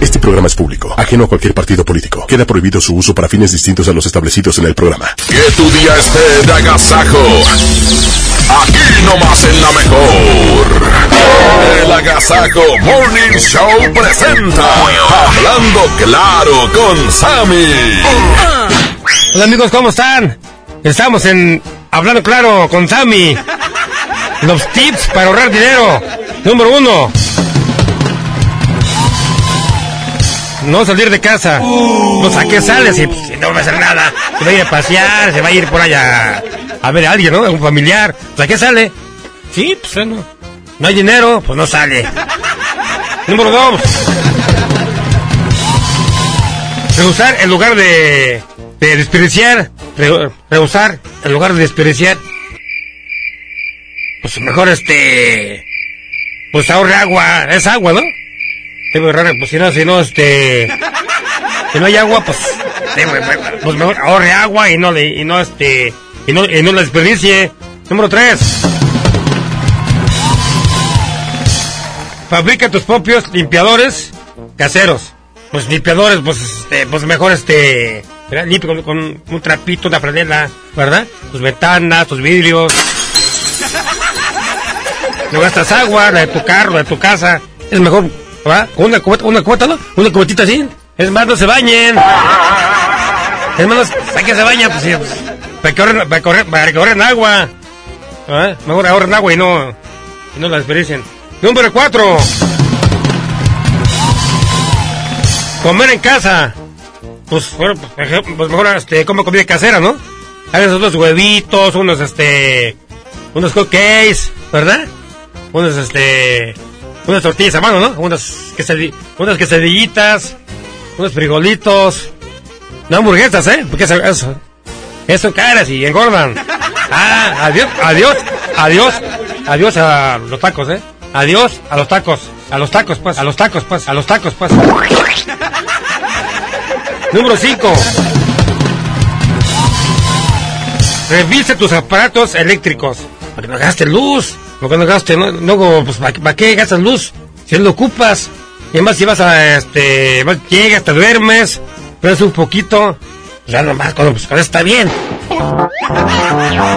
Este programa es público, ajeno a cualquier partido político. Queda prohibido su uso para fines distintos a los establecidos en el programa. Que tu día esté de agasajo. Aquí nomás en la mejor. El Agasajo Morning Show presenta Hablando Claro con Sammy. Hola amigos, ¿cómo están? Estamos en Hablando Claro con Sammy. Los tips para ahorrar dinero. Número uno. No salir de casa. Pues a qué sales si, pues, no va a hacer nada. Se va a ir a pasear, se va a ir por allá a ver a alguien, ¿no? A un familiar. Pues a qué sale. Sí, pues no. No hay dinero, pues no sale. Número dos. Rehusar en lugar de, de desperdiciar. Re- rehusar en lugar de desperdiciar. Pues mejor este. Pues ahorre agua. Es agua, ¿no? Raro, pues si no, si no, este. Si no hay agua, pues. pues, mejor ahorre agua y no le, y no este. Y no, y no la desperdicie. Número tres. Fabrica tus propios limpiadores caseros. Pues limpiadores, pues, este, pues mejor este. Limpio con, con un trapito, una franela, ¿verdad? Tus ventanas, tus vidrios. No gastas agua, la de tu carro, la de tu casa. Es mejor, una cubeta, una cubeta, ¿no? Una cubetita así. Es más, no se bañen. Es más, ¿para qué se bañan? Pues, sí, pues, para que ahorren, para que para que ahorren agua. Mejor ahorren agua y no, y no la desperdicien. Número cuatro. Comer en casa. Pues, pues, pues mejor este, como comida casera, ¿no? Hagan unos huevitos, unos este. unos cupcakes, ¿verdad? Unos este. Unas tortillas a mano, ¿no? Unas, quesadi- unas quesadillitas, unos frijolitos. No hamburguesas, ¿eh? Porque eso, eso, eso caras y engordan. [laughs] Ah, adiós, adiós, adiós, adiós a los tacos, ¿eh? Adiós a los tacos. A los tacos, pues. A los tacos, pues. A los tacos, pues. [laughs] Número 5. Revise tus aparatos eléctricos. Para que no gastes luz. No gastes, no, luego, pues, ¿para, qué gastas luz? Si lo ocupas. Y además, si vas a, este, vas- llegas, te duermes, prendes un poquito. Ya nomás, cuando, pues, eso está bien.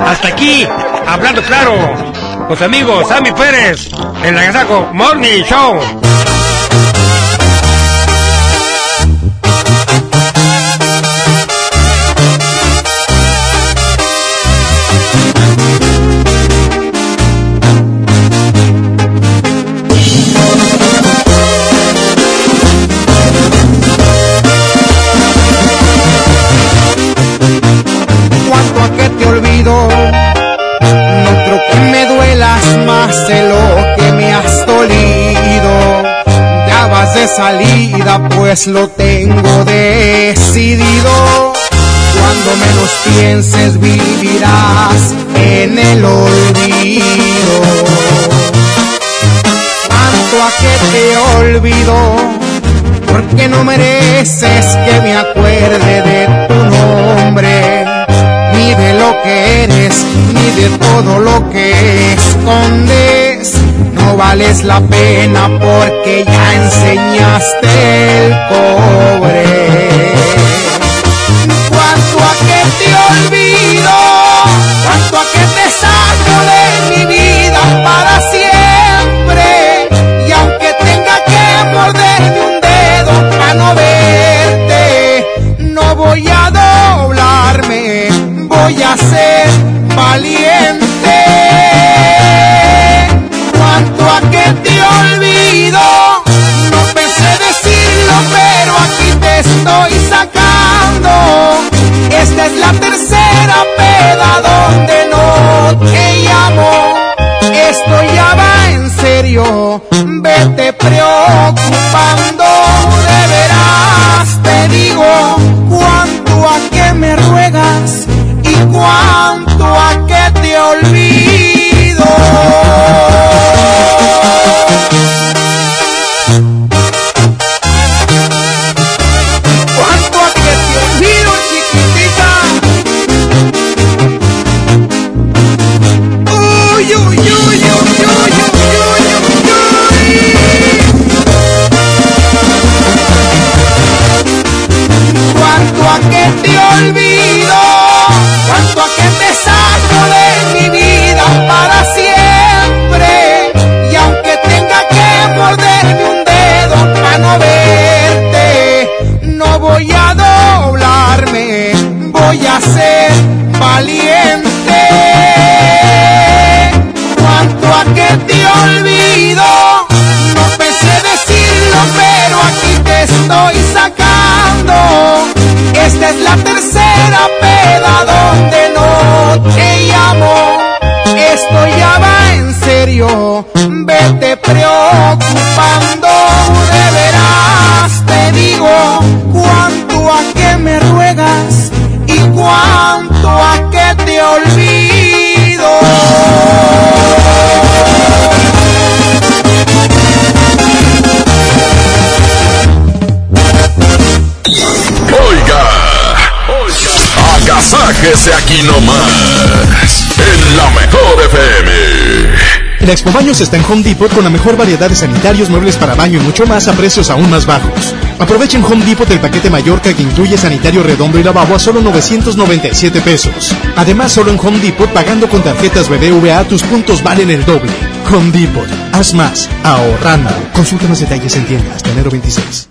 Hasta aquí, hablando claro, con su amigo Sammy Pérez, en la Gazaco Morning Show. Pues lo tengo decidido. Cuando menos pienses vivirás en el olvido. Cuanto a que te olvido porque no mereces que me acuerde de tu nombre, ni de lo que eres, ni de todo lo que escondes. No vales la pena porque ya enseñaste el cobre. Cuanto a que te olvido, cuanto a que te saco de mi vida para siempre. Y aunque tenga que morderme un dedo para no verte, no voy a doblarme, voy a ser valiente. Esta es la tercera peda donde no te llamo. Esto ya va en serio, vete preocupando. De veras te digo cuánto a que me ruegas y cuánto El Expo Baños está en Home Depot con la mejor variedad de sanitarios, muebles para baño y mucho más a precios aún más bajos. Aprovechen Home Depot el paquete Mallorca que incluye sanitario redondo y lavabo a solo 997 pesos. Además, solo en Home Depot pagando con tarjetas BBVA tus puntos valen el doble. Home Depot, haz más, ahorrando. Consulta más detalles en tienda hasta enero 26.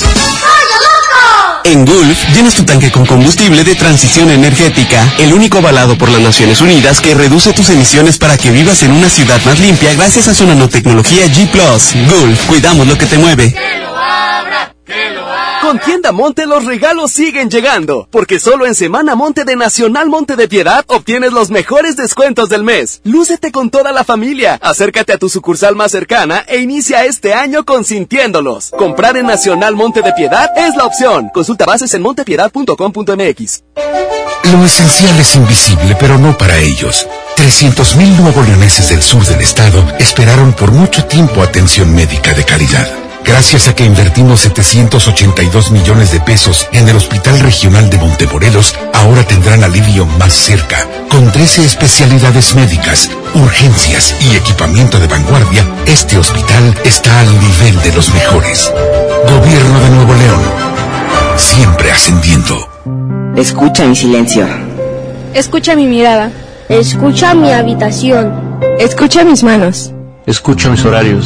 En Gulf, llenas tu tanque con combustible de transición energética, el único avalado por las Naciones Unidas que reduce tus emisiones para que vivas en una ciudad más limpia gracias a su nanotecnología G ⁇ Gulf, cuidamos lo que te mueve. Con Tienda Monte los regalos siguen llegando, porque solo en Semana Monte de Nacional Monte de Piedad obtienes los mejores descuentos del mes. Lúcete con toda la familia, acércate a tu sucursal más cercana e inicia este año consintiéndolos. Comprar en Nacional Monte de Piedad es la opción. Consulta bases en montepiedad.com.mx. Lo esencial es invisible, pero no para ellos. 300.000 nuevos leoneses del sur del estado esperaron por mucho tiempo atención médica de calidad. Gracias a que invertimos 782 millones de pesos en el Hospital Regional de Montemorelos, ahora tendrán alivio más cerca. Con 13 especialidades médicas, urgencias y equipamiento de vanguardia, este hospital está al nivel de los mejores. Gobierno de Nuevo León. Siempre ascendiendo. Escucha mi silencio. Escucha mi mirada. Escucha mi habitación. Escucha mis manos. Escucha mis horarios.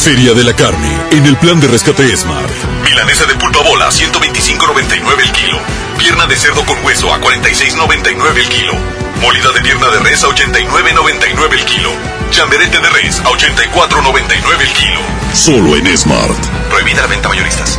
Feria de la carne, en el plan de rescate Smart. Milanesa de pulpa bola, 125.99 el kilo. Pierna de cerdo con hueso a 46.99 el kilo. Molida de pierna de res a 89.99 el kilo. Chamberete de res a 84.99 el kilo. Solo en Smart. Prohibida la venta mayoristas.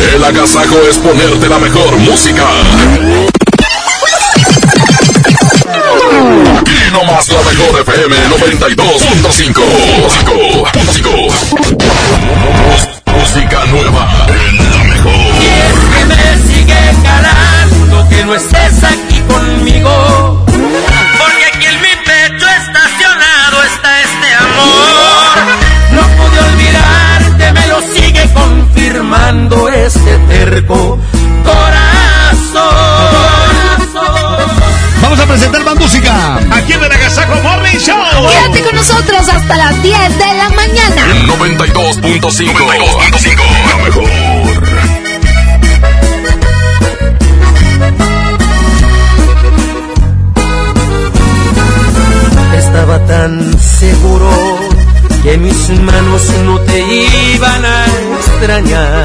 El agasajo es ponerte la mejor música. Aquí nomás la mejor FM 92.5. Música nueva en la mejor. Y es que me sigue calando que no estés aquí conmigo. Este terco corazón. Vamos a presentar más música. Aquí en el Agasajo Morning Show. Quédate con nosotros hasta las 10 de la mañana. 92.5. 92.5. La mejor. Estaba tan seguro que mis manos no te iban a extrañar,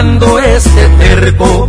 Confirmando este terco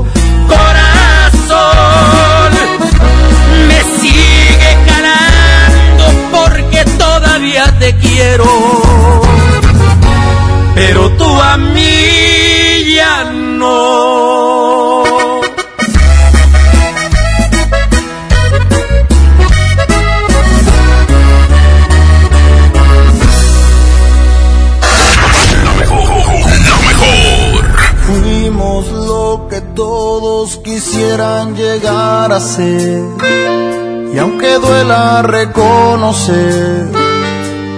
pero tú a mí ya no. Mejor, mejor. Fuimos lo que todos quisieran llegar a ser. Y aunque duela reconocer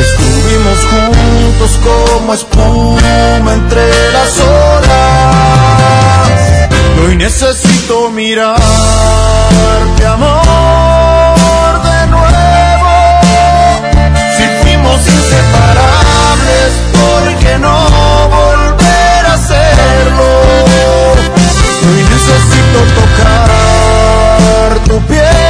Estuvimos juntos como espuma entre las horas. Hoy necesito mirarte, amor, de nuevo. Si fuimos inseparables, ¿por qué no volver a hacerlo? Hoy necesito tocar tu piel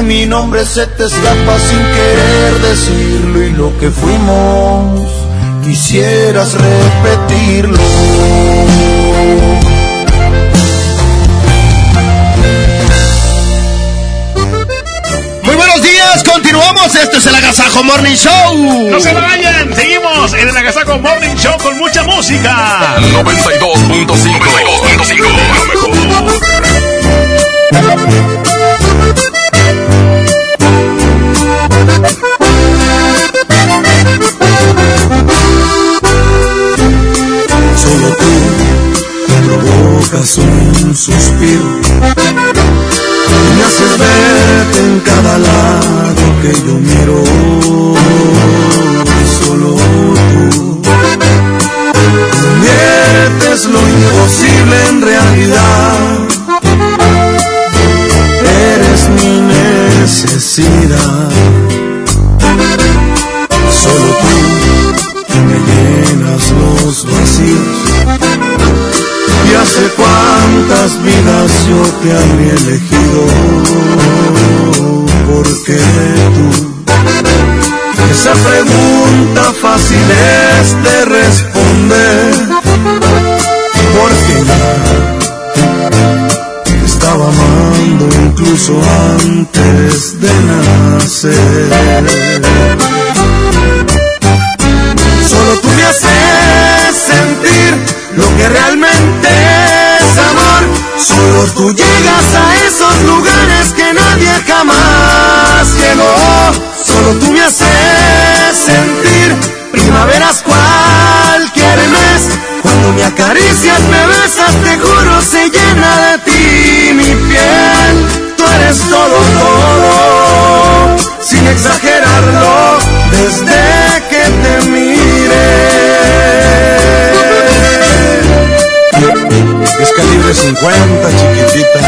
que mi nombre se te escapa sin querer decirlo y lo que fuimos quisieras repetirlo. Muy buenos días, continuamos. Esto es el Agasajo Morning Show. No se vayan, seguimos en el Agasaco Morning Show con mucha música. 92.5. Solo tú me provocas un suspiro y me haces verte en cada lado que yo miro. Solo tú conviertes lo imposible en realidad. Eres mi necesidad. Solo tú me llenas los vacíos. Y hace cuántas vidas yo te habría elegido. Porque tú, esa pregunta fácil es de responder. Porque ya te estaba amando incluso antes de nacer. Me acaricias, me besas, te juro, se llena de ti mi piel. Tú eres todo, todo. exagerarlo desde que te mire. Es calibre 50, chiquitita.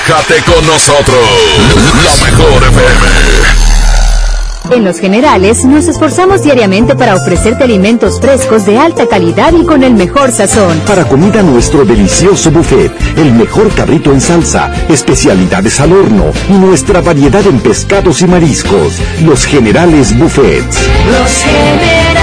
Agasájate con nosotros. La mejor FM. En Los Generales nos esforzamos diariamente para ofrecerte alimentos frescos de alta calidad y con el mejor sazón. Para comida nuestro delicioso buffet, el mejor carrito en salsa, especialidades al horno y nuestra variedad en pescados y mariscos. Los Generales Buffets. Los Generales.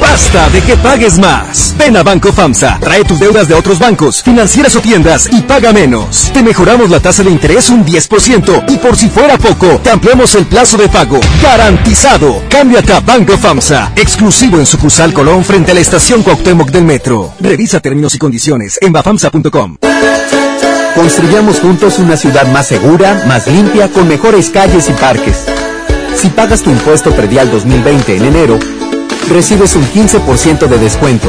Basta de que pagues más. Ven a Banco FAMSA, trae tus deudas de otros bancos, financieras o tiendas y paga menos. Te mejoramos la tasa de interés un 10% y por si fuera poco, te ampliamos el plazo de pago. Garantizado. Cámbiate a Banco FAMSA, exclusivo en sucursal Colón frente a la estación Cuauhtémoc del Metro. Revisa términos y condiciones en bafamsa.com. Construyamos juntos una ciudad más segura, más limpia, con mejores calles y parques. Si pagas tu impuesto predial 2020 en enero, recibes un 15% de descuento.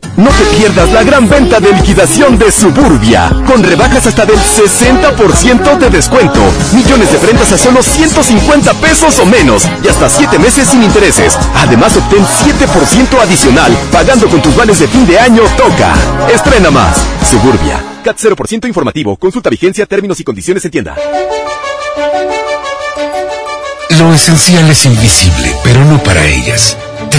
No te pierdas la gran venta de liquidación de Suburbia, con rebajas hasta del 60% de descuento. Millones de prendas a solo 150 pesos o menos y hasta 7 meses sin intereses. Además, obtén 7% adicional pagando con tus vales de fin de año Toca. Estrena más. Suburbia. CAT 0% informativo. Consulta vigencia, términos y condiciones en tienda. Lo esencial es invisible, pero no para ellas.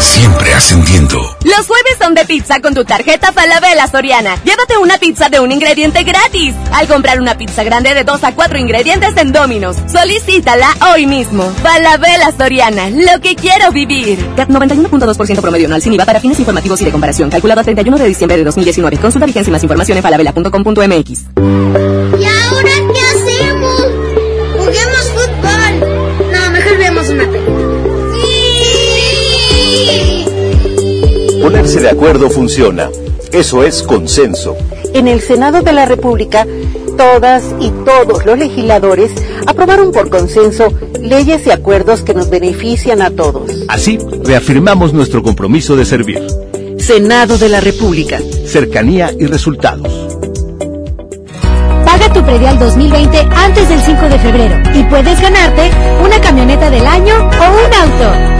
Siempre ascendiendo. Los jueves son de pizza con tu tarjeta Falabella Soriana. Llévate una pizza de un ingrediente gratis. Al comprar una pizza grande de 2 a 4 ingredientes en Domino's. Solicítala hoy mismo. Falabella Soriana, lo que quiero vivir. CAT 91.2% promedio anual sin IVA para fines informativos y de comparación. Calculado a 31 de diciembre de 2019. Consulta vigencia y más información en falabella.com.mx. ¿Y ahora Ponerse de acuerdo funciona. Eso es consenso. En el Senado de la República, todas y todos los legisladores aprobaron por consenso leyes y acuerdos que nos benefician a todos. Así, reafirmamos nuestro compromiso de servir. Senado de la República. Cercanía y resultados. Paga tu predial 2020 antes del 5 de febrero y puedes ganarte una camioneta del año o un auto.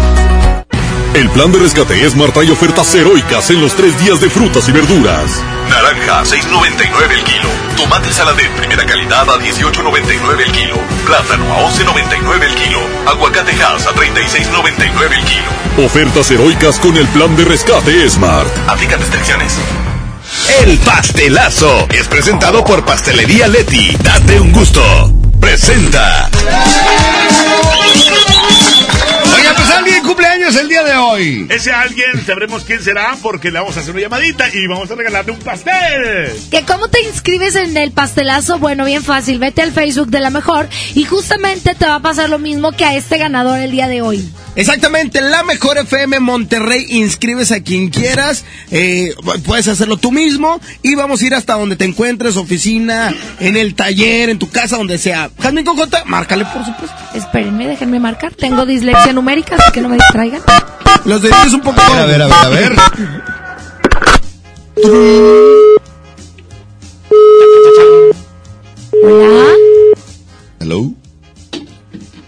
El plan de rescate Smart trae ofertas heroicas en los tres días de frutas y verduras. Naranja, 6.99 el kilo. Tomate saladez, primera calidad a 18.99 el kilo. Plátano a 11.99 el kilo. Aguacate Hass a 36.99 el kilo. Ofertas heroicas con el plan de rescate Smart. Aplican restricciones. El pastelazo es presentado por Pastelería Leti. Date un gusto. Presenta. Alguien cumpleaños el día de hoy. Ese alguien, sabremos quién será porque le vamos a hacer una llamadita y vamos a regalarle un pastel. ¿Que cómo te inscribes en el pastelazo? Bueno, bien fácil, vete al Facebook de la mejor y justamente te va a pasar lo mismo que a este ganador el día de hoy. Exactamente, la mejor FM Monterrey, inscribes a quien quieras, eh, puedes hacerlo tú mismo y vamos a ir hasta donde te encuentres, oficina, en el taller, en tu casa, donde sea. Jasmine Cocota, márcale por supuesto. Espérenme, déjenme marcar. Tengo dislexia numérica, así que no me distraigan. Los deditos un poco... A ver, a ver, a ver. Hola. Hello.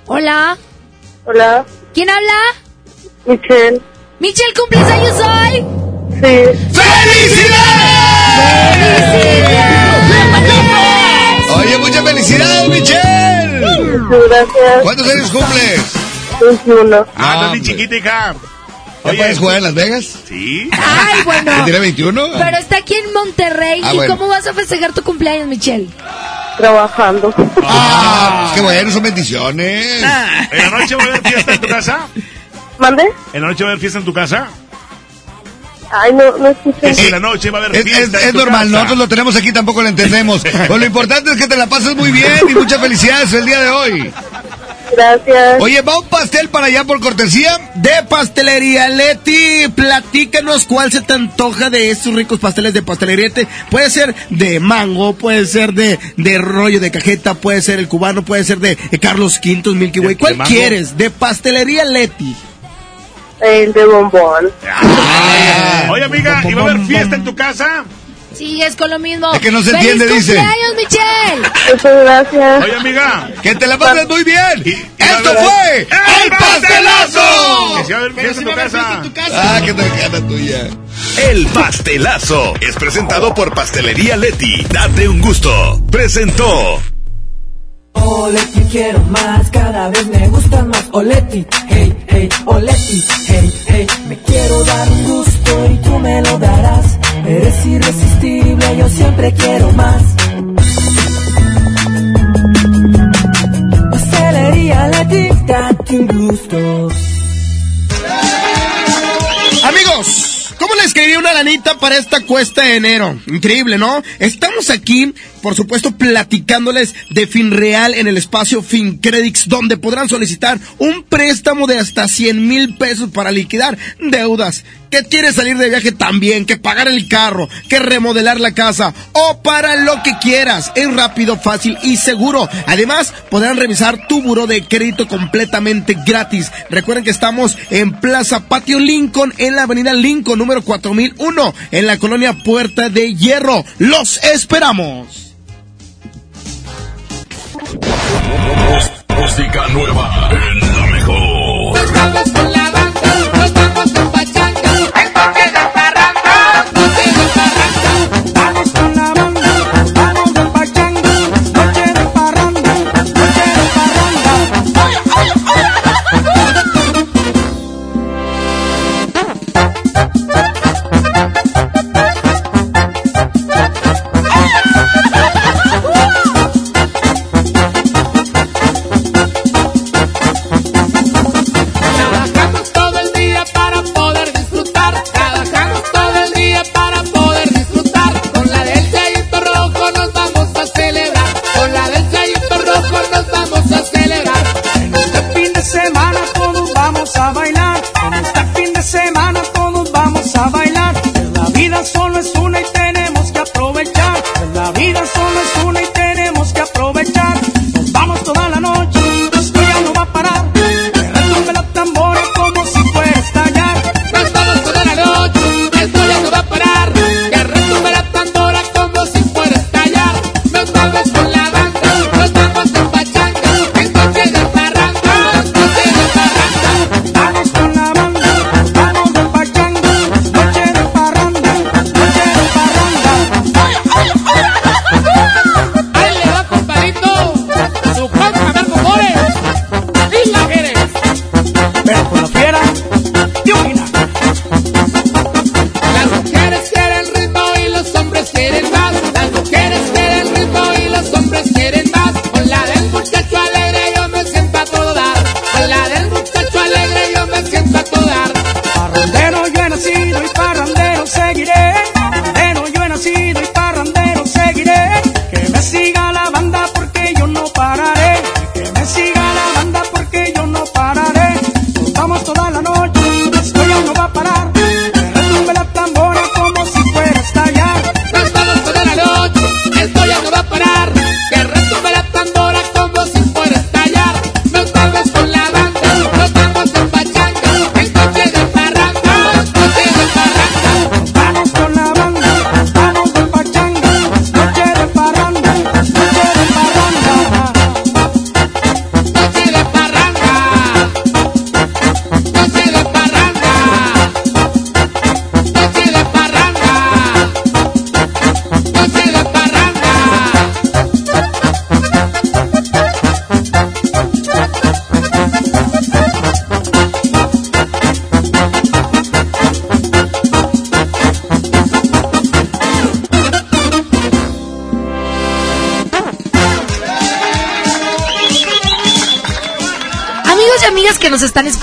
Hola. Hola, ¿Quién habla? Michelle. Michelle, ¿cumples años hoy? Sí. Oye, muchas felicidades, Michelle. Gracias. ¿Cuántos años cumples? 21. Ah, no, mi chiquita hija. ¿Ya puedes jugar en Las Vegas? Sí. Ay, bueno. ¿Ya tiene 21? Pero está aquí en Monterrey. Ah, ¿Y bueno. cómo vas a festejar tu cumpleaños, Michelle? Trabajando. Ah, pues qué bueno, son bendiciones. ¿En la noche va a haber fiesta en tu casa? ¿Mande? ¿En la noche va a haber fiesta en tu casa? Ay, no, no escuché. En la noche va a haber Es, es- fiesta en es tu normal, casa. nosotros lo tenemos aquí, tampoco lo entendemos. [laughs] Pues lo importante es que te la pases muy bien y muchas felicidades el día de hoy. Gracias. Oye, ¿va un pastel para allá por cortesía? De pastelería Leti, platícanos cuál se te antoja de estos ricos pasteles de pastelería Leti. Puede ser de mango, puede ser de, de rollo de cajeta, puede ser el cubano, puede ser de, eh, Carlos Quintos, Milky Way. ¿De- ¿Cuál de quieres? De pastelería Leti. El de bombón. Oye, amiga, ¿y va a haber fiesta en tu casa? Sigues con lo mismo. Es que no se ¡Feliz entiende, dice. cumpleaños, Michelle! Muchas gracias. Oye, amiga. Que te la pases muy bien. Y- ¡Esto fue ¡El el pastelazo! Que si va a fiesta en tu casa. Ah, que te queda tuya. El pastelazo es presentado por Pastelería Leti. Date un gusto. Presentó. Oleti quiero más, cada vez me gustan más Oleti, hey, hey, Oleti, hey, hey Me quiero dar un gusto y tú me lo darás Eres irresistible, yo siempre quiero más Pastelería Leti, date un gusto Amigos, ¿cómo les caería una lanita para esta cuesta de enero? Increíble, ¿no? Estamos aquí, por supuesto, platicándoles de FinReal en el espacio FinCredits, donde podrán solicitar un préstamo de hasta 100 mil pesos para liquidar deudas. Que quieres salir de viaje también, que pagar el carro, que remodelar la casa o para lo que quieras. Es rápido, fácil y seguro. Además, podrán revisar tu buro de crédito completamente gratis. Recuerden que estamos en Plaza Patio Lincoln, en la avenida Lincoln, número 4001, en la colonia Puerta de Hierro. ¡Los esperamos! Música nueva en la mejor.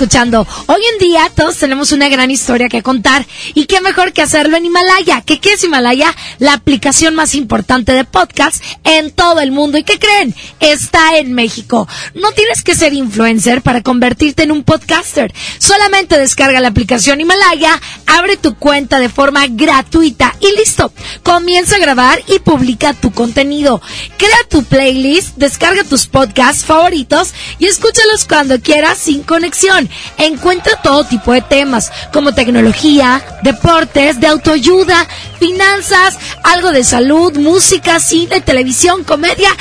Escuchando, hoy en día todos tenemos una gran historia que contar y qué mejor que hacerlo en Himalaya. ¿Qué, es Himalaya? La aplicación más importante de podcast en todo el mundo. ¿Y qué creen? Está en México. No tienes que ser influencer para convertirte en un podcaster. Solamente descarga la aplicación Himalaya, abre tu cuenta de forma gratuita y listo. Comienza a grabar y publica tu contenido. Crea tu playlist, descarga tus podcasts favoritos y escúchalos cuando quieras sin conexión. Encuentra todo tipo de temas como tecnología, deportes, de autoayuda, finanzas, algo de salud, música, cine, televisión, comedia.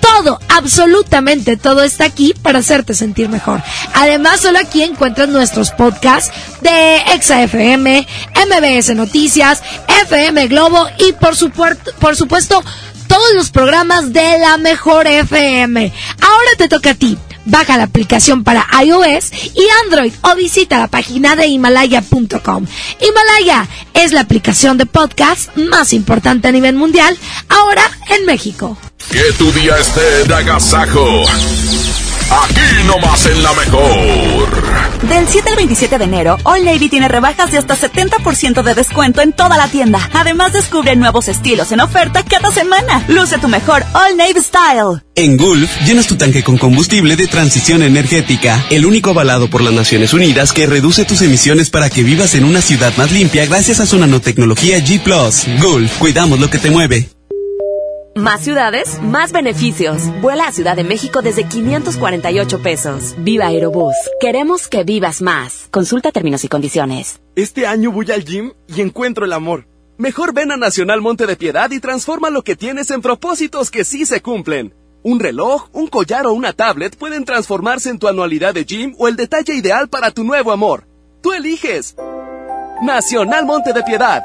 Todo, absolutamente todo está aquí para hacerte sentir mejor. Además, solo aquí encuentras nuestros podcasts de ExaFM, MBS Noticias, FM Globo y por supuesto, por supuesto, todos los programas de la mejor FM. Ahora te toca a ti. Baja la aplicación para iOS y Android o visita la página de himalaya.com. Himalaya es la aplicación de podcast más importante a nivel mundial, ahora en México. Que tu día esté de agasajo. Aquí nomás en la mejor. Del 7 al 27 de enero, All Navy tiene rebajas de hasta 70% de descuento en toda la tienda. Además, descubre nuevos estilos en oferta cada semana. Luce tu mejor All Navy Style. En Gulf, llenas tu tanque con combustible de transición energética, el único avalado por las Naciones Unidas que reduce tus emisiones para que vivas en una ciudad más limpia gracias a su nanotecnología G ⁇ Gulf, cuidamos lo que te mueve. Más ciudades, más beneficios. Vuela a Ciudad de México desde 548 pesos. Viva Aerobús. Queremos que vivas más. Consulta términos y condiciones. Este año voy al gym y encuentro el amor. Mejor ven a Nacional Monte de Piedad y transforma lo que tienes en propósitos que sí se cumplen. Un reloj, un collar o una tablet pueden transformarse en tu anualidad de gym o el detalle ideal para tu nuevo amor. Tú eliges. Nacional Monte de Piedad.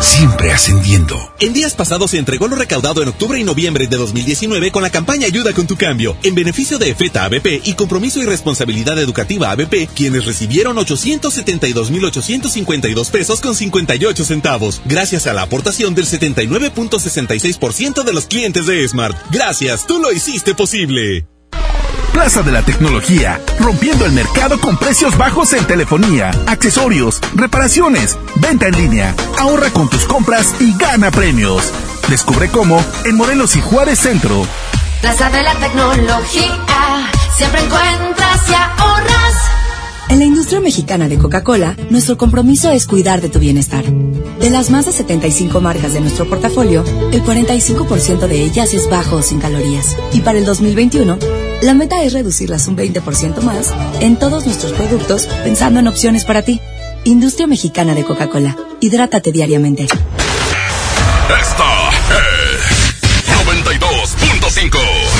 siempre ascendiendo. En días pasados se entregó lo recaudado en octubre y noviembre de 2019 con la campaña Ayuda con tu cambio, en beneficio de EFETA ABP y Compromiso y Responsabilidad Educativa ABP, quienes recibieron 872.852 pesos con 58 centavos, gracias a la aportación del 79.66% de los clientes de Smart. Gracias, tú lo hiciste posible. Plaza de la Tecnología, rompiendo el mercado con precios bajos en telefonía, accesorios, reparaciones, venta en línea. Ahorra con tus compras y gana premios. Descubre cómo en Morelos y Juárez Centro. Plaza de la Tecnología, siempre encuentras y ahorras. En la industria mexicana de Coca-Cola, nuestro compromiso es cuidar de tu bienestar. De las más de 75 marcas de nuestro portafolio, el 45% de ellas es bajo o sin calorías. Y para el 2021, la meta es reducirlas un 20% más en todos nuestros productos pensando en opciones para ti. Industria Mexicana de Coca-Cola. Hidrátate diariamente. Esta es 92.5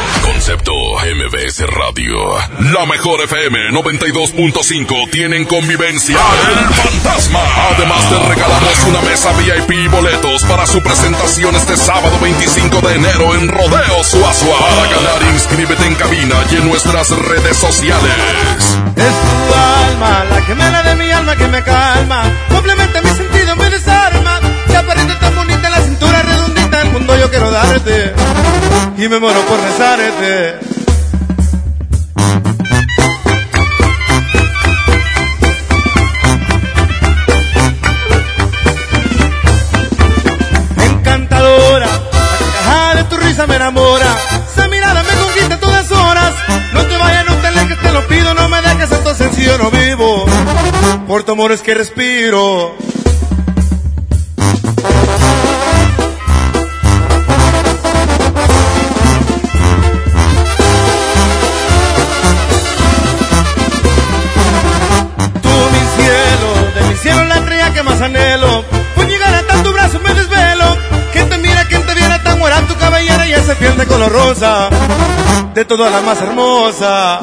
MBS Radio. La mejor FM 92.5 tienen convivencia El Fantasma. Además te regalamos una mesa VIP y boletos para su presentación este sábado 25 de enero en Rodeo Suazua. Para ganar, inscríbete en cabina y en nuestras redes sociales. Es tu alma, la gemela de mi alma que me calma. Complementa mi sentido, me desarma. Se aparece tan bonita la cintura redondita. El mundo yo quiero darte. Y me muero por rezarte. Encantadora, la caja de tu risa me enamora. Esa mirada me conquista todas horas. No te vayas, no te alejes, te lo pido. No me dejes esto sencillo, no vivo. Por tu amor es que respiro. Rosa. De todas la más hermosa.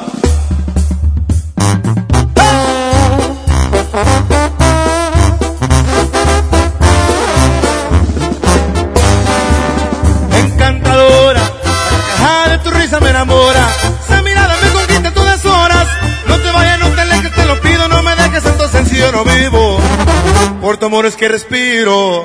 Encantadora, la de tu risa me enamora. Esa mirada me conquista todas horas. No te vayas, no te alejes, te lo pido, no me dejes esto sencillo, no vivo. Por tu amor es que respiro.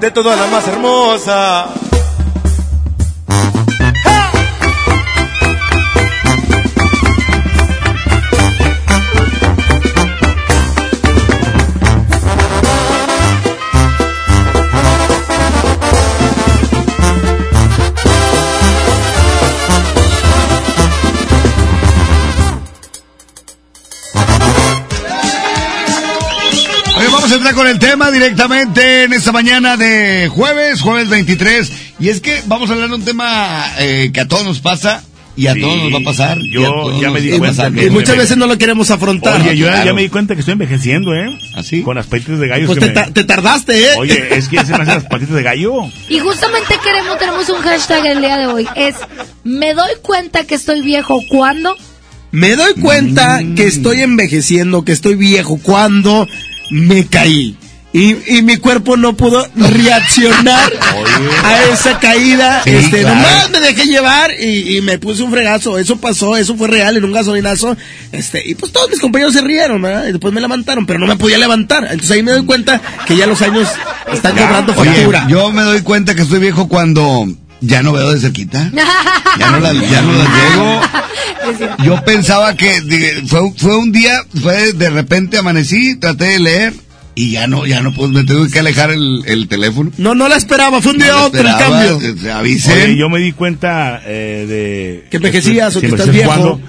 De todas la más hermosa. Con el tema directamente en esta mañana de jueves, jueves 23. Y es que vamos a hablar de un tema eh, que a todos nos pasa y a Sí, todos nos va a pasar. yo ya me di cuenta que- Y muchas veces no lo queremos afrontar. Oye, yo ya- ya me di cuenta que estoy envejeciendo, ¿eh? ¿Así? Con las patitas de gallo. Pues que te, me- ta- te tardaste, ¿eh? Oye, es que se me hacen las patitas de gallo. Y justamente queremos, tenemos un hashtag el día de hoy. Es, me doy cuenta que estoy viejo cuando... Me doy cuenta Mm. que estoy envejeciendo, que estoy viejo cuando me caí. Y, y mi cuerpo no pudo reaccionar [laughs] a esa caída. Sí, este, claro. nomás me dejé llevar y, y me puse un fregazo. Eso pasó, eso fue real en un gasolinazo. Este, y pues todos mis compañeros se rieron, ¿verdad? Y después me levantaron, pero no me podía levantar. Entonces ahí me doy cuenta que ya los años están cobrando factura. yo me doy cuenta que estoy viejo cuando ya no veo de cerquita. Ya no las, ya no las [laughs] llego. Yo pensaba que de- fue, fue un día, fue de repente amanecí, traté de leer y ya no, ya no, pues me tuve que alejar el, el teléfono. No, no la esperaba, fue un día No otro el cambio. Oye, yo me di cuenta eh, de... Que envejecías o que estás viejo. cuando,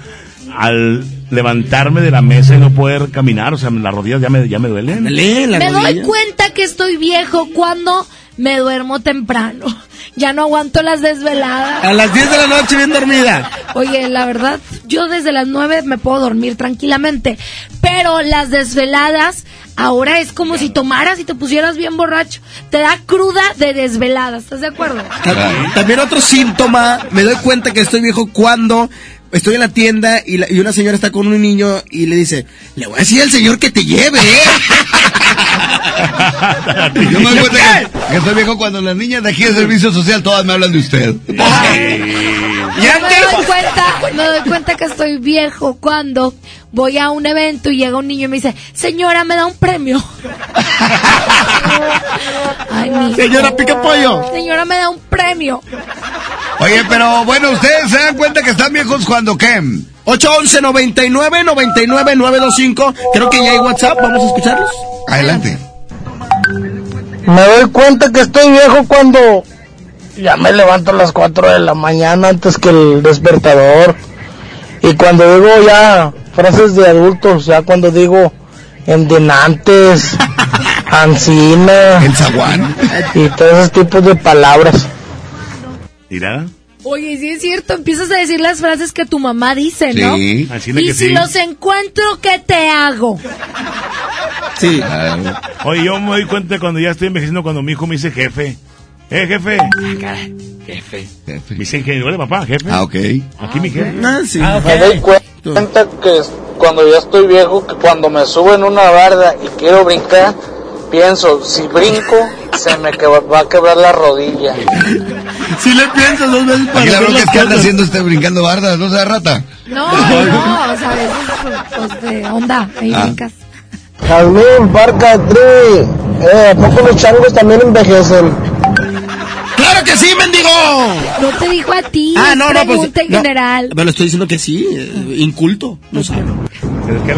al levantarme de la mesa y no poder caminar, o sea, las rodillas ya me, ya me duelen. Me doy cuenta que estoy viejo cuando me duermo temprano. [laughs] Ya no aguanto las desveladas. A las 10 de la noche bien dormida. Oye, la verdad, yo desde las 9 me puedo dormir tranquilamente. Pero las desveladas, ahora es como si tomaras y te pusieras bien borracho. Te da cruda de desveladas, ¿estás de acuerdo? Ta- También otro síntoma, me doy cuenta que estoy viejo cuando estoy en la tienda y, la- y una señora está con un niño y le dice, le voy a decir al señor que te lleve, ¿eh? [laughs] Yo me doy cuenta que, que estoy viejo cuando las niñas de aquí de servicio social todas me hablan de usted. Yo me doy cuenta, me doy cuenta que estoy viejo cuando voy a un evento y llega un niño y me dice, señora, me da un premio. [laughs] Ay, Señora, pica pollo. Señora, me da un premio. Oye, pero bueno, ustedes se dan cuenta que están viejos cuando qué? 811 99 99 925. Creo que ya hay WhatsApp, vamos a escucharlos. Adelante. Me doy cuenta que estoy viejo cuando ya me levanto a las 4 de la mañana antes que el despertador. Y cuando digo ya frases de adultos, ya cuando digo en denantes, [laughs] Ancina. El zaguán. Y todos esos tipos de palabras. Mira. Oye, sí es cierto, empiezas a decir las frases que tu mamá dice, ¿no? Sí. Así y que si sí. los encuentro, ¿qué te hago? Sí. Oye, yo me doy cuenta cuando ya estoy envejeciendo cuando mi hijo me dice jefe. Eh, jefe. Jefe. Me dice que, hola papá, jefe. Ah, ok. Aquí mi jefe. Me doy cuenta que cuando ya estoy viejo, que cuando me subo en una barda y quiero brincar, pienso, si brinco, se me va a quebrar la rodilla. [laughs] Si le piensas dos veces para la bronca es que anda haciendo este brincando bardas, no sea rata. No, no, o sea, a veces, pues, de onda, ahí Ah. brincas. Jazmín, Parca, Tri, eh, ¿a poco los changos también envejecen? ¡Claro que sí, mendigo! No te dijo a ti, Ah, no, no, pues. pregunta en no, general. Pero le estoy diciendo que sí, eh, inculto, no sabe.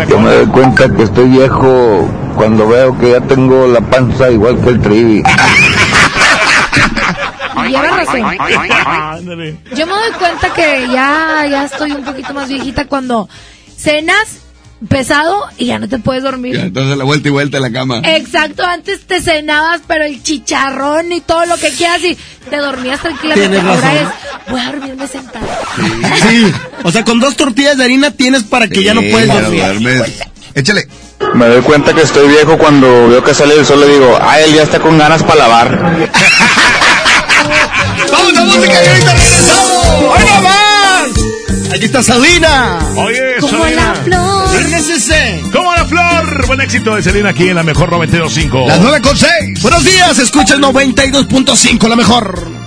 Yo me doy cuenta que estoy viejo cuando veo que ya tengo la panza igual que el trivi. [laughs] Y lleva razón. Yo me doy cuenta que ya, ya estoy un poquito más viejita cuando cenas pesado y ya no te puedes dormir. Ya, entonces la vuelta y vuelta en la cama. Exacto, antes te cenabas, pero el chicharrón y todo lo que quieras y te dormías tranquilamente. Ahora es, voy a dormirme sentada. Sí, o sea, con dos tortillas de harina tienes para que ya no puedes dormir. Échale. Me doy cuenta que estoy viejo cuando veo que sale el sol le digo, ah, él ya está con ganas para lavar. [laughs] ¡Vamos a música y ahorita regresamos! ¡Ahí va más! Aquí está Salina. Oye, Como la flor. RCC. Como la flor. Buen éxito de Selena aquí en la mejor 92.5. Las 9 con 6. Buenos días, escucha el 92.5, la mejor.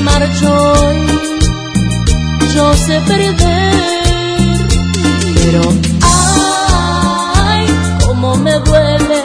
Me marchó y yo sé perder, pero ay, cómo me duele,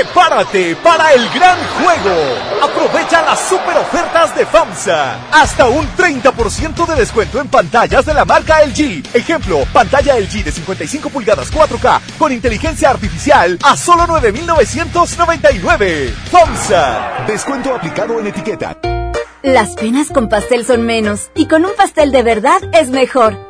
Prepárate para el gran juego. Aprovecha las super ofertas de FAMSA. Hasta un 30% de descuento en pantallas de la marca LG. Ejemplo, pantalla LG de 55 pulgadas 4K con inteligencia artificial a solo 9,999. FAMSA. Descuento aplicado en etiqueta. Las penas con pastel son menos y con un pastel de verdad es mejor.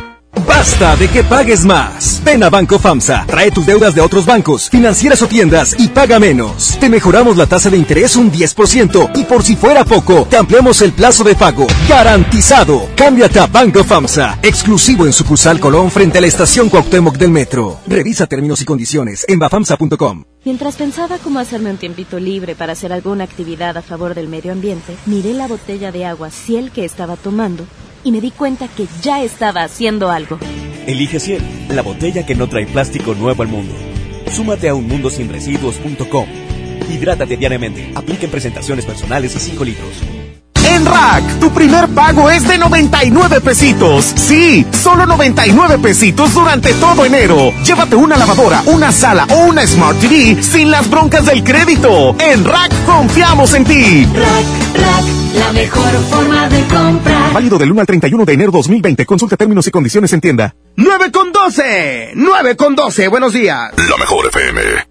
Basta de que pagues más. Ven a Banco FAMSA, trae tus deudas de otros bancos, financieras o tiendas y paga menos. Te mejoramos la tasa de interés un 10% y por si fuera poco, te ampliamos el plazo de pago. Garantizado. Cámbiate a Banco FAMSA, exclusivo en sucursal Colón frente a la estación Cuauhtémoc del Metro. Revisa términos y condiciones en bafamsa.com. Mientras pensaba cómo hacerme un tiempito libre para hacer alguna actividad a favor del medio ambiente, miré la botella de agua Ciel que estaba tomando y me di cuenta que ya estaba haciendo algo. Elige Ciel, la botella que no trae plástico nuevo al mundo. Súmate a unmundosinresiduos.com. Hidrátate diariamente. Apliquen presentaciones personales y 5 litros. En Rack, tu primer pago es de 99 pesitos. Sí, solo 99 pesitos durante todo enero. Llévate una lavadora, una sala o una Smart TV sin las broncas del crédito. En Rack confiamos en ti. Rack, Rack, la mejor forma de comprar. Válido del 1 al 31 de enero 2020. Consulta términos y condiciones en tienda. 9 con 12. 9 con 12. Buenos días. La mejor FM.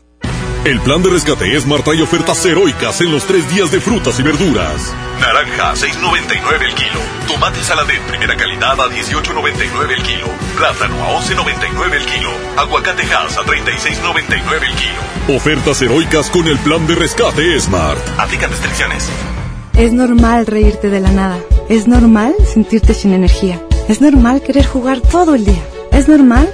El plan de rescate es trae ofertas heroicas en los tres días de frutas y verduras. Naranja, 6.99 el kilo. Tomate saladén, primera calidad a 18.99 el kilo. Plátano a 11.99 el kilo. Aguacate Hass a 36.99 el kilo. Ofertas heroicas con el plan de rescate Smart. Aplican restricciones. Es normal reírte de la nada. Es normal sentirte sin energía. Es normal querer jugar todo el día. Es normal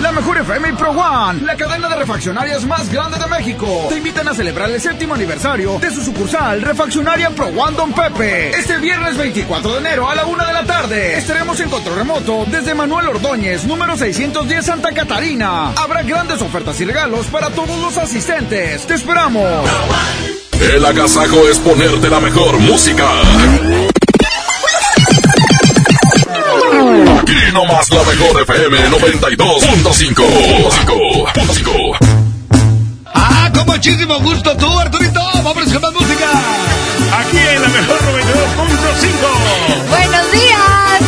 La mejor FM Pro One, la cadena de refaccionarias más grande de México, te invitan a celebrar el séptimo aniversario de su sucursal Refaccionaria Pro One Don Pepe. Este viernes 24 de enero a la una de la tarde estaremos en control remoto desde Manuel Ordóñez, número 610 Santa Catarina. Habrá grandes ofertas y regalos para todos los asistentes. ¡Te esperamos! El agasajo es ponerte la mejor música. Aquí nomás la mejor FM 92.5. Ah, con muchísimo gusto tú, Arturito. Vamos con más música. Aquí en la mejor 92.5. Buenos días.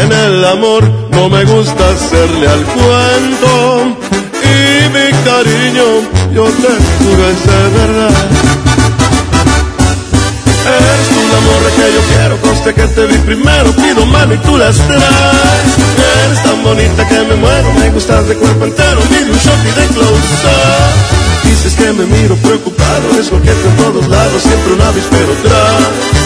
En el amor no me gusta hacerle al cuento. Y mi cariño, yo te juro es de verdad. Eres tú el amor que yo quiero, conste que te vi primero, pido mano y tú las traes. Eres tan bonita que me muero, me gustas de cuerpo entero, miro un shot y de close. Dices que me miro preocupado, es coqueto en todos lados, siempre un avispero tras.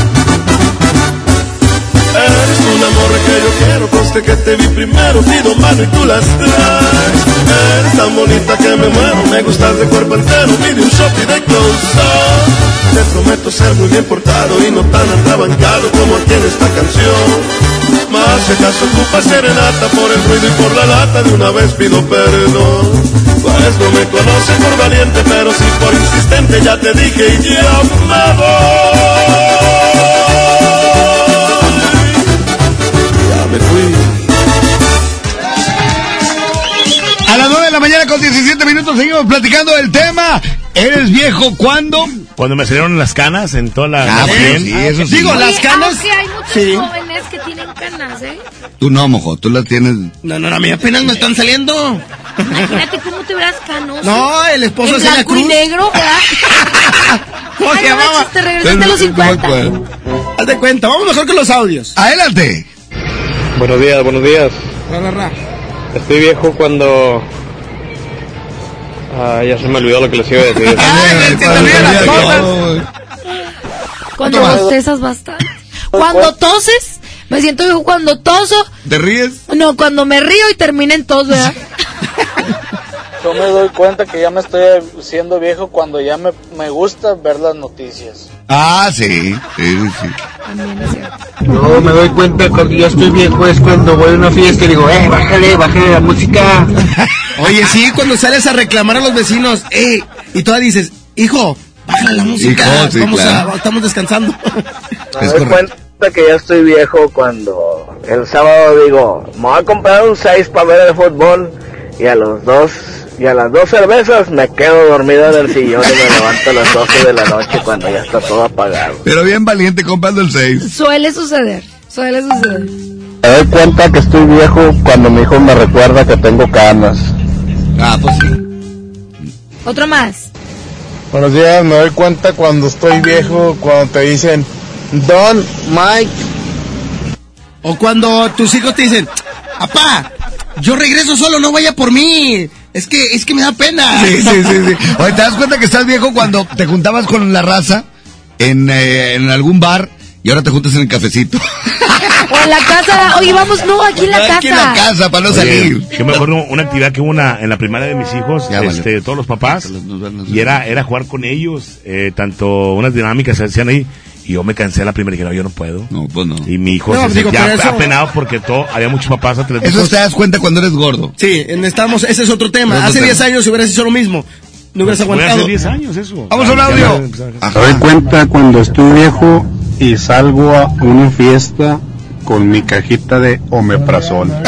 Un amor que yo quiero, conste que te vi primero, pido mano y tú las traes. Eres tan bonita que me muero, me gustas de cuerpo entero, pide un shot y de close up. Te prometo ser muy bien portado y no tan atrabancado como aquí en esta canción. Más si acaso ocupa serenata por el ruido y por la lata, de una vez pido perdón. Pues no me conoces por valiente, pero sí por insistente, ya te dije y ya me voy. Me fui. A las 9 de la mañana con 17 minutos seguimos platicando del tema. ¿Eres viejo cuándo? Cuando me salieron las canas en toda la... Ah, la bueno, sí, eso sí. Digo, las canas. Aunque hay muchos Sí. jóvenes que tienen canas, ¿eh? Tú no, mojo, tú las tienes. No, no, no, a mí apenas me están saliendo. Imagínate cómo te verás canoso. No, el esposo de Celia blanco y Cruz. negro, ¿verdad? [laughs] ¿Cómo se llamaba? te regresaste a los 50. Haz de cuenta, vamos mejor con los audios. Adelante. Buenos días, buenos días. Ra, ra, ra. Estoy viejo cuando... Ah, ya se me olvidó lo que les iba a decir. [laughs] Cuando Otro más. bostezas bastante. Cuando toses, me siento viejo cuando toso. ¿Te ríes? No, cuando me río y termina en tos, ¿verdad? Yo me doy cuenta que ya me estoy siendo viejo cuando ya me, me gusta ver las noticias. Ah, sí. Sí, sí. No, me doy cuenta cuando ya estoy viejo es cuando voy a una fiesta y digo, eh, bájale, bájale la música. [laughs] Oye, sí, cuando sales a reclamar a los vecinos, eh, y tú dices, hijo, bájale la música, Hijo, sí, vamos claro. a, estamos descansando. [laughs] Me doy cuenta que ya estoy viejo cuando el sábado digo, me voy a comprar un 6 para ver el fútbol y a los dos y a las dos cervezas me quedo dormido en el sillón y me levanto a las 12 de la noche cuando ya está todo apagado. Pero bien valiente comprando el 6. Suele suceder, suele suceder. Me doy cuenta que estoy viejo cuando mi hijo me recuerda que tengo canas. Ah, pues sí. Otro más. Buenos días, me doy cuenta cuando estoy viejo, cuando te dicen, Don Mike. O cuando tus hijos te dicen, papá, yo regreso solo, no vaya por mí. Es que, es que me da pena. Sí, sí, sí, sí. Oye, ¿te das cuenta que estás viejo cuando te juntabas con la raza en, eh, en algún bar y ahora te juntas en el cafecito? [laughs] O en la casa, oye, vamos, no, aquí en la casa. Aquí en la casa, para no salir. Yo me acuerdo una actividad que hubo una, en la primaria de mis hijos, Ya, vale. este, todos los papás, y era, era jugar con ellos, eh, tanto unas dinámicas se hacían ahí, y yo me cansé la primera y dije, no, yo no puedo. No, pues no. Y mi hijo No, se digo, sentía pero eso- apenado porque todo, había muchos papás atléticos. Eso te das cuenta cuando eres gordo. Sí, estamos, ese es otro tema. Otro Hace tema. 10 años si hubieras hecho lo mismo, no hubieras aguantado. hace 10 años eso. Vamos a un audio. me doy cuenta cuando estoy viejo y salgo a una fiesta con mi cajita de omeprazol. [laughs]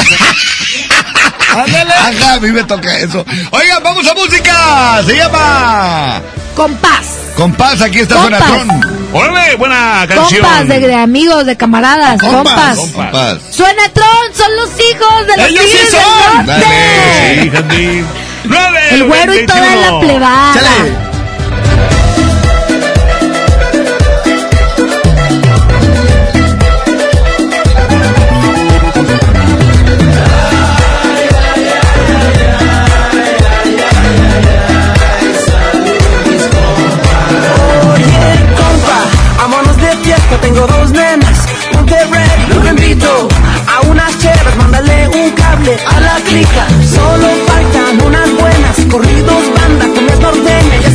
Ajá, a mí me toca eso. Oigan, vamos a música. Se llama Compás. Compás. Aquí está Compás. ¡Órale! Buena canción. Compas, de, de amigos, de camaradas, compas. Compas. Suena Tron, son los hijos de los ¡Ellos sí son! del norte. Sí, Jasmine. ¡Nueve! El güero y toda la 21. plebada. Oye, tengo dos nenas, Monterrey, los invito a unas cheras, mándale un cable a la clica, solo faltan unas buenas, corridos, banda, con las norteña, ya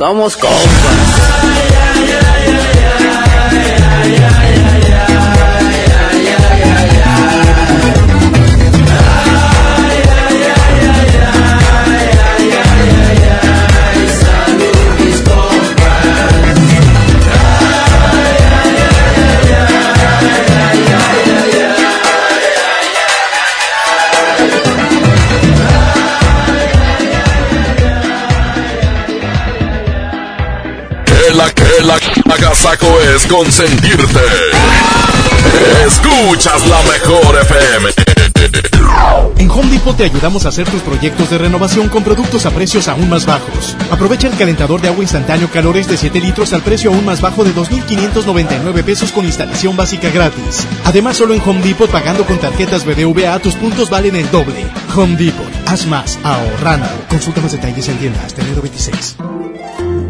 Somos compas. Consentirte. Escuchas la mejor FM. En Home Depot te ayudamos a hacer tus proyectos de renovación con productos a precios aún más bajos. Aprovecha el calentador de agua instantáneo Calores de 7 litros al precio aún más bajo de 2.599 pesos con instalación básica gratis. Además, solo en Home Depot pagando con tarjetas BBVA tus puntos valen el doble. Home Depot, haz más ahorrando. Consulta más detalles en tienda hasta enero 26.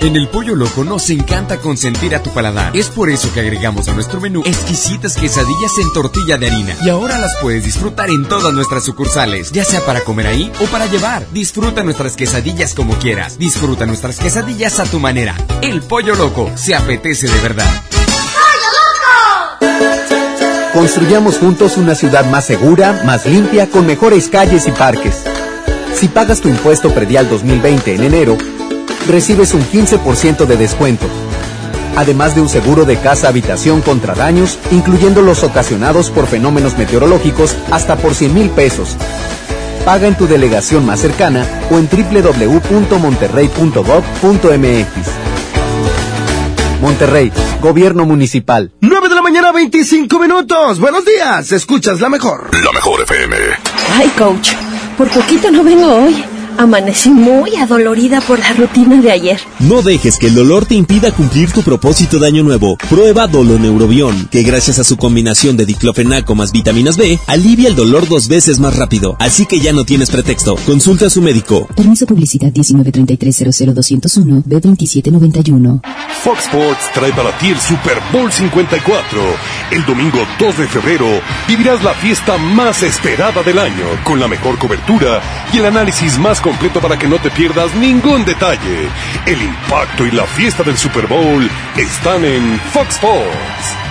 En el Pollo Loco nos encanta consentir a tu paladar. Es por eso que agregamos a nuestro menú exquisitas quesadillas en tortilla de harina. Y ahora las puedes disfrutar en todas nuestras sucursales, ya sea para comer ahí o para llevar. Disfruta nuestras quesadillas como quieras. Disfruta nuestras quesadillas a tu manera. El Pollo Loco se apetece de verdad. Construyamos juntos una ciudad más segura, más limpia, con mejores calles y parques. Si pagas tu impuesto predial 2020 en enero, recibes un 15% de descuento. Además de un seguro de casa-habitación contra daños, incluyendo los ocasionados por fenómenos meteorológicos, hasta por 100 mil pesos. Paga en tu delegación más cercana o en www.monterrey.gov.mx. Monterrey, Gobierno Municipal. 9 de la mañana, 25 minutos. Buenos días, escuchas la mejor. La mejor FM. Ay, coach, por poquito no vengo hoy. Amanecí muy adolorida por la rutina de ayer. No dejes que el dolor te impida cumplir tu propósito de año nuevo. Prueba Doloneurobión, que gracias a su combinación de diclofenaco más vitaminas B, alivia el dolor dos veces más rápido. Así que ya no tienes pretexto. Consulta a su médico. Permiso publicidad 193300201 B2791. Fox Sports trae para ti el Super Bowl 54. El domingo 2 de febrero vivirás la fiesta más esperada del año, con la mejor cobertura y el análisis más completo para que no te pierdas ningún detalle. El impacto y la fiesta del Super Bowl están en Fox Sports.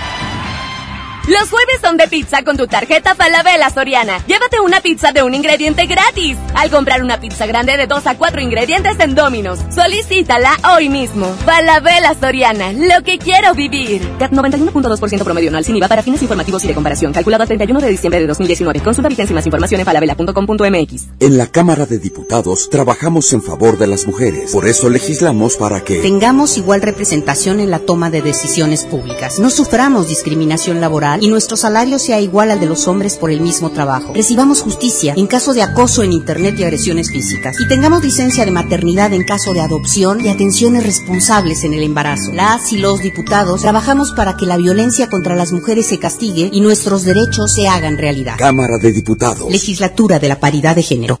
Los jueves son de pizza con tu tarjeta Falabella Soriana. Llévate una pizza de un ingrediente gratis al comprar una pizza grande de 2 a 4 ingredientes en Domino's. Solicítala hoy mismo. Falabella Soriana, lo que quiero vivir. CAT 91.2% promedio anual sin IVA para fines informativos y de comparación. Calculado a 31 de diciembre de 2019. Consulta vigencia y más información en falabella.com.mx. En la Cámara de Diputados trabajamos en favor de las mujeres. Por eso legislamos para que tengamos igual representación en la toma de decisiones públicas. No suframos discriminación laboral y nuestro salario sea igual al de los hombres por el mismo trabajo. Recibamos justicia en caso de acoso en Internet y agresiones físicas. Y tengamos licencia de maternidad en caso de adopción y atenciones responsables en el embarazo. Las y los diputados trabajamos para que la violencia contra las mujeres se castigue y nuestros derechos se hagan realidad. Cámara de Diputados. Legislatura de la Paridad de Género.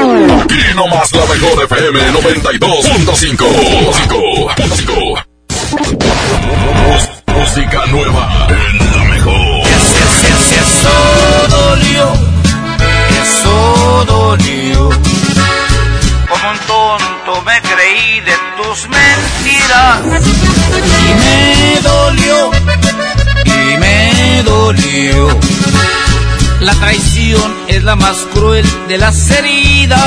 Aquí nomás la mejor FM 92.5. Música nueva la mejor. Eso dolió, eso dolió. Como un tonto me creí de tus mentiras. Y me dolió, y me dolió. La traición es la más cruel de las heridas.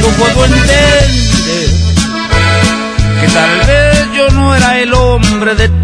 No puedo entender que tal vez yo no era el hombre de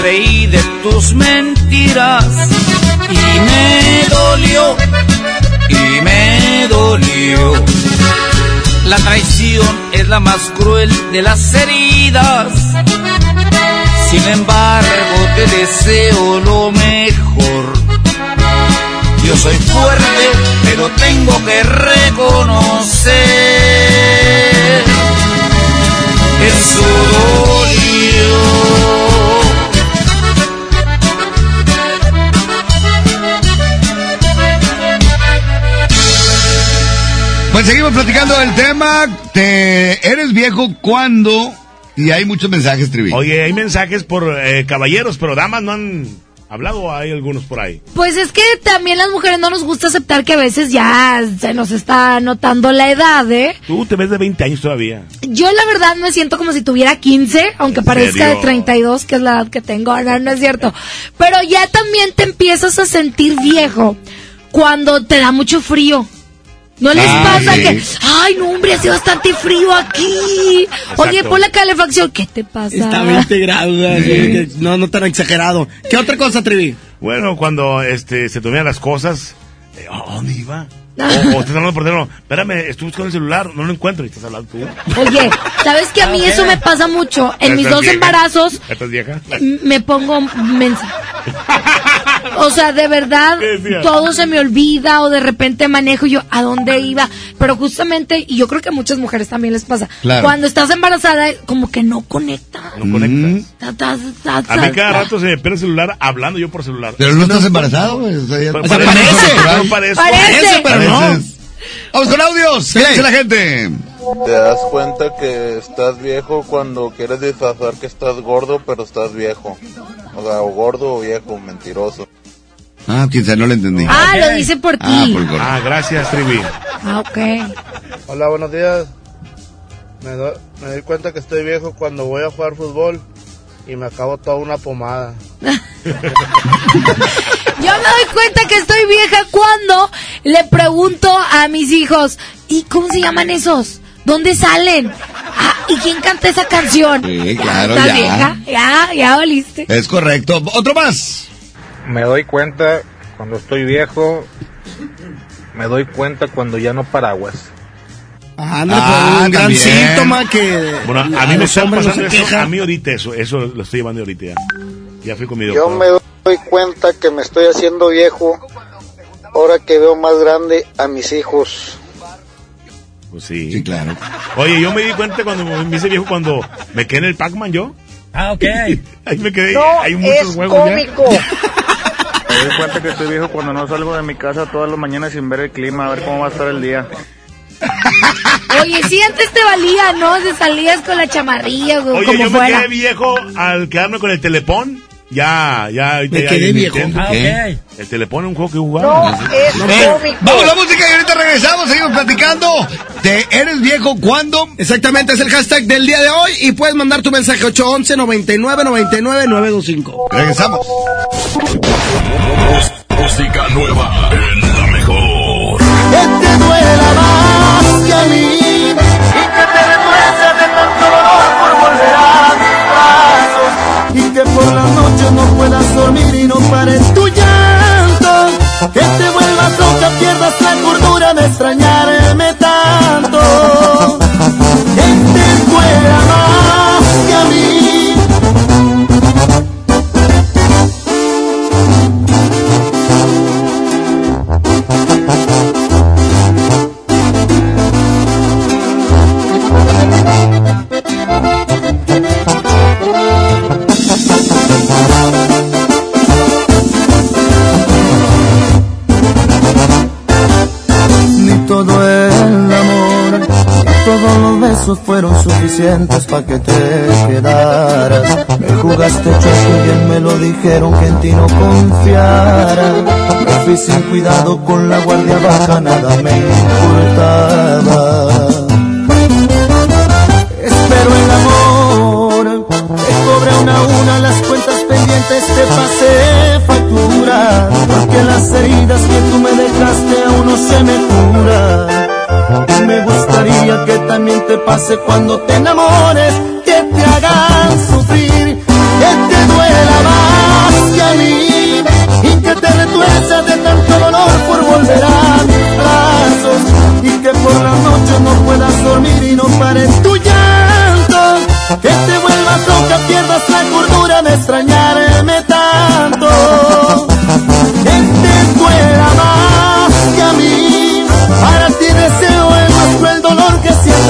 Creí de tus mentiras y me dolió, y me dolió. La traición es la más cruel de las heridas. Sin embargo, te deseo lo mejor. Yo soy fuerte, pero tengo que reconocer. Eso dolió. Seguimos platicando del tema. Te eres viejo cuando y hay muchos mensajes, Trivi. Oye, hay mensajes por eh, caballeros, pero damas no han hablado. Hay algunos por ahí. Pues es que también las mujeres no nos gusta aceptar que a veces ya se nos está notando la edad, ¿eh? Tú te ves de 20 años todavía. Yo la verdad me siento como si tuviera 15, aunque parezca de serio? 32, que es la edad que tengo. No, no es cierto. Pero ya también te empiezas a sentir viejo cuando te da mucho frío. ¿No les Ah, pasa sí. que, ay, no, hombre, hace bastante frío aquí? Oye, pon la calefacción. ¿Qué te pasa? Está 20 grados, no, no tan exagerado. ¿Qué otra cosa, Trivi? Bueno, cuando este se toman las cosas, eh, ¿a dónde iba? O, o estás hablando por teléfono, espérame, estoy buscando el celular, no lo encuentro y estás hablando tú. Oye, ¿sabes que a mí eso me pasa mucho? En mis ¿Estás dos vieja? embarazos ¿Estás vieja? me pongo mensa. [laughs] O sea, de verdad, todo se me olvida o de repente manejo y yo a dónde iba. Pero justamente, y yo creo que a muchas mujeres también les pasa, Claro. cuando estás embarazada, como que no conecta. No conectas. Ta, ta, ta, ta, A mí cada ta. rato se me pierde el celular hablando yo por celular. Pero no estás embarazado, güey. O sea, parece, parece. Parece. pero no. Vamos con audios. ¿Qué dice la gente? Te das cuenta que estás viejo cuando quieres disfrazar que estás gordo, pero estás viejo. O sea, o gordo o viejo, mentiroso. Ah, quizá no le entendí. Ah, lo dice por ti. Ah, por el gordo. Ah, gracias, Trivi. Ah, ok. Hola, buenos días. Me, do- me doy cuenta que estoy viejo cuando voy a jugar fútbol y me acabo toda una pomada. [laughs] Yo me doy cuenta que estoy vieja cuando le pregunto a mis hijos, ¿y cómo se llaman esos? ¿Dónde salen? Ah, ¿Y quién canta esa canción? Sí, claro, ¿Estás ya. vieja? Ya, ya valiste. Es correcto. Otro más. Me doy cuenta cuando estoy viejo. Me doy cuenta cuando ya no paraguas. Ah, pues, un gran también. síntoma que Bueno, a mí me está no eso, a mí ahorita eso, eso lo estoy llevando ahorita ya. Ya fui con mi Yo doctor. me doy cuenta que me estoy haciendo viejo ahora que veo más grande a mis hijos. Pues sí. Sí, claro. Oye, yo me di cuenta cuando me hice viejo cuando me quedé en el Pac-Man yo. Ah, ok. [laughs] Ahí me quedé. No, hay muchos es juegos ya. cómico. [laughs] Me doy cuenta que estoy viejo cuando no salgo de mi casa todas las mañanas sin ver el clima, a ver cómo va a estar el día. Oye, sí, antes te valía, ¿no? Te salías con la chamarrilla o Oye, como yo me quedé viejo al quedarme con el telepón. Ya, ya. ahorita Me ya quedé viejo. Ah, ¿Qué? ok. El telepón es un juego que jugaba. es Eh, Vamos a la música y ahorita regresamos, seguimos platicando. ¿Te eres viejo cuando? Exactamente, es el hashtag del día de hoy y puedes mandar tu mensaje 811 99 99 925. Regresamos. Música nueva en la mejor. Que te duela más que a mí por las noches no puedas dormir y no pares tu llanto. Que te vuelvas loca, pierdas la cordura de extrañarme fueron suficientes para que te quedaras. Me jugaste chueco y bien me lo dijeron que en ti no confiara. Me fui sin cuidado con la guardia baja, nada me importaba. Espero el amor, te cobre una a una las cuentas pendientes, te pasé porque las heridas que tú me dejaste aún no se me curan. Me gustaría que también te pase cuando te enamores, que te hagan sufrir, que te duela más que a mí, y que te retuerces de tanto dolor por volver a mis brazos, y que por la noche no puedas dormir y no pares tu llanto, que te vuelvas loca, pierdas la cordura de extrañarme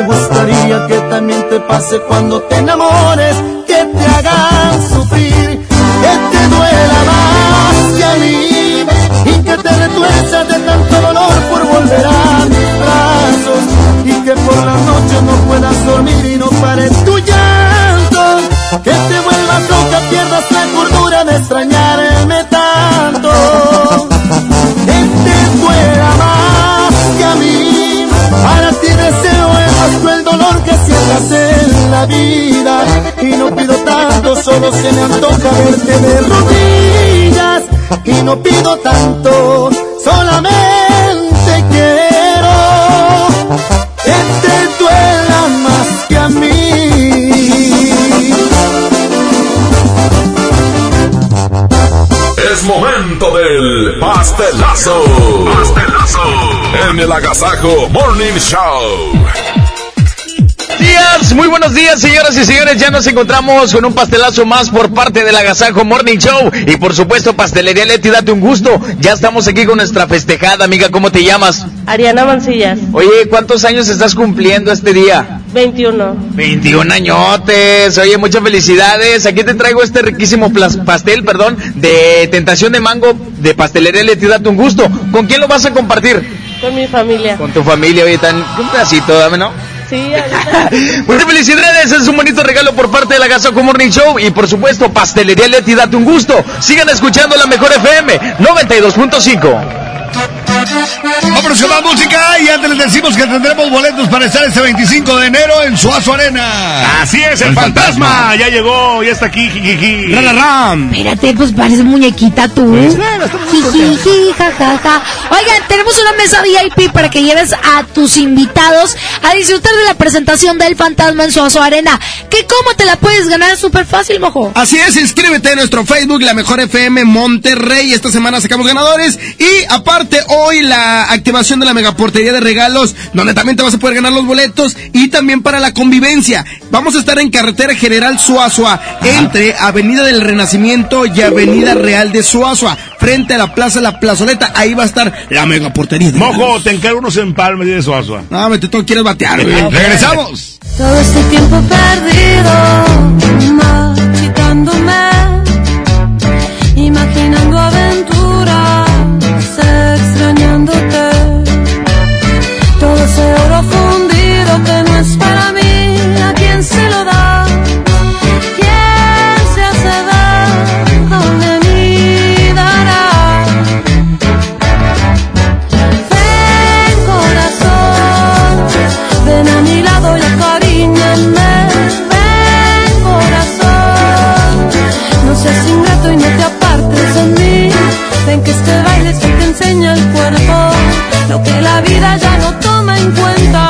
me gustaría que también te pase cuando te enamores que te hagan solo se me antoja verte de rodillas y no pido tanto solamente quiero que te duela más que a mí Es momento del pastelazo. Pastelazo. En el Agasajo Morning Show. Días, muy buenos días, señoras y señores. Ya nos encontramos con un pastelazo más por parte del Agasajo Morning Show. Y por supuesto, Pastelería Leti, date un gusto. Ya estamos aquí con nuestra festejada, amiga. ¿Cómo te llamas? Ariana Mancillas, Oye, ¿cuántos años estás cumpliendo este día? 21. 21 añotes. Oye, muchas felicidades. Aquí te traigo este riquísimo pastel, perdón, de tentación de mango de Pastelería Leti, date un gusto. ¿Con quién lo vas a compartir? Con mi familia. Con tu familia, oye, tan un pedacito, dame, ¿no? Sí. Muchas [laughs] felicidades, es un bonito regalo por parte de la Gasoco Morning Show y por supuesto Pastelería Leti, date un gusto. Sigan escuchando la mejor FM 92.5. Con más música y antes les decimos que tendremos boletos para estar este 25 de enero en Suazo Arena. Así es, el, fantasma. Ya llegó, ya está aquí. jijiji. Espérate, pues parece muñequita tú. Pues, Jijiji, jajaja. Oigan, tenemos una mesa VIP para que lleves a tus invitados a disfrutar de la presentación del fantasma en Suazo Arena. ¿Qué cómo te la puedes ganar? Súper fácil, mojo. Así es, inscríbete en nuestro Facebook, La Mejor FM Monterrey. Esta semana sacamos ganadores. Y aparte, hoy la activación de la megaportería de regalos, donde también te vas a poder ganar los boletos. Y también para la convivencia. Vamos a estar en carretera General Suazua, entre Avenida del Renacimiento y Avenida Real de Suazua, frente a la Plaza La Plazoleta. Ahí va a estar la megaportería de Mojo, regalos. te encargo unos empalmes de Suazua. No, me tú quieres batear, güey. [laughs] Regresamos. Todo este tiempo perdido, marchitándome, vida ya no toma en cuenta.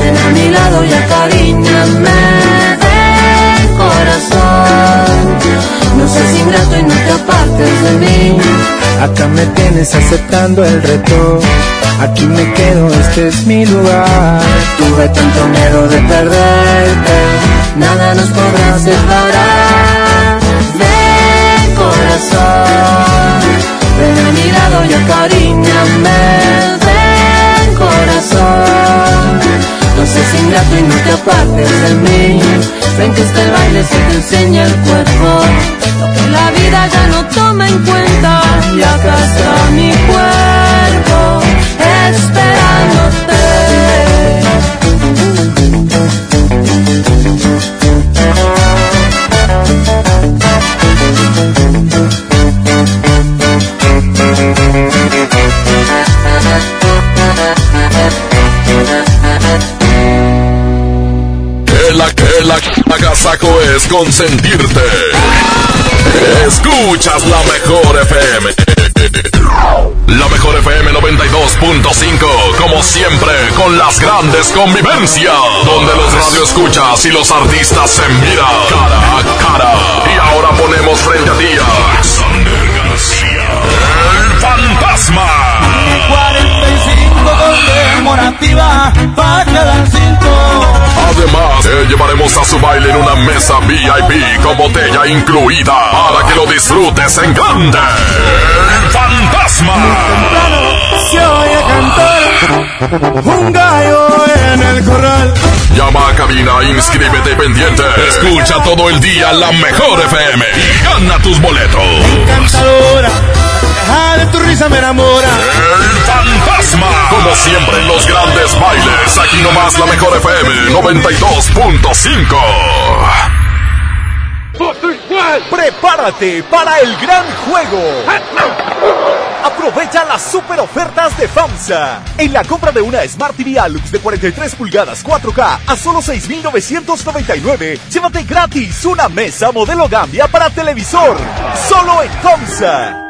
ven a mi lado y acaríñame. Ven corazón, no seas ingrato y no te apartes de mí. Acá me tienes aceptando el reto. Aquí me quedo, este es mi lugar. Tuve tanto miedo de perderte, nada nos podrá separar. Ven corazón, ven a mi lado y acaríñame. Ven corazón, no seas ingrato y no te apartes de mí. Ven que está el baile, se te enseña el cuerpo. Lo que la vida ya no toma en cuenta. Y acá está mi cuerpo esperándote. La agasajo es consentirte. Escuchas la mejor FM. La mejor FM 92.5, como siempre, con las grandes convivencias, donde los radioescuchas y los artistas se miran cara a cara. Y ahora ponemos frente a ti a Alexander García, el fantasma. 45 conmemorativa para cada cinco. Además, te llevaremos a su baile en una mesa VIP con botella incluida para que lo disfrutes en grande. El fantasma. Se oye cantar un gallo en el corral. Llama a cabina, inscríbete pendiente. Escucha todo el día la mejor FM y gana tus boletos. Cantadora, la de tu risa me enamora. El fantasma. Como siempre en los grandes bailes, aquí nomás la mejor FM 92.5. Prepárate para el gran juego. Aprovecha las super ofertas de FAMSA. En la compra de una Smart TV Alux de 43 pulgadas 4K a solo 6,999, llévate gratis una mesa modelo Gambia para televisor. Solo en FAMSA.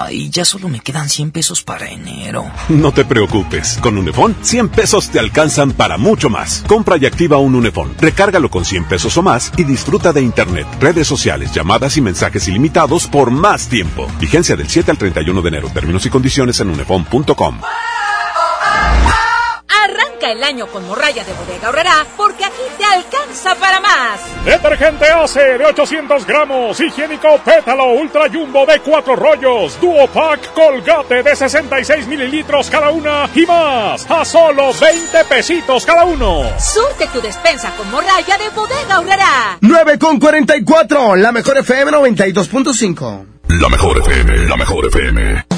Ay, ya solo me quedan 100 pesos para enero. No te preocupes, con Unifón 100 pesos te alcanzan para mucho más. Compra y activa un Unifón, recárgalo con 100 pesos o más y disfruta de internet, redes sociales, llamadas y mensajes ilimitados por más tiempo. Vigencia del 7 al 31 de enero. Términos y condiciones en unifón.com. Arranca el año con morralla de bodega horrera porque aquí te alcanza para más. Detergente ACE de 800 gramos, higiénico pétalo ultra jumbo de 4 rollos, duo pack colgate de 66 mililitros cada una y más a solo 20 pesitos cada uno. Surte tu despensa con morralla de bodega horrera. 9 con 44, la mejor FM 92.5. La mejor FM, la mejor FM.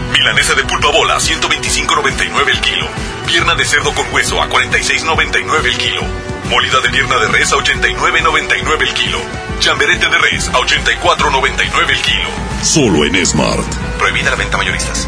Milanesa de pulpa bola, 125.99 el kilo. Pierna de cerdo con hueso a 46.99 el kilo. Molida de pierna de res a 89.99 el kilo. Chamberete de res a 84.99 el kilo. Solo en Smart. Prohibida la venta mayoristas.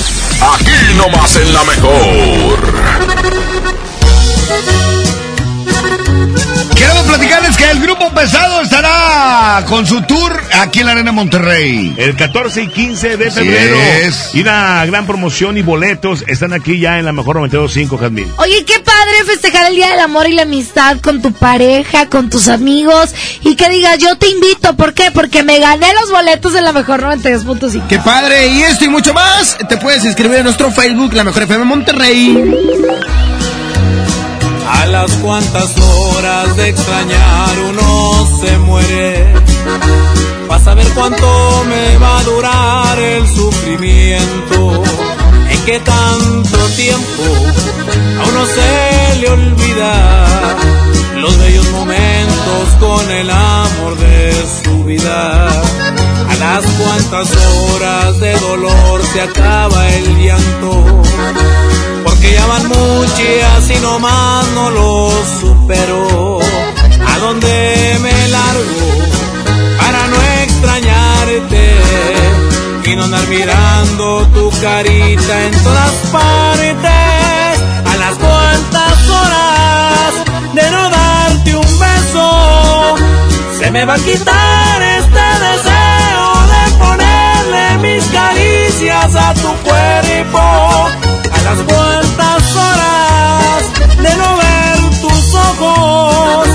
Aquí nomás en la mejor. Platicarles que el grupo pesado estará con su tour aquí en la Arena Monterrey. El 14 y 15 de Así febrero. es. Y una gran promoción y boletos están aquí ya en la mejor 92.5, Jazmín. Oye, qué padre festejar el Día del Amor y la Amistad con tu pareja, con tus amigos y que digas, yo te invito. ¿Por qué? Porque me gané los boletos de la mejor 92.5. ¡Qué padre! Y esto y mucho más, te puedes inscribir en nuestro Facebook, La Mejor FM Monterrey. A las cuantas horas de extrañar uno se muere. Vas a ver cuánto me va a durar el sufrimiento. En qué tanto tiempo a uno se le olvida los bellos momentos con el amor de su vida. A las cuantas horas de dolor se acaba el llanto porque ya van muchas y nomás no lo supero. ¿A dónde me largo para no extrañarte? Y no andar mirando tu carita en todas partes. A las cuantas horas de no darte un beso, se me va a quitar este deseo de ponerle mis caricias a tu cuerpo a las cuantas horas de no ver tus ojos,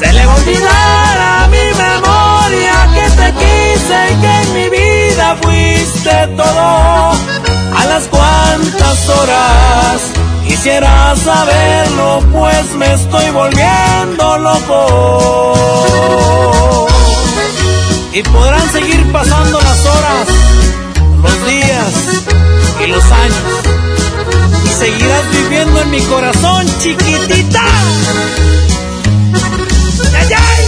se le va a mi memoria que te quise y que en mi vida fuiste todo. A las cuantas horas quisiera saberlo, pues me estoy volviendo loco. Y podrán seguir pasando las horas, los días y los años seguirás viviendo en mi corazón, chiquitita. ¡Ay, ay!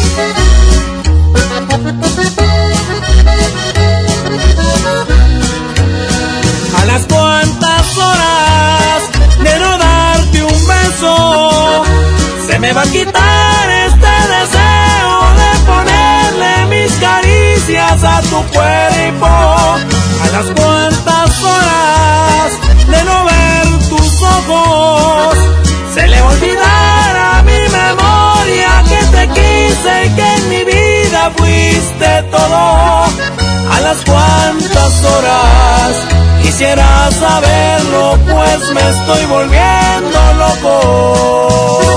A las cuantas horas de no darte un beso, se me va a quitar este deseo de ponerle mis caricias a tu cuerpo. A las cuantas horas de no se le va a olvidar a mi memoria que te quise y que en mi vida fuiste todo. A las cuantas horas quisiera saberlo, pues me estoy volviendo loco.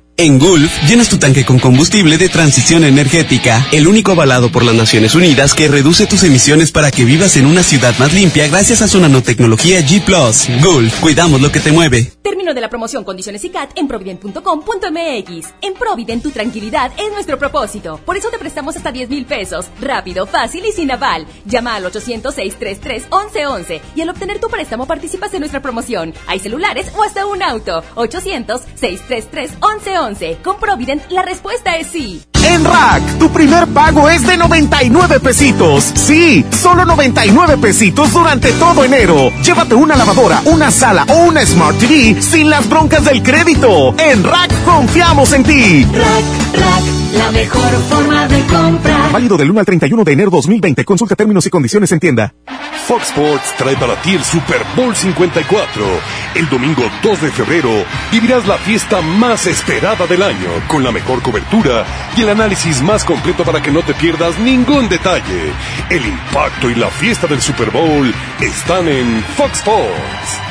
En Gulf, llenas tu tanque con combustible de transición energética, el único avalado por las Naciones Unidas que reduce tus emisiones para que vivas en una ciudad más limpia gracias a su nanotecnología G ⁇ Gulf, cuidamos lo que te mueve. Término de la promoción Condiciones y CAT en provident.com.mx. En Provident tu tranquilidad es nuestro propósito. Por eso te prestamos hasta 10 mil pesos. Rápido, fácil y sin aval. Llama al 800-633-1111 y al obtener tu préstamo participas en nuestra promoción. Hay celulares o hasta un auto. 800-633-1111. Con Provident, la respuesta es sí. En Rack, tu primer pago es de 99 pesitos. Sí, solo 99 pesitos durante todo enero. Llévate una lavadora, una sala o una Smart TV sin las broncas del crédito. En Rack confiamos en ti. Rack, Rack, la mejor forma de comprar. Válido del 1 al 31 de enero 2020. Consulta términos y condiciones en tienda. Fox Sports trae para ti el Super Bowl 54. El domingo 2 de febrero vivirás la fiesta más esperada del año con la mejor cobertura y el análisis más completo para que no te pierdas ningún detalle. El impacto y la fiesta del Super Bowl están en Fox Sports.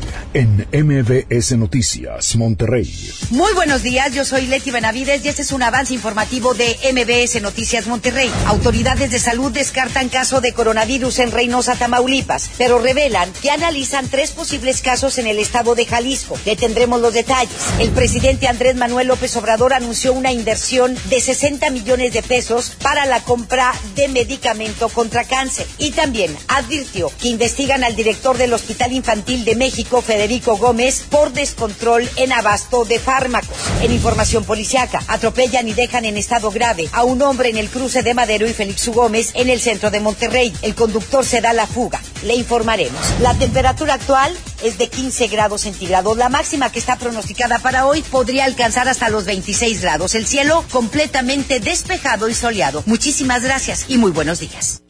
en MBS Noticias, Monterrey. Muy buenos días, yo soy Leti Benavides y este es un avance informativo de MBS Noticias Monterrey. Autoridades de salud descartan caso de coronavirus en Reynosa, Tamaulipas, pero revelan que analizan tres posibles casos en el estado de Jalisco. Le tendremos los detalles. El presidente Andrés Manuel López Obrador anunció una inversión de 60 millones de pesos para la compra de medicamento contra cáncer y también advirtió que investigan al director del Hospital Infantil de México, Federal Federico Gómez por descontrol en abasto de fármacos. En información policiaca, atropellan y dejan en estado grave a un hombre en el cruce de Madero y Félix. Gómez en el centro de Monterrey. El conductor se da la fuga. Le informaremos. La temperatura actual es de 15 grados centígrados. La máxima que está pronosticada para hoy podría alcanzar hasta los 26 grados. El cielo completamente despejado y soleado. Muchísimas gracias y muy buenos días.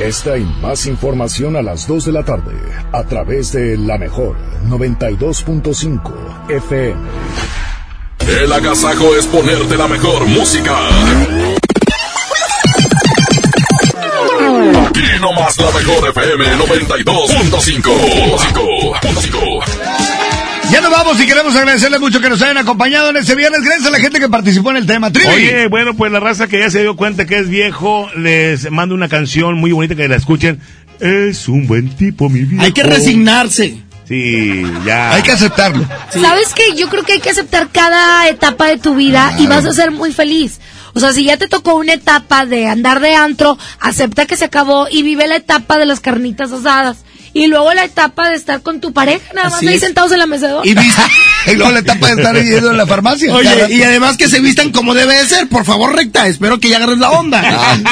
Esta y más información a las 2 de la tarde a través de la mejor 92.5 FM. El agasajo es ponerte la mejor música. Aquí nomás la mejor FM 92.5. Ya nos vamos y queremos agradecerle mucho que nos hayan acompañado en este viernes. Gracias a la gente que participó en el tema. Trivi. Oye, bueno, pues la raza que ya se dio cuenta que es viejo, les mando una canción muy bonita que la escuchen. Es un buen tipo, mi vida. Hay que resignarse. Sí, ya. Hay que aceptarlo. ¿Sabes qué? Yo creo que hay que aceptar cada etapa de tu vida y vas a ser muy feliz. O sea, si ya te tocó una etapa de andar de antro, acepta que se acabó y vive la etapa de las carnitas asadas. Y luego la etapa de estar con tu pareja, nada más ahí es. sentados en la mecedora. Y, y [laughs] [laughs] luego la etapa de estar yendo en la farmacia. Oye, y además que se vistan como debe de ser. Por favor, recta. Espero que ya agarres la onda. [laughs]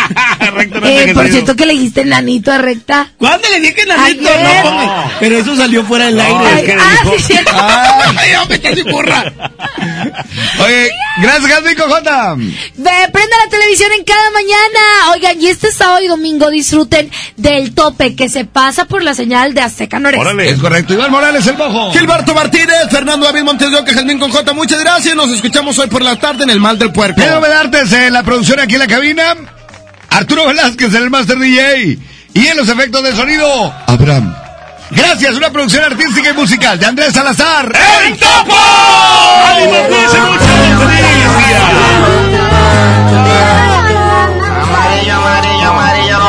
Eh, por cierto que le dijiste nanito a recta. ¿Cuándo le dije nanito? No, ponme. Pero eso salió fuera del Ay, aire. ah, sí, cierto. Ay, hombre, estás de burra. Oye, gracias, Jasmico J. Ve, prenda la televisión en cada mañana. Oigan, y este sábado y domingo disfruten del tope que se pasa por la señal de Azteca Noreste. Es correcto. Iván Morales, el bojo. Gilberto Martínez, Fernando David Montes de Oca, Jasmine con J. Muchas gracias. Nos escuchamos hoy por la tarde en el Mal del Puerco. Pedro Medartes en la producción aquí en la cabina. Arturo Velázquez en el Master DJ. Y en los efectos de sonido, Abraham. Gracias, una producción artística y musical de Andrés Salazar. ¡El Topo!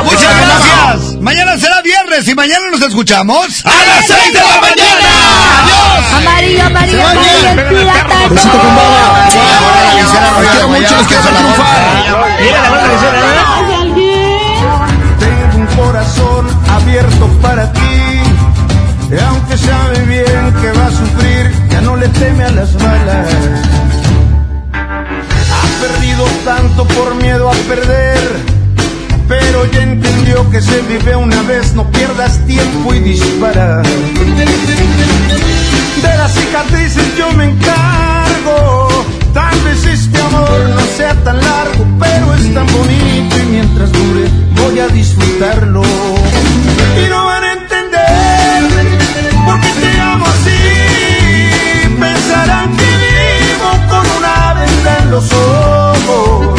Muchas gracias. Viernes y mañana nos escuchamos a las 6 de la mañana. Adiós. Amarillo, amarillo, amarillo, el. Besito con baba. Los quiero mucho, los quiero ver triunfar. Tengo un corazón abierto para ti. Y aunque sabe bien que va a sufrir, ya no le teme a las balas. Ha perdido tanto por miedo a perder. Pero ya entendió que se vive una vez, no pierdas tiempo y dispara. De las cicatrices yo me encargo. Tal vez este amor no sea tan largo, pero es tan bonito y mientras dure voy a disfrutarlo. Y no van a entender por qué te amo así. Pensarán que vivo con una venda en los ojos.